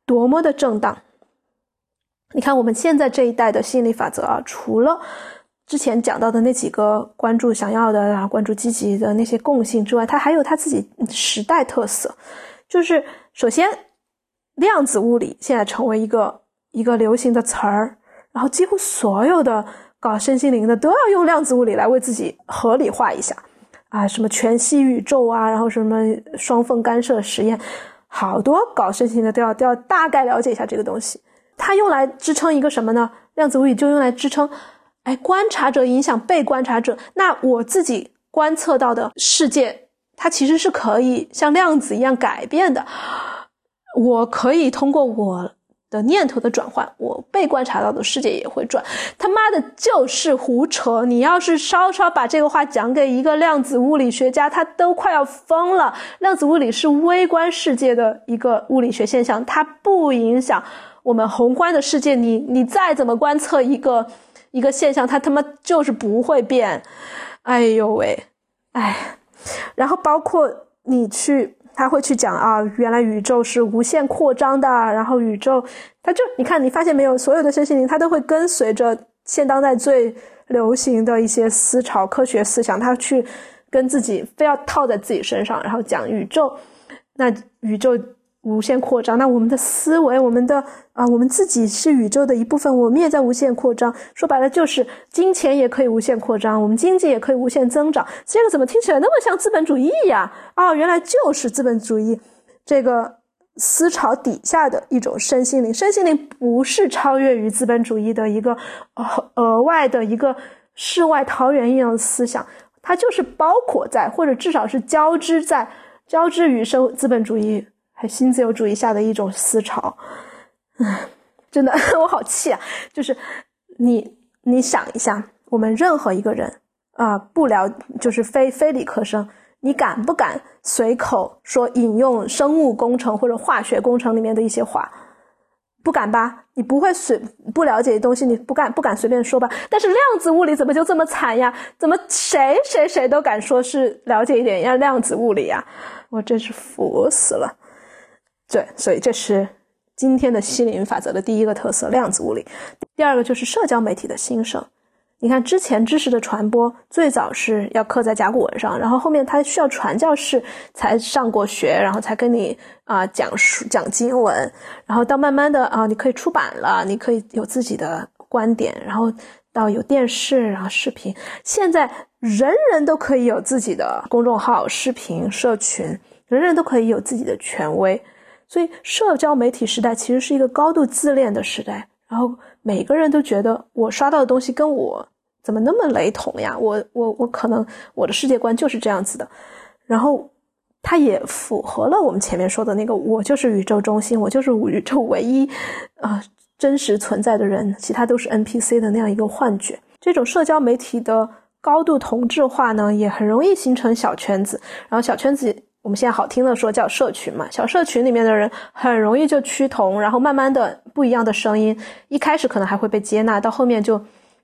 多么的正当！你看我们现在这一代的吸引力法则啊，除了之前讲到的那几个关注想要的啊、关注积极的那些共性之外，它还有它自己时代特色，就是首先量子物理现在成为一个一个流行的词儿。然后几乎所有的搞身心灵的都要用量子物理来为自己合理化一下，啊，什么全息宇宙啊，然后什么双缝干涉实验，好多搞身心灵的都要都要大概了解一下这个东西。它用来支撑一个什么呢？量子物理就用来支撑，哎，观察者影响被观察者。那我自己观测到的世界，它其实是可以像量子一样改变的。我可以通过我。的念头的转换，我被观察到的世界也会转。他妈的，就是胡扯！你要是稍稍把这个话讲给一个量子物理学家，他都快要疯了。量子物理是微观世界的一个物理学现象，它不影响我们宏观的世界。你你再怎么观测一个一个现象，它他妈就是不会变。哎呦喂，哎，然后包括你去。他会去讲啊，原来宇宙是无限扩张的，然后宇宙，他就你看，你发现没有，所有的身心灵，他都会跟随着现当代最流行的一些思潮、科学思想，他去跟自己非要套在自己身上，然后讲宇宙，那宇宙无限扩张。那我们的思维，我们的啊，我们自己是宇宙的一部分，我们也在无限扩张。说白了，就是金钱也可以无限扩张，我们经济也可以无限增长。这个怎么听起来那么像资本主义呀？啊，原来就是资本主义这个思潮底下的一种身心灵。身心灵不是超越于资本主义的一个额额外的一个世外桃源一样的思想，它就是包括在，或者至少是交织在。交织于生资本主义还新自由主义下的一种思潮，唉，真的 我好气啊！就是你你想一下，我们任何一个人啊，不聊就是非非理科生，你敢不敢随口说引用生物工程或者化学工程里面的一些话？不敢吧？你不会随不了解的东西，你不敢不敢随便说吧？但是量子物理怎么就这么惨呀？怎么谁谁谁都敢说是了解一点要量子物理呀？我真是服死了。对，所以这是今天的心灵法则的第一个特色——量子物理。第二个就是社交媒体的兴盛。你看，之前知识的传播最早是要刻在甲骨文上，然后后面它需要传教士才上过学，然后才跟你啊讲书讲经文，然后到慢慢的啊，你可以出版了，你可以有自己的观点，然后到有电视，然后视频，现在人人都可以有自己的公众号、视频社群，人人都可以有自己的权威，所以社交媒体时代其实是一个高度自恋的时代。然后每个人都觉得我刷到的东西跟我怎么那么雷同呀？我我我可能我的世界观就是这样子的，然后它也符合了我们前面说的那个我就是宇宙中心，我就是宇宙唯一啊真实存在的人，其他都是 NPC 的那样一个幻觉。这种社交媒体的高度同质化呢，也很容易形成小圈子，然后小圈子。我们现在好听的说叫社群嘛，小社群里面的人很容易就趋同，然后慢慢的不一样的声音，一开始可能还会被接纳，到后面就，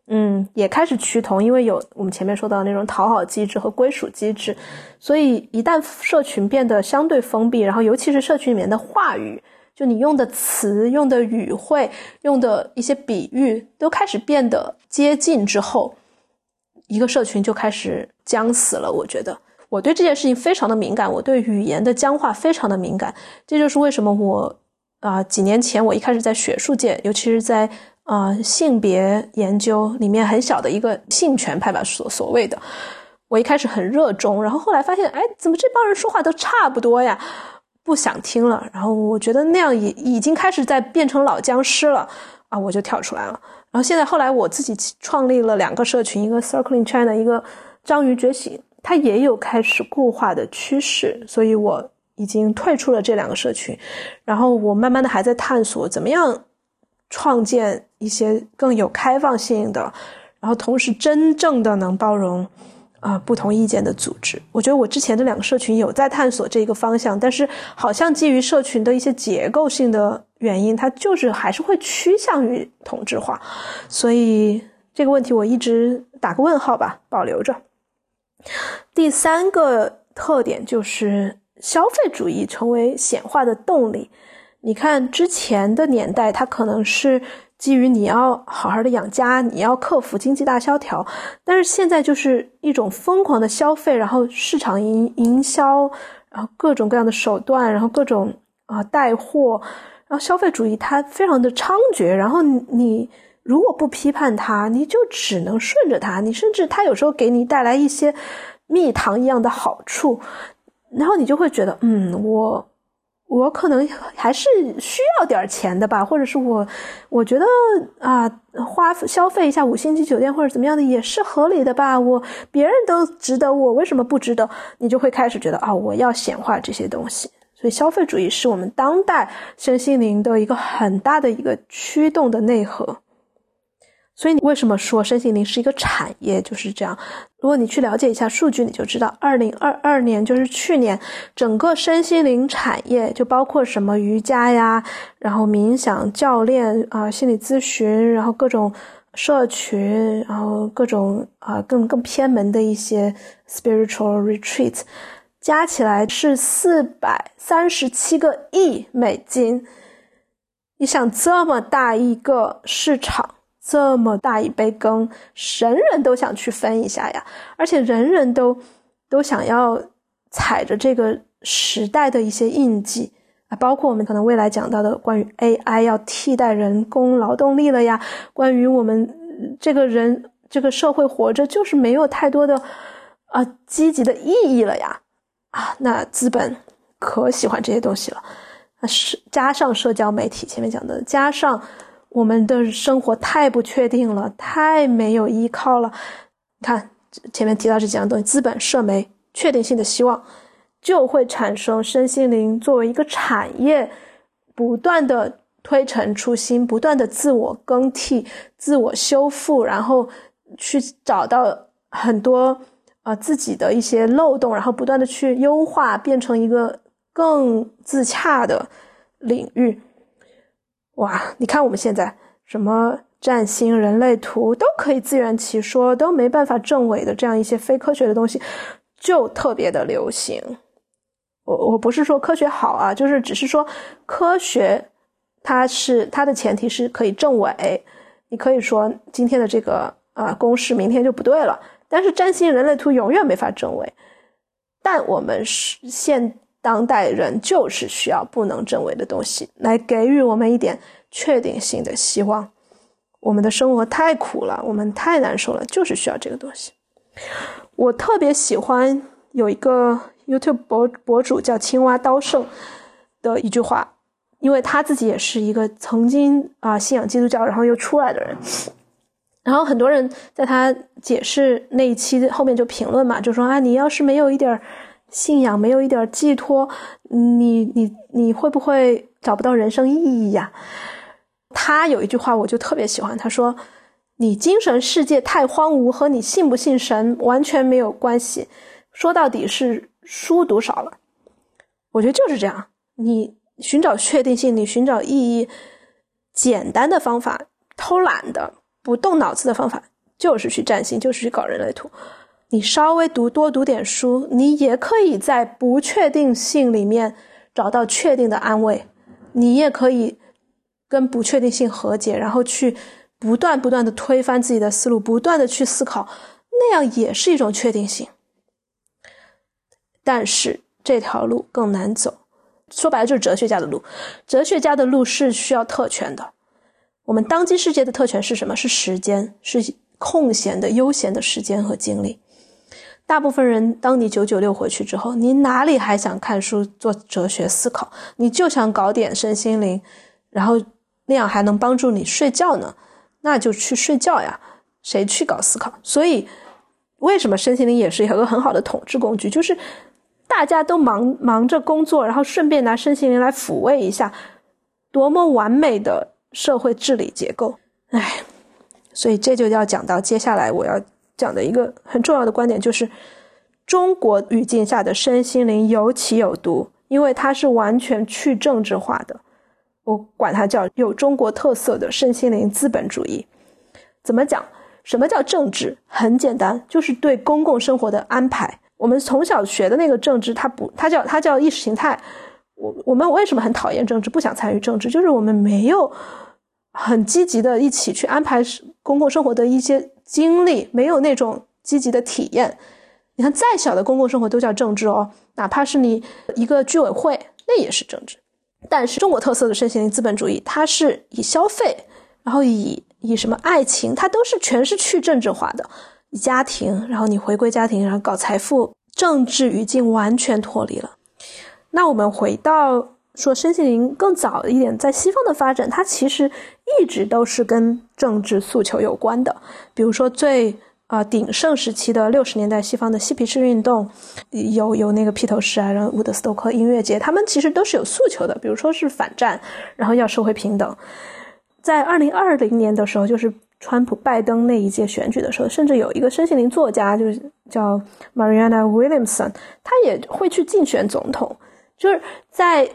嗯，也开始趋同，因为有我们前面说到那种讨好机制和归属机制，所以一旦社群变得相对封闭，然后尤其是社群里面的话语，就你用的词、用的语汇、用的一些比喻都开始变得接近之后，一个社群就开始僵死了，我觉得。我对这件事情非常的敏感，我对语言的僵化非常的敏感，这就是为什么我啊几年前我一开始在学术界，尤其是在啊性别研究里面很小的一个性权派吧所所谓的，我一开始很热衷，然后后来发现，哎，怎么这帮人说话都差不多呀，不想听了，然后我觉得那样已已经开始在变成老僵尸了啊，我就跳出来了，然后现在后来我自己创立了两个社群，一个 Circling China，一个章鱼觉醒。它也有开始固化的趋势，所以我已经退出了这两个社群，然后我慢慢的还在探索怎么样创建一些更有开放性的，然后同时真正的能包容啊不同意见的组织。我觉得我之前的两个社群有在探索这个方向，但是好像基于社群的一些结构性的原因，它就是还是会趋向于同质化，所以这个问题我一直打个问号吧，保留着。第三个特点就是消费主义成为显化的动力。你看之前的年代，它可能是基于你要好好的养家，你要克服经济大萧条，但是现在就是一种疯狂的消费，然后市场营营销，然后各种各样的手段，然后各种啊带货，然后消费主义它非常的猖獗，然后你。如果不批判它，你就只能顺着它。你甚至它有时候给你带来一些蜜糖一样的好处，然后你就会觉得，嗯，我我可能还是需要点钱的吧，或者是我我觉得啊，花消费一下五星级酒店或者怎么样的也是合理的吧。我别人都值得，我为什么不值得？你就会开始觉得啊，我要显化这些东西。所以，消费主义是我们当代身心灵的一个很大的一个驱动的内核。所以，你为什么说身心灵是一个产业？就是这样。如果你去了解一下数据，你就知道，二零二二年就是去年，整个身心灵产业就包括什么瑜伽呀，然后冥想教练啊，心理咨询，然后各种社群，然后各种啊更更偏门的一些 spiritual retreat，加起来是四百三十七个亿美金。你想，这么大一个市场。这么大一杯羹，人人都想去分一下呀，而且人人都都想要踩着这个时代的一些印记啊，包括我们可能未来讲到的关于 AI 要替代人工劳动力了呀，关于我们这个人这个社会活着就是没有太多的啊积极的意义了呀，啊，那资本可喜欢这些东西了，啊是加上社交媒体前面讲的，加上我们的生活太不确定了，太没有依靠了，你看前面提到这几样东西，资本、社媒、确定性的希望。就会产生身心灵作为一个产业，不断的推陈出新，不断的自我更替、自我修复，然后去找到很多啊自己的一些漏洞，然后不断的去优化，变成一个更自洽的领域。哇，你看我们现在什么占星、人类图都可以自圆其说，都没办法证伪的这样一些非科学的东西，就特别的流行。我我不是说科学好啊，就是只是说科学，它是它的前提是可以证伪。你可以说今天的这个啊公式明天就不对了，但是占星人类图永远没法证伪。但我们是现当代人就是需要不能证伪的东西，来给予我们一点确定性的希望。我们的生活太苦了，我们太难受了，就是需要这个东西。我特别喜欢有一个。YouTube 博博主叫青蛙刀圣的一句话，因为他自己也是一个曾经啊信仰基督教，然后又出来的人，然后很多人在他解释那一期后面就评论嘛，就说啊，你要是没有一点信仰，没有一点寄托，你你你会不会找不到人生意义呀？他有一句话我就特别喜欢，他说：“你精神世界太荒芜，和你信不信神完全没有关系，说到底是。”书读少了，我觉得就是这样。你寻找确定性，你寻找意义，简单的方法，偷懒的、不动脑子的方法，就是去占星，就是去搞人类图。你稍微读多读点书，你也可以在不确定性里面找到确定的安慰。你也可以跟不确定性和解，然后去不断不断的推翻自己的思路，不断的去思考，那样也是一种确定性。但是这条路更难走，说白了就是哲学家的路。哲学家的路是需要特权的。我们当今世界的特权是什么？是时间，是空闲的、悠闲的时间和精力。大部分人，当你九九六回去之后，你哪里还想看书、做哲学思考？你就想搞点身心灵，然后那样还能帮助你睡觉呢？那就去睡觉呀！谁去搞思考？所以，为什么身心灵也是一个很好的统治工具？就是。大家都忙忙着工作，然后顺便拿身心灵来抚慰一下，多么完美的社会治理结构！哎，所以这就要讲到接下来我要讲的一个很重要的观点，就是中国语境下的身心灵有起有毒，因为它是完全去政治化的。我管它叫有中国特色的身心灵资本主义。怎么讲？什么叫政治？很简单，就是对公共生活的安排。我们从小学的那个政治，它不，它叫它叫意识形态。我我们为什么很讨厌政治，不想参与政治？就是我们没有很积极的一起去安排公共生活的一些经历，没有那种积极的体验。你看，再小的公共生活都叫政治哦，哪怕是你一个居委会，那也是政治。但是中国特色的身心灵资本主义，它是以消费，然后以以什么爱情，它都是全是去政治化的。以家庭，然后你回归家庭，然后搞财富，政治语境完全脱离了。那我们回到说，身心灵更早一点，在西方的发展，它其实一直都是跟政治诉求有关的。比如说最啊鼎盛时期的六十年代，西方的嬉皮士运动，有有那个披头士啊，然后伍德斯托克音乐节，他们其实都是有诉求的。比如说是反战，然后要社会平等。在二零二零年的时候，就是。川普、拜登那一届选举的时候，甚至有一个身心灵作家，就是叫 Mariana Williamson，他也会去竞选总统。就是在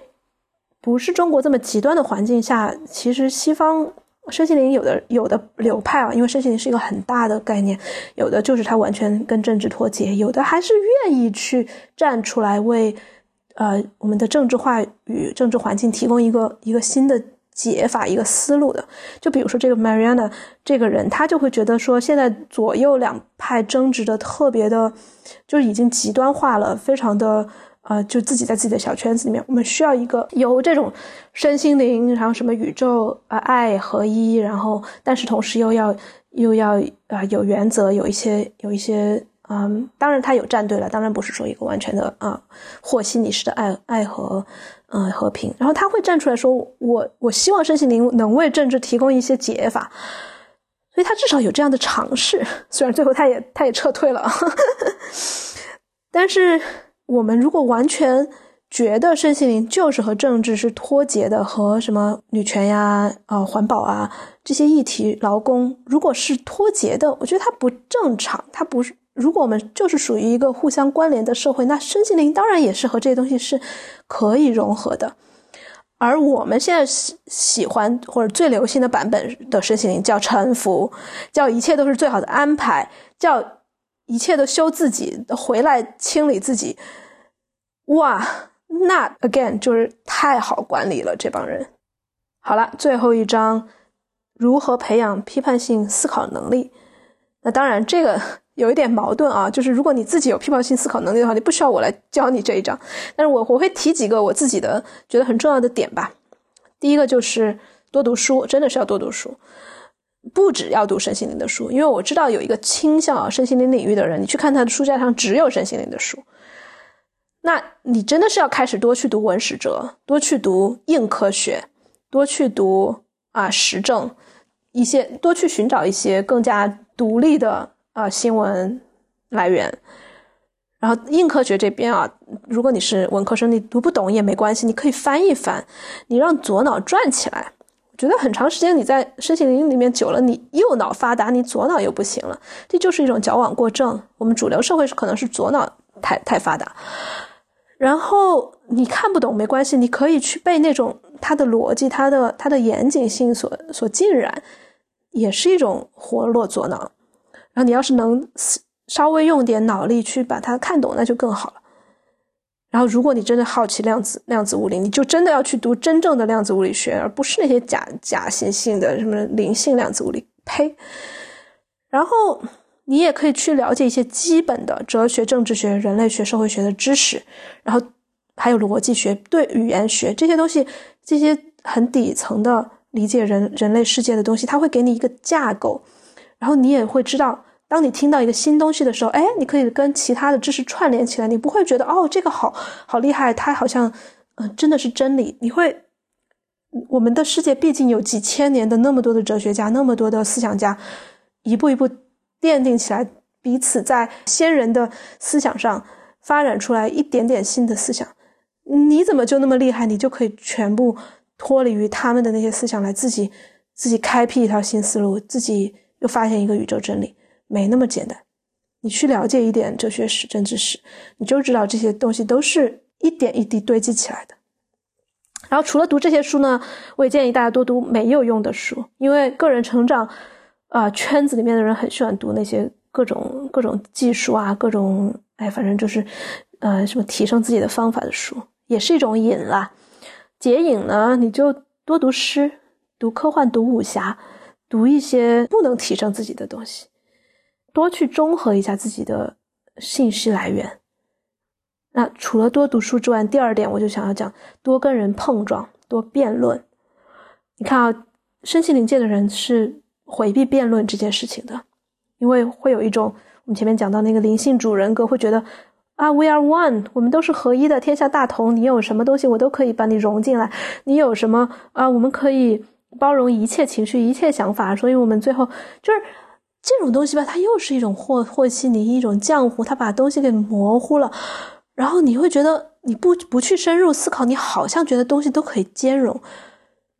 不是中国这么极端的环境下，其实西方身心灵有的有的流派啊，因为身心灵是一个很大的概念，有的就是他完全跟政治脱节，有的还是愿意去站出来为呃我们的政治话语、政治环境提供一个一个新的。解法一个思路的，就比如说这个 Mariana 这个人，他就会觉得说，现在左右两派争执的特别的，就是已经极端化了，非常的呃，就自己在自己的小圈子里面，我们需要一个由这种身心灵，然后什么宇宙啊爱合一，然后但是同时又要又要啊有原则，有一些有一些嗯，当然他有站队了，当然不是说一个完全的啊和稀泥式的爱爱和嗯和平，然后他会站出来说，我我希望身心灵能为政治提供一些解法。所以他至少有这样的尝试，虽然最后他也他也撤退了，但是我们如果完全觉得身心灵就是和政治是脱节的，和什么女权呀、啊环保啊这些议题、劳工，如果是脱节的，我觉得它不正常，它不是。如果我们就是属于一个互相关联的社会，那身心灵当然也是和这些东西是可以融合的。而我们现在喜喜欢或者最流行的版本的身心灵叫臣服，叫一切都是最好的安排，叫一切都修自己，回来清理自己。哇，那 again 就是太好管理了这帮人。好了，最后一章，如何培养批判性思考能力？那当然这个。有一点矛盾啊，就是如果你自己有批判性思考能力的话，你不需要我来教你这一章。但是我我会提几个我自己的觉得很重要的点吧。第一个就是多读书，真的是要多读书，不只要读身心灵的书，因为我知道有一个倾向啊，身心灵领域的人，你去看他的书架上只有身心灵的书，那你真的是要开始多去读文史哲，多去读硬科学，多去读啊实证，一些多去寻找一些更加独立的。啊，新闻来源，然后硬科学这边啊，如果你是文科生，你读不懂也没关系，你可以翻一翻，你让左脑转起来。觉得很长时间你在身心灵里面久了，你右脑发达，你左脑又不行了，这就是一种矫枉过正。我们主流社会是可能是左脑太太发达，然后你看不懂没关系，你可以去被那种它的逻辑，它的它的严谨性所所浸染，也是一种活络左脑。然后你要是能稍微用点脑力去把它看懂，那就更好了。然后，如果你真的好奇量子量子物理，你就真的要去读真正的量子物理学，而不是那些假假性性的什么灵性量子物理。呸！然后你也可以去了解一些基本的哲学、政治学、人类学、社会学的知识，然后还有逻辑学、对语言学这些东西，这些很底层的理解人人类世界的东西，它会给你一个架构，然后你也会知道。当你听到一个新东西的时候，哎，你可以跟其他的知识串联起来，你不会觉得哦，这个好好厉害，它好像，嗯，真的是真理。你会，我们的世界毕竟有几千年的那么多的哲学家，那么多的思想家，一步一步奠定起来，彼此在先人的思想上发展出来一点点新的思想。你怎么就那么厉害？你就可以全部脱离于他们的那些思想，来自己自己开辟一条新思路，自己又发现一个宇宙真理。没那么简单，你去了解一点哲学史、政治史，你就知道这些东西都是一点一滴堆积起来的。然后除了读这些书呢，我也建议大家多读没有用的书，因为个人成长啊圈子里面的人很喜欢读那些各种各种技术啊，各种哎，反正就是呃什么提升自己的方法的书，也是一种瘾啦。解瘾呢，你就多读诗，读科幻，读武侠，读一些不能提升自己的东西。多去综合一下自己的信息来源。那除了多读书之外，第二点我就想要讲多跟人碰撞，多辩论。你看啊，身心灵界的人是回避辩论这件事情的，因为会有一种我们前面讲到那个灵性主人格会觉得啊，we are one，我们都是合一的，天下大同。你有什么东西，我都可以把你融进来。你有什么啊，我们可以包容一切情绪、一切想法。所以我们最后就是。这种东西吧，它又是一种和和稀泥，一种浆糊，它把东西给模糊了。然后你会觉得你不不去深入思考，你好像觉得东西都可以兼容。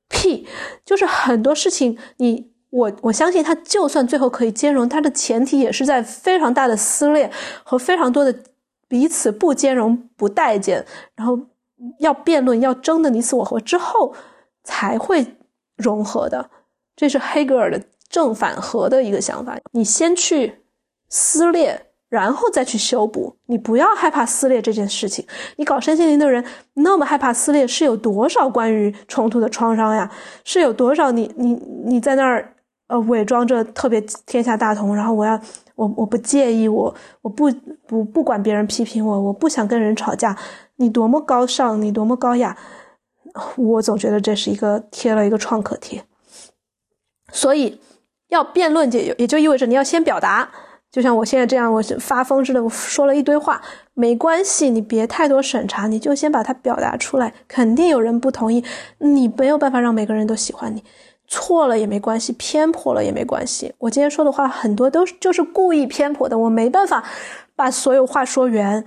屁，就是很多事情，你我我相信它就算最后可以兼容，它的前提也是在非常大的撕裂和非常多的彼此不兼容、不待见，然后要辩论、要争的你死我活之后才会融合的。这是黑格尔的。正反合的一个想法，你先去撕裂，然后再去修补。你不要害怕撕裂这件事情。你搞身心灵的人那么害怕撕裂，是有多少关于冲突的创伤呀？是有多少你你你在那儿呃伪装着特别天下大同，然后我要我我不介意，我我不不不管别人批评我，我不想跟人吵架。你多么高尚，你多么高雅，我总觉得这是一个贴了一个创可贴。所以要辩论，也也就意味着你要先表达。就像我现在这样，我发疯似的，我说了一堆话，没关系，你别太多审查，你就先把它表达出来。肯定有人不同意，你没有办法让每个人都喜欢你。错了也没关系，偏颇了也没关系。我今天说的话很多都就是故意偏颇的，我没办法把所有话说圆，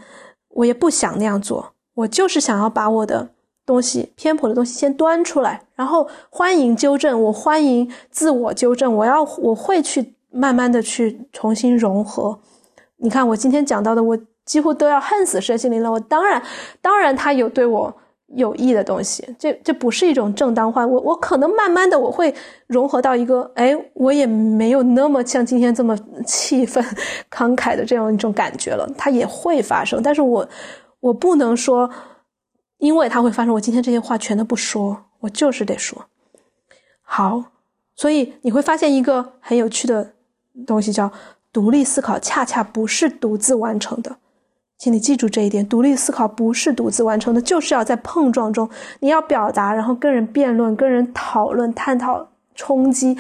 我也不想那样做。我就是想要把我的东西偏颇的东西先端出来，然后欢迎纠正，我欢迎自我纠正，我要我会去慢慢的去重新融合。你看我今天讲到的，我几乎都要恨死身心灵了。我当然当然他有对我。有益的东西，这这不是一种正当化。我我可能慢慢的我会融合到一个，哎，我也没有那么像今天这么气愤、慷慨的这样一种感觉了。它也会发生，但是我我不能说，因为他会发生，我今天这些话全都不说，我就是得说。好，所以你会发现一个很有趣的东西，叫独立思考，恰恰不是独自完成的。请你记住这一点：独立思考不是独自完成的，就是要在碰撞中，你要表达，然后跟人辩论、跟人讨论、探讨、冲击、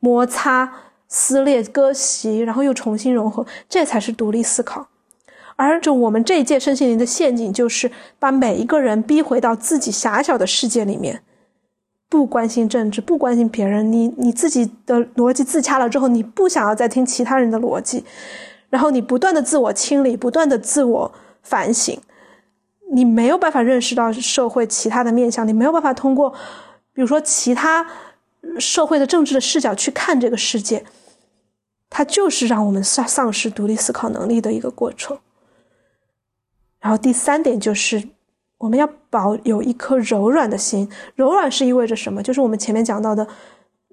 摩擦、撕裂、割席，然后又重新融合，这才是独立思考。而就我们这一届身心灵的陷阱，就是把每一个人逼回到自己狭小的世界里面，不关心政治，不关心别人，你你自己的逻辑自洽了之后，你不想要再听其他人的逻辑。然后你不断的自我清理，不断的自我反省，你没有办法认识到社会其他的面向，你没有办法通过，比如说其他社会的政治的视角去看这个世界，它就是让我们丧丧失独立思考能力的一个过程。然后第三点就是我们要保有一颗柔软的心，柔软是意味着什么？就是我们前面讲到的，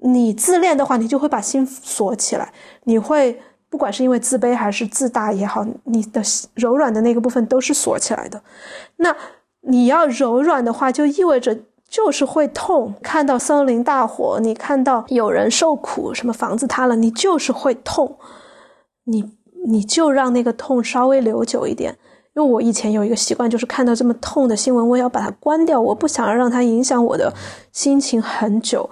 你自恋的话，你就会把心锁起来，你会。不管是因为自卑还是自大也好，你的柔软的那个部分都是锁起来的。那你要柔软的话，就意味着就是会痛。看到森林大火，你看到有人受苦，什么房子塌了，你就是会痛。你你就让那个痛稍微留久一点。因为我以前有一个习惯，就是看到这么痛的新闻，我要把它关掉，我不想要让它影响我的心情很久。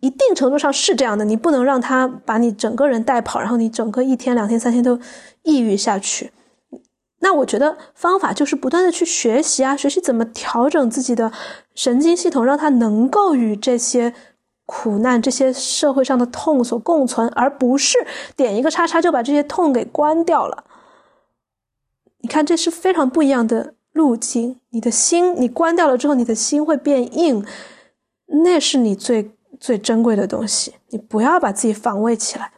一定程度上是这样的，你不能让他把你整个人带跑，然后你整个一天、两天、三天都抑郁下去。那我觉得方法就是不断的去学习啊，学习怎么调整自己的神经系统，让它能够与这些苦难、这些社会上的痛所共存，而不是点一个叉叉就把这些痛给关掉了。你看，这是非常不一样的路径。你的心，你关掉了之后，你的心会变硬，那是你最。最珍贵的东西，你不要把自己防卫起来。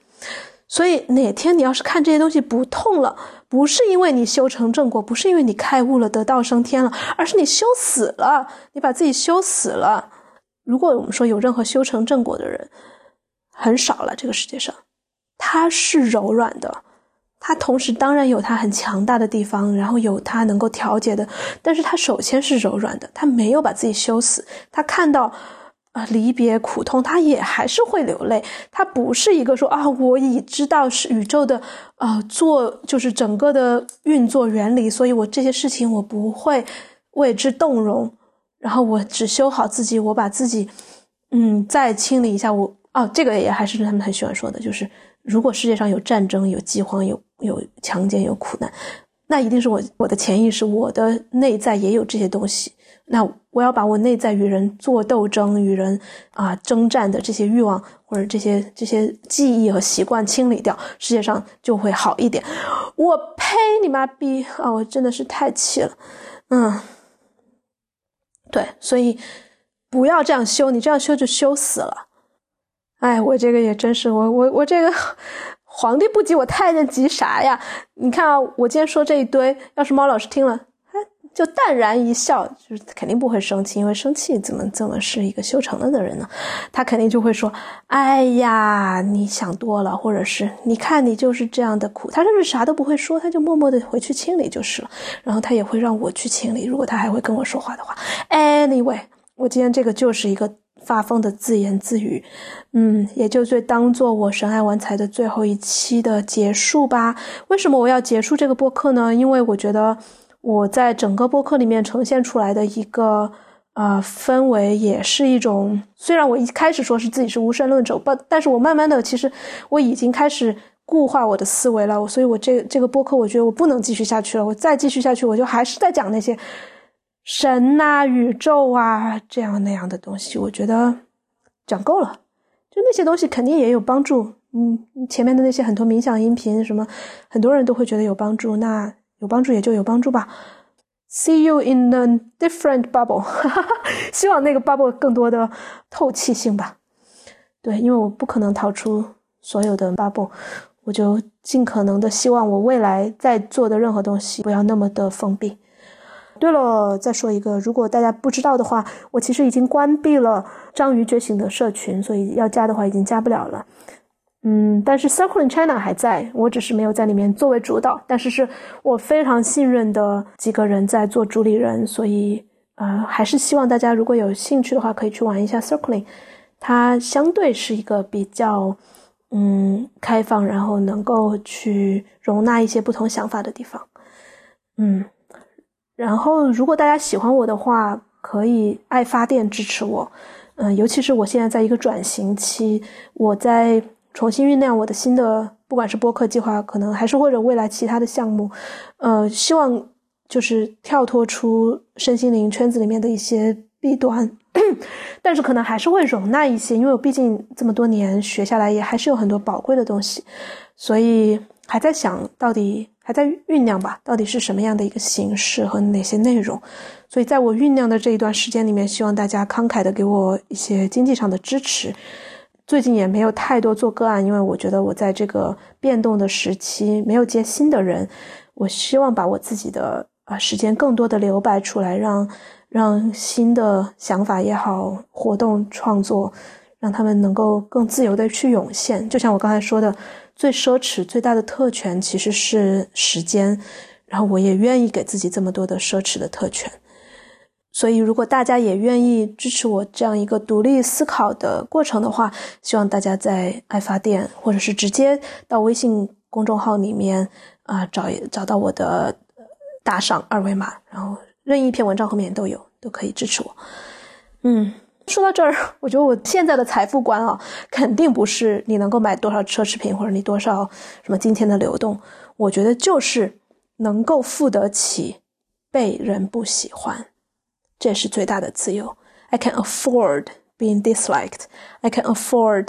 所以哪天你要是看这些东西不痛了，不是因为你修成正果，不是因为你开悟了得道升天了，而是你修死了，你把自己修死了。如果我们说有任何修成正果的人，很少了，这个世界上，他是柔软的，他同时当然有他很强大的地方，然后有他能够调节的，但是他首先是柔软的，他没有把自己修死，他看到。啊离别苦痛，他也还是会流泪。他不是一个说啊，我已知道是宇宙的啊，做就是整个的运作原理，所以我这些事情我不会为之动容。然后我只修好自己，我把自己嗯再清理一下。我哦，这个也还是他们很喜欢说的，就是如果世界上有战争、有饥荒、有有强奸、有苦难，那一定是我我的潜意识、我的内在也有这些东西。那我要把我内在与人做斗争、与人啊征战的这些欲望或者这些这些记忆和习惯清理掉，世界上就会好一点。我呸！你妈逼啊！我真的是太气了。嗯，对，所以不要这样修，你这样修就修死了。哎，我这个也真是，我我我这个皇帝不急，我太监急啥呀？你看啊，我今天说这一堆，要是猫老师听了。就淡然一笑，就是肯定不会生气，因为生气怎么怎么是一个修成了的人呢？他肯定就会说：“哎呀，你想多了，或者是你看你就是这样的苦。”他甚至啥都不会说，他就默默的回去清理就是了。然后他也会让我去清理，如果他还会跟我说话的话。Anyway，我今天这个就是一个发疯的自言自语，嗯，也就最当做我神爱玩财的最后一期的结束吧。为什么我要结束这个播客呢？因为我觉得我在整个播客里面呈现出来的一个呃氛围，也是一种。虽然我一开始说是自己是无神论者，不，但是我慢慢的其实我已经开始固化我的思维了。所以我这这个播客，我觉得我不能继续下去了。我再继续下去，我就还是在讲那些。神呐，宇宙啊，这样那样的东西，我觉得讲够了。就那些东西肯定也有帮助。嗯，前面的那些很多冥想音频，什么很多人都会觉得有帮助。那有帮助也就有帮助吧。See you in a different bubble。希望那个 bubble 更多的透气性吧。对，因为我不可能逃出所有的 bubble，我就尽可能的希望我未来在做的任何东西不要那么的封闭。对了，再说一个，如果大家不知道的话，我其实已经关闭了章鱼觉醒的社群，所以要加的话已经加不了了。嗯，但是 Circle China 还在，我只是没有在里面作为主导，但是是我非常信任的几个人在做主理人，所以呃，还是希望大家如果有兴趣的话，可以去玩一下 Circling，它相对是一个比较嗯开放，然后能够去容纳一些不同想法的地方。嗯。然后，如果大家喜欢我的话，可以爱发电支持我，嗯，尤其是我现在在一个转型期，我在重新酝酿我的新的，不管是播客计划，可能还是或者未来其他的项目，呃，希望就是跳脱出身心灵圈子里面的一些弊端，但是可能还是会容纳一些，因为我毕竟这么多年学下来，也还是有很多宝贵的东西，所以还在想到底。还在酝酿吧，到底是什么样的一个形式和哪些内容？所以在我酝酿的这一段时间里面，希望大家慷慨的给我一些经济上的支持。最近也没有太多做个案，因为我觉得我在这个变动的时期没有接新的人。我希望把我自己的啊时间更多的留白出来，让让新的想法也好，活动创作，让他们能够更自由的去涌现。就像我刚才说的。最奢侈、最大的特权其实是时间，然后我也愿意给自己这么多的奢侈的特权。所以，如果大家也愿意支持我这样一个独立思考的过程的话，希望大家在爱发电，或者是直接到微信公众号里面啊找找到我的打赏二维码，然后任意一篇文章后面都有，都可以支持我。嗯。说到这儿，我觉得我现在的财富观啊，肯定不是你能够买多少奢侈品，或者你多少什么今天的流动。我觉得就是能够付得起被人不喜欢，这是最大的自由。I can afford being disliked. I can afford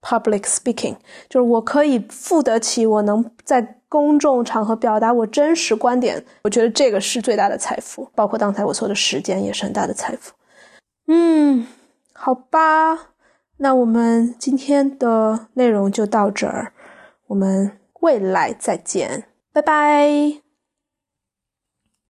public speaking. 就是我可以付得起，我能在公众场合表达我真实观点。我觉得这个是最大的财富，包括刚才我说的时间也是很大的财富。嗯，好吧，那我们今天的内容就到这儿，我们未来再见，拜拜。